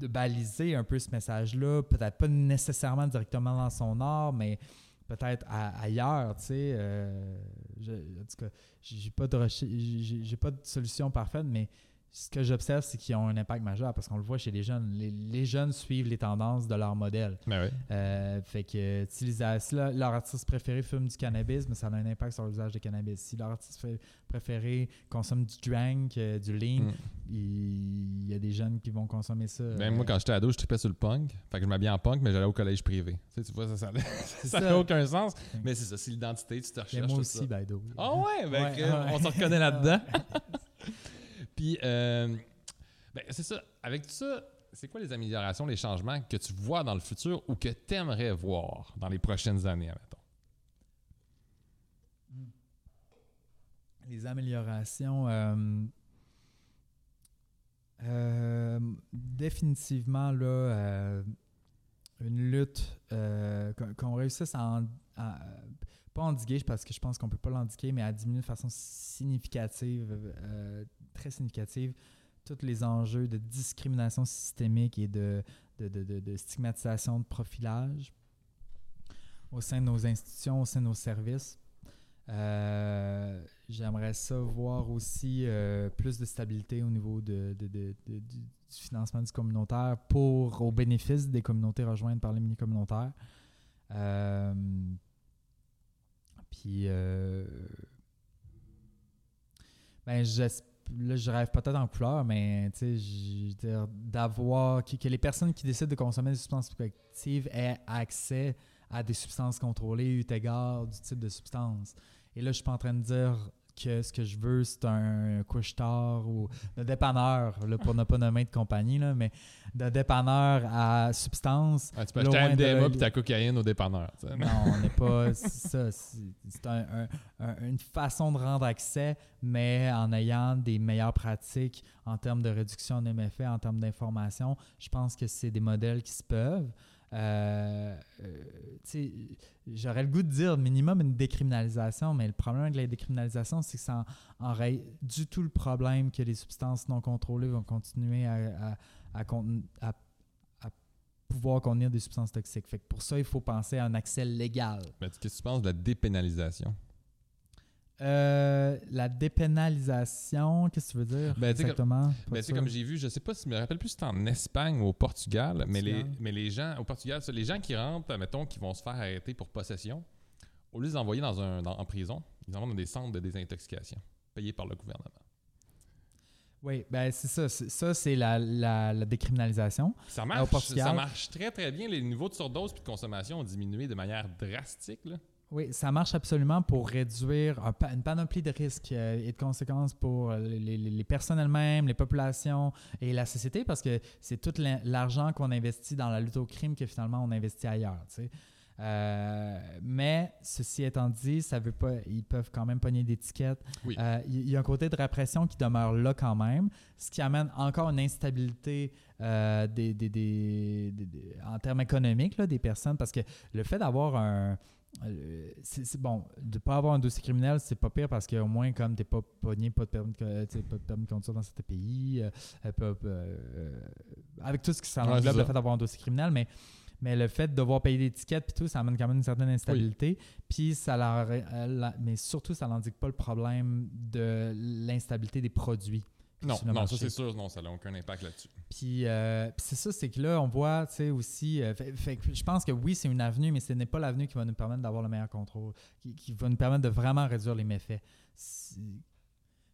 baliser un peu ce message-là, peut-être pas nécessairement directement dans son art, mais peut-être ailleurs, tu sais. Euh, en tout cas, j'ai pas j'ai pas de solution parfaite, mais ce que j'observe, c'est qu'ils ont un impact majeur parce qu'on le voit chez les jeunes. Les, jeunes suivent les tendances de leur modèle. Ben euh, fait que si, leur artiste préféré fume du cannabis, mais ça a un impact sur l'usage de cannabis. Si leur artiste préféré consomme du drink, euh, du lean, mm. il, y a des jeunes qui vont consommer ça. Ben, moi, quand j'étais ado, je tripais sur le punk. Fait que je m'habillais en punk, mais j'allais au collège privé. Tu, sais, tu vois, ça n'a aucun sens. Mais c'est ça, c'est l'identité, tu te recherches. moi aussi, by Ah ouais, ben, on se reconnaît là-dedans. Puis, euh, ben, c'est ça. Avec tout ça, c'est quoi les améliorations, les changements que tu vois dans le futur ou que tu aimerais voir dans les prochaines années, admettons? Hmm. Les améliorations. Euh, euh, définitivement, là, une lutte, qu'on réussisse à, pas endiguer parce que je pense qu'on peut pas l'endiguer, mais à diminuer de façon significative très significative tous les enjeux de discrimination systémique et de, stigmatisation, de profilage au sein de nos institutions, au sein de nos services. Euh, j'aimerais ça voir aussi euh, plus de stabilité au niveau du financement du communautaire pour au bénéfice des communautés rejointes par les mini-communautaires. Euh, puis, ben, j'espère là, je rêve peut-être en couleur, mais d'avoir que, les personnes qui décident de consommer des substances psychoactives aient accès à des substances contrôlées eu égard du type de substance. Et là, je suis pas en train de dire que ce que je veux, c'est un couche-tard ou un dépanneur, là, pour ne pas nommer de compagnie, là, mais de dépanneur à substance. Ah, tu peux acheter de- MDMA puis ta cocaïne au dépanneur. Non, on n'est pas. Ça. C'est un- un- un- une façon de rendre accès, mais en ayant des meilleures pratiques en termes de réduction de MFA, en termes d'information. Je pense que c'est des modèles qui se peuvent. Euh, euh, J'aurais le goût de dire minimum une décriminalisation, mais le problème avec la décriminalisation, c'est que ça en- enraye du tout le problème que les substances non contrôlées vont continuer à, à- pouvoir contenir des substances toxiques. Fait que pour ça, il faut penser à un accès légal. Qu'est-ce que tu penses de la dépénalisation? Euh, la dépénalisation, qu'est-ce que tu veux dire Ben, exactement? Ben, tu sais, comme j'ai vu, je sais pas si je me rappelle plus si c'était en Espagne ou au Portugal, mais les, mais les gens, au Portugal, les gens qui rentrent, mettons, qui vont se faire arrêter pour possession, au lieu de les envoyer dans un, dans- en prison, ils envoient dans des centres de désintoxication payés par le gouvernement. Oui, ben c'est ça. C'est- Ça, c'est la, la- la décriminalisation. Ça Au marche, Portugal. ça marche très très bien. Les niveaux de surdose et de consommation ont diminué de manière drastique. Là. Oui, ça marche absolument pour réduire un une panoplie de risques euh, et de conséquences pour euh, les, personnes elles-mêmes, les populations et la société parce que c'est tout l'argent qu'on investit dans la lutte au crime que finalement on investit ailleurs. tu sais. Euh, mais ceci étant dit, ça veut pas, ils peuvent quand même pogner d'étiquettes. Oui. Euh, Il il y a un côté de répression qui demeure là quand même, ce qui amène encore une instabilité euh, des- en termes économiques là, des personnes parce que le fait d'avoir un. Euh, c'est bon, de ne pas avoir un dossier criminel, c'est pas pire parce qu'au moins, comme tu n'es pas pogné, pas de permis de, sais, pas de permis de conduire dans certains pays, euh, euh, euh, euh, avec tout ce qui s'en Ouais, le fait d'avoir un dossier criminel, mais, mais le fait de devoir payer des tickets puis tout, ça amène quand même une certaine instabilité. Puis ça leur, euh, la- mais surtout, ça n'indique pas le problème de l'instabilité des produits. Non, non, ça c'est sûr, non, ça n'a aucun impact là-dessus. Puis, euh, puis c'est ça, c'est que là, on voit, tu sais, aussi. euh, fait- fait que je pense que oui, c'est une avenue, mais ce n'est pas l'avenue qui va nous permettre d'avoir le meilleur contrôle, qui, qui va nous permettre de vraiment réduire les méfaits.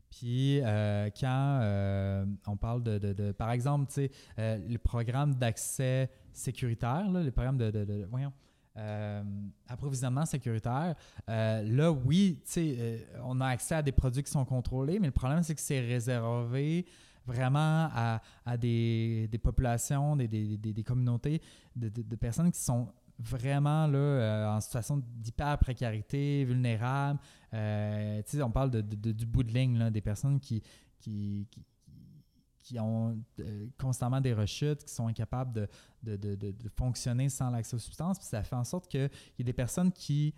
Puis, euh, quand euh, on parle de, de- de- par exemple, tu sais, le programme d'accès sécuritaire, là, le programme de, de- de- voyons, euh, approvisionnement sécuritaire, euh, là, oui, euh, on a accès à des produits qui sont contrôlés, mais le problème, c'est que c'est réservé vraiment à, des, populations, des, communautés de, personnes qui sont vraiment là, euh, en situation d'hyper précarité, vulnérables. On parle du bout de ligne, des personnes qui, qui ont euh, constamment des rechutes, qui sont incapables de, de, de- de- fonctionner sans l'accès aux substances. Puis ça fait en sorte qu'il y a des personnes qui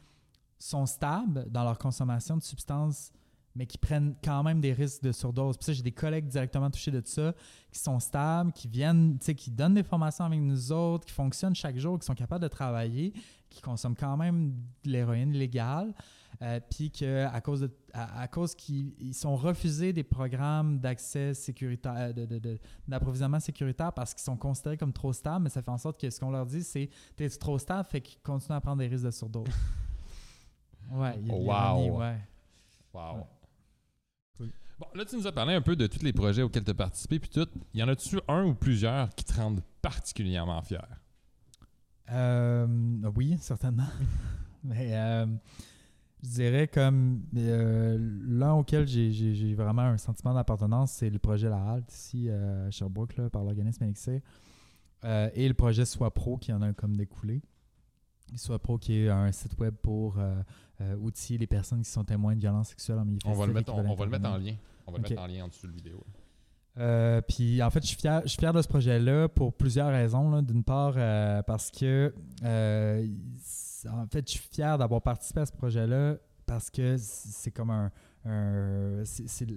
sont stables dans leur consommation de substances mais qui prennent quand même des risques de surdose. Puis ça, j'ai des collègues directement touchés de ça, qui sont stables, qui viennent, tu sais, qui donnent des formations avec nous autres, qui fonctionnent chaque jour, qui sont capables de travailler, qui consomment quand même de l'héroïne légale, euh, puis qu'à cause, de, à, à cause qu'ils ils sont refusés des programmes d'accès sécuritaire, de- de- de- d'approvisionnement sécuritaire parce qu'ils sont considérés comme trop stables, mais ça fait en sorte que ce qu'on leur dit, c'est « t'es trop stable, fait qu'ils continuent à prendre des risques de surdose ». Ouais, il y a de Wow. l'ironie, ouais. Wow. Ouais. Cool. Bon, là, tu nous as parlé un peu de tous les projets auxquels tu as participé, puis tout. Y en a-tu un ou plusieurs qui te rendent particulièrement fier? Euh, oui, certainement. Mais euh, je dirais comme euh, l'un auquel j'ai- vraiment un sentiment d'appartenance, c'est le projet La Halte ici euh, à Sherbrooke là, par l'organisme Elixir. Euh, et le projet Soit Pro qui en a comme découlé. Soit Pro qui est un site web pour euh, outiller les personnes qui sont témoins de violences sexuelles en milieu On va le mettre, on, va le mettre en lien. On va le mettre en lien en dessous de la vidéo. Euh, puis en fait, je suis fier, je suis fier de ce projet-là pour plusieurs raisons. D'une part, euh, parce que euh, en fait, je suis fier d'avoir participé à ce projet-là parce que c'est comme un. un- c'est-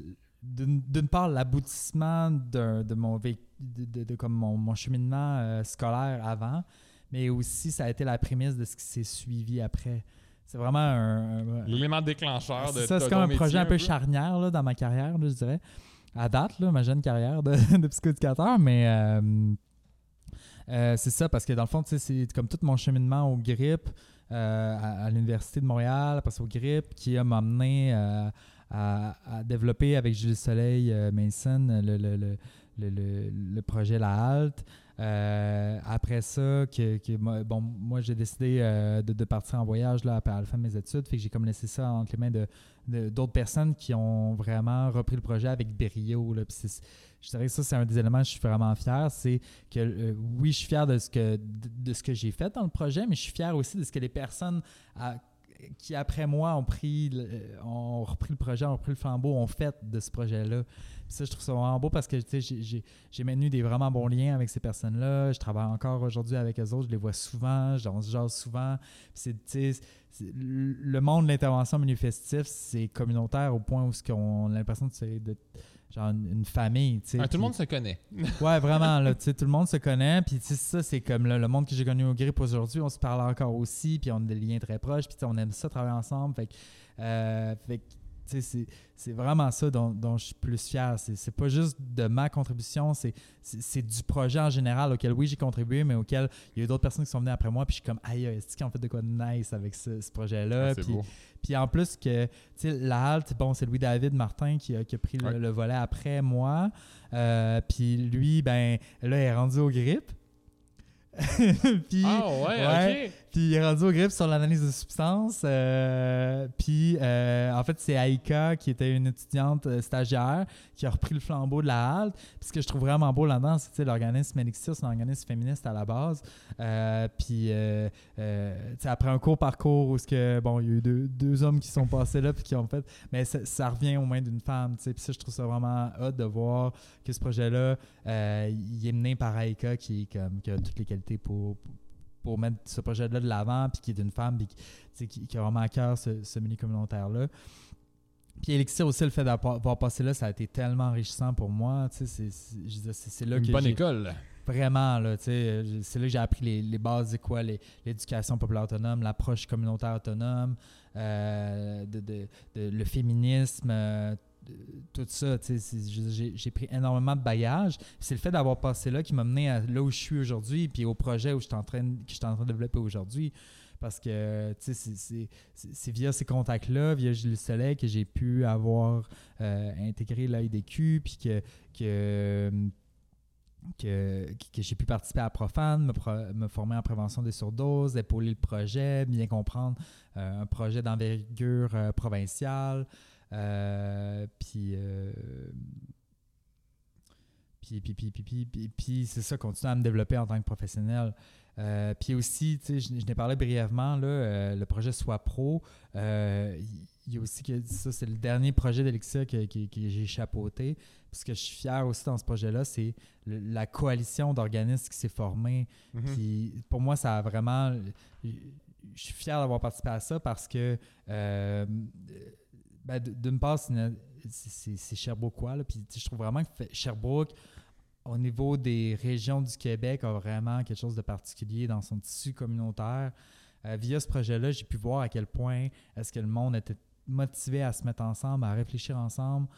d'une part l'aboutissement de mon de, de- de comme mon, mon cheminement euh, scolaire avant, mais aussi ça a été la prémisse de ce qui s'est suivi après. C'est vraiment un- un, L'élément déclencheur de c'est ça, c'est comme un projet un peu peu? charnière là, dans ma carrière, là, je dirais. À date, là, ma jeune carrière de, de psychoéducateur, mais euh, euh, c'est ça, parce que dans le fond, c'est comme tout mon cheminement au GRIP euh, à, l'Université de Montréal, après ça au GRIP, qui a m'amené euh, à, développer avec Jules Soleil euh, Mason le, le, le- le projet La Halte. Euh, après ça, que, que bon, moi, j'ai décidé euh, de, partir en voyage là, à la fin de mes études. Fait que j'ai comme laissé ça entre les mains de, d'autres personnes qui ont vraiment repris le projet avec brio. Là. Je dirais que ça, c'est un des éléments que je suis vraiment fier. C'est que, euh, oui, je suis fier de ce que, de, que j'ai fait dans le projet, mais je suis fier aussi de ce que les personnes à- qui, après moi, euh, ont repris le projet, ont repris le flambeau, ont fait de ce projet-là. Ça, je trouve ça vraiment beau parce que j'ai- maintenu des vraiment bons liens avec ces personnes-là. Je travaille encore aujourd'hui avec eux autres. Je les vois souvent. On se jase souvent. C'est, le monde de l'intervention milieu festif, c'est communautaire au point où qu'on a l'impression de- genre une, famille. tu sais. Ah, tout le monde se connaît. Ouais, vraiment, là, tu sais, tout le monde se connaît, puis tu sais, ça, c'est comme là, le monde que j'ai connu au GRIP aujourd'hui, on se parle encore aussi, puis on a des liens très proches, puis tu sais, on aime ça travailler ensemble, fait euh, fait c'est- vraiment ça dont, dont je suis plus fier. C'est pas juste de ma contribution, c'est du projet en général auquel, oui, j'ai contribué, mais auquel il y a eu d'autres personnes qui sont venues après moi, puis je suis comme, aïe, est-ce qu'ils ont fait de quoi de nice avec ce, ce projet-là? Ah, Puis- en plus que, tu sais, la halte, bon, c'est Louis-David Martin qui a, qui a pris le, volet après moi. Euh, puis lui, ben, là, il est rendu au grip. puis, Ah ouais, ouais. ok. Puis il est rendu au grip sur l'analyse de substances. euh, puis euh, en fait, c'est Aïka qui était une étudiante euh, stagiaire qui a repris le flambeau de la halte. Puis ce que je trouve vraiment beau là-dedans, c'est l'organisme Elixir, c'est un organisme féministe à la base. Puis après un court parcours où que, bon, il y a eu deux, hommes qui sont passés là puis qui ont fait, mais ça, revient aux mains d'une femme. Puis ça, je trouve ça vraiment hot de voir que ce projet-là, il est mené par Aïka qui, comme, qui a toutes les qualités pour mettre ce projet-là de l'avant, puis qui est d'une femme, puis qui, qui, a vraiment à cœur ce, ce milieu communautaire-là. Puis Elixir aussi, le fait d'avoir passé là, ça a été tellement enrichissant pour moi. tu sais, C'est là Une que bonne école. Vraiment, là, tu sais, c'est là que j'ai appris les, les bases de quoi, l'éducation populaire autonome, l'approche communautaire autonome, euh, de, de- de- le féminisme, euh, tout ça, j'ai pris énormément de bagages. C'est le fait d'avoir passé là qui m'a mené à là où je suis aujourd'hui, puis au projet où je en train, que je suis en train de développer aujourd'hui. Parce que, c'est- via ces contacts-là, via Gilles Soleil, que j'ai pu avoir euh, intégré l'AIDQ, puis que, que que, j'ai pu participer à Profane, me, pro- me former en prévention des surdoses, épauler le projet, bien comprendre euh, un projet d'envergure euh, provinciale. Euh, puis, euh, puis, puis, puis, puis, puis, c'est ça, continuer à me développer en tant que professionnel. Euh, puis aussi, tu sais, je, je n'ai parlé brièvement, là, euh, le projet Soit Pro. euh, Il y a aussi que ça, c'est le dernier projet d'Elixir que, que- que j'ai chapeauté. Puis ce que je suis fier aussi dans ce projet-là, c'est la coalition d'organismes qui s'est formée. Mhm. Puis pour moi, ça a vraiment. Je suis fier d'avoir participé à ça parce que, ben, d'une part, c'est Sherbrookeois. Là, puis je trouve vraiment que Sherbrooke, au niveau des régions du Québec, a vraiment quelque chose de particulier dans son tissu communautaire. Euh, via ce projet-là, j'ai pu voir à quel point est-ce que le monde était motivé à se mettre ensemble, à réfléchir ensemble.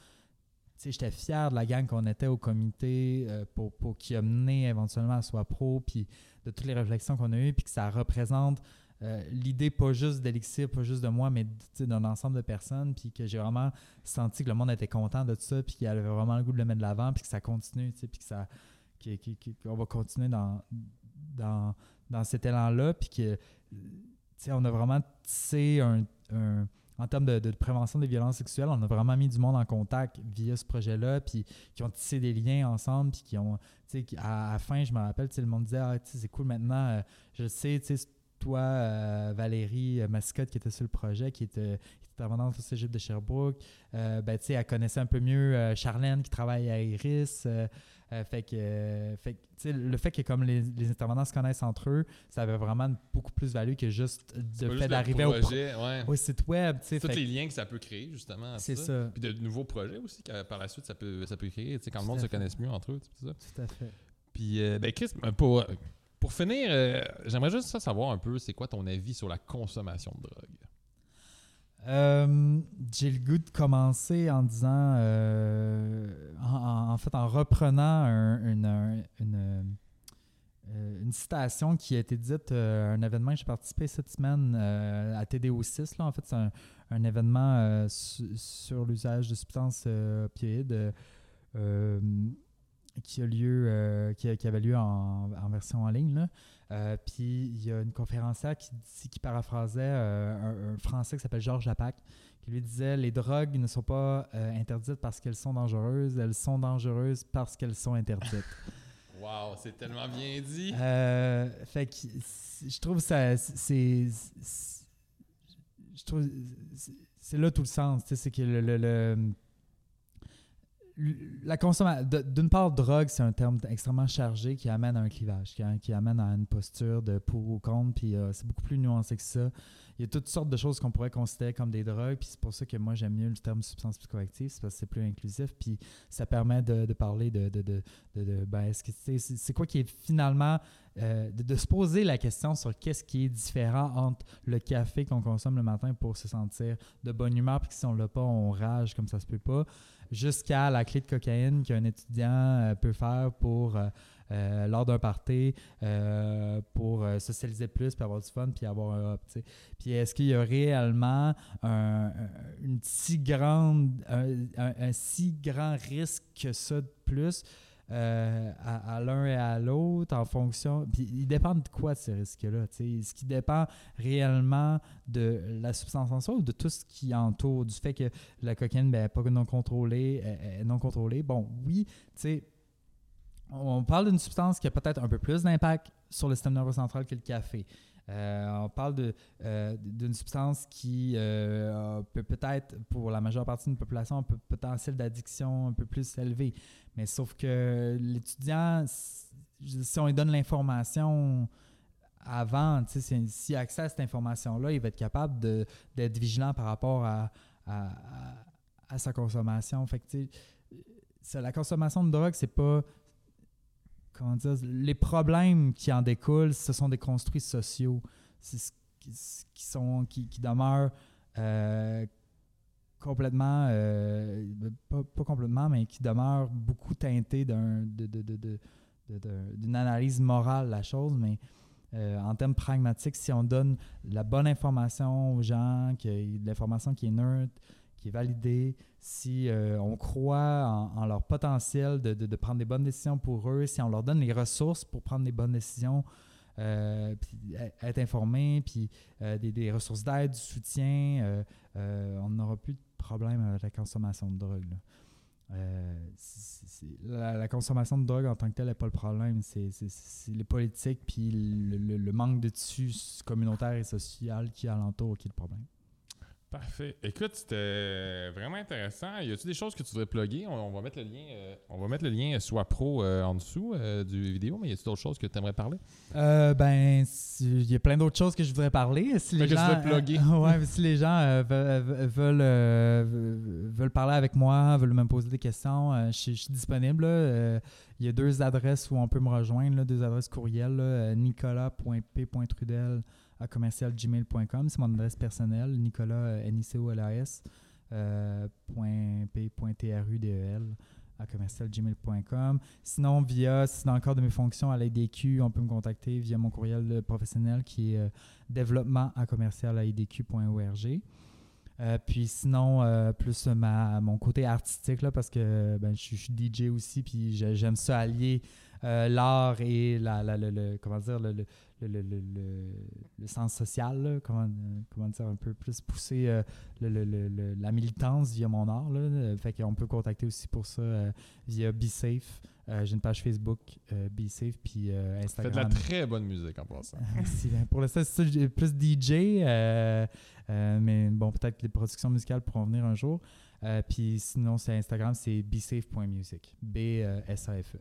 J'étais fier de la gang qu'on était au comité euh, pour, pour qui a mené éventuellement à Soi Pro, puis de toutes les réflexions qu'on a eues, puis que ça représente euh, l'idée pas juste d'Elixir, pas juste de moi, mais d'un ensemble de personnes, puis que j'ai vraiment senti que le monde était content de ça, puis qu'il avait vraiment le goût de le mettre de l'avant, puis que ça continue, puis que ça, qu'on va continuer dans, dans, dans cet élan-là, puis que, on a vraiment tissé un, en termes de, prévention des violences sexuelles, on a vraiment mis du monde en contact via ce projet-là, puis qui ont tissé des liens ensemble, puis qui ont, tu sais, à, la fin, je me rappelle, le monde disait, ah, c'est cool maintenant, euh, je sais, tu sais, toi, euh, Valérie euh, Mascotte, qui était sur le projet, qui était, intervenante au Cégep de Sherbrooke, euh, ben, elle connaissait un peu mieux euh, Charlène, qui travaille à Iris, fait que, fait que, le fait que comme les, les intervenants se connaissent entre eux, ça avait vraiment beaucoup plus value que juste de pas fait juste d'arriver le au, ouais. au site web. Tous les que- liens que ça peut créer, justement. C'est ça. Puis de nouveaux projets aussi, que par la suite, ça peut, ça peut créer. Quand le Tout monde à se connaisse mieux entre eux, tout ça. Tout à fait. Puis, ben, Chris, euh, pour, finir, euh, j'aimerais juste savoir un peu, c'est quoi ton avis sur la consommation de drogue? Euh, J'ai le goût de commencer en disant, euh, en, en- fait, en reprenant un- une, un- une, euh, citation qui a été dite à un événement que j'ai participé cette semaine à TDO6. Là. En fait, c'est un, événement su- sur l'usage de substances opioïdes. Qui a lieu, euh, qui, a- qui avait lieu en, en version en ligne. là. Euh, puis il y a une conférencière qui, paraphrasait euh, un, un Français qui s'appelle Georges Lapac, qui lui disait Les drogues ne sont pas euh, interdites parce qu'elles sont dangereuses, elles sont dangereuses parce qu'elles sont interdites. Wow, c'est tellement bien dit. Euh, fait que je trouve ça c'est c'est- je trouve c'est- c'est là tout le sens tu sais, c'est que le, le- le- la consommation d'une part drogue c'est un terme extrêmement chargé qui amène à un clivage qui, qui amène à une posture de pour ou contre puis euh, c'est beaucoup plus nuancé que ça. Il y a toutes sortes de choses qu'on pourrait considérer comme des drogues puis c'est pour ça que moi j'aime mieux le terme substance psychoactive c'est parce que c'est plus inclusif puis ça permet de, de parler de, de, de, de- ben, c'est c'est quoi qui est finalement euh, de, se poser la question sur qu'est-ce qui est différent entre le café qu'on consomme le matin pour se sentir de bonne humeur, puis si on l'a pas, on rage comme ça se peut pas, jusqu'à la clé de cocaïne qu'un étudiant euh, peut faire pour euh, euh, lors d'un party pour socialiser plus, puis avoir du fun, puis avoir un up. tu sais. Puis est-ce qu'il y a réellement un, un- une si grande, un- un si grand risque que ça de plus? Euh, à, l'un et à l'autre en fonction. Puis il dépend de quoi ces risques-là. Est-ce qui dépend réellement de la substance en soi ou de tout ce qui entoure, du fait que la cocaïne n'est pas non contrôlée, non contrôlée? Bon, oui, tu sais, on parle d'une substance qui a peut-être un peu plus d'impact sur le système nerveux central que le café. Euh, on parle euh, d'une substance qui euh, peut peut-être, pour la majeure partie d'une population, un peu- potentiel d'addiction un peu plus élevé. Mais sauf que l'étudiant, si on lui donne l'information avant, sais, si- s'il a accès à cette information-là, il va être capable d'être vigilant par rapport à, sa consommation. Fait la consommation de drogue, c'est pas. Les problèmes qui en découlent, ce sont des construits sociaux. Qui, sont, qui, demeurent euh, complètement, euh, pas, pas complètement, mais qui demeurent beaucoup teintés d'un, d'une analyse morale la chose, mais euh, en termes pragmatiques, si on donne la bonne information aux gens, de l'information qui est neutre, qui est validée, si euh, on croit en, leur potentiel de, prendre des bonnes décisions pour eux, si on leur donne les ressources pour prendre des bonnes décisions, euh, être informé, puis euh, des, ressources d'aide, du soutien, on n'aura plus de problème avec la consommation de drogue. la, consommation de drogue en tant que telle n'est pas le problème, c'est les politiques puis le, manque de tissu communautaire et social qui alentour qui est le problème. Parfait. Écoute, c'était vraiment intéressant. Y a-tu des choses que tu voudrais plugger? On, on va mettre le lien, euh, on va mettre le lien soit pro euh, en dessous euh, du vidéo, mais y a-tu d'autres choses que tu aimerais parler? Euh, ben, si- il y a plein d'autres choses que je voudrais parler. Si les que gens, veux plugger. euh, ouais, si les gens euh, veulent, veulent, euh, parler avec moi, veulent me poser des questions, euh, je, suis- disponible. Euh, il y a deux adresses où on peut me rejoindre, là, deux adresses courriel. là, euh, nicolas.p.trudel à commercialgmail.com. C'est mon adresse personnelle, Nicolas, euh, N-I-C-O-L-A-S, euh, point P, point T-R-U-D-E-L à commercialgmail.com. Sinon, via, si dans le de mes fonctions à l'AIDQ, on peut me contacter via mon courriel euh, professionnel qui est euh, développement à commercialaidq.org. Euh, puis sinon, euh, plus ma, mon côté artistique, là, parce que ben, je, suis- DJ aussi, puis j'ai- j'aime ça allier euh, l'art et la, la- le, comment dire, le, le, le, le- sens social, là, comment, comment dire, un peu plus pousser euh, le- le- le- le- la militance via mon art. Là, Euh, fait qu'on peut contacter aussi pour ça euh, via BeSafe. Euh, J'ai une page Facebook, BeSafe, puis Tu fais de Instagram. la très bonne musique en passant. Merci. Ben, Pour l'instant, c'est ça, plus DJ, mais bon, peut-être que les productions musicales pourront venir un jour. Puis sinon, c'est Instagram, c'est bsafe.music. B-S-A-F-E.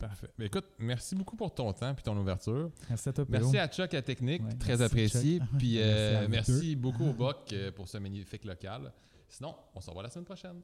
Parfait. Ben, écoute, merci beaucoup pour ton temps et ton ouverture. Merci à toi, Pedro. Merci à Chuck à Technique, Ouais, très apprécié. Puis Merci euh, merci beaucoup au BOC euh, pour ce magnifique local. Sinon, on se revoit la semaine prochaine.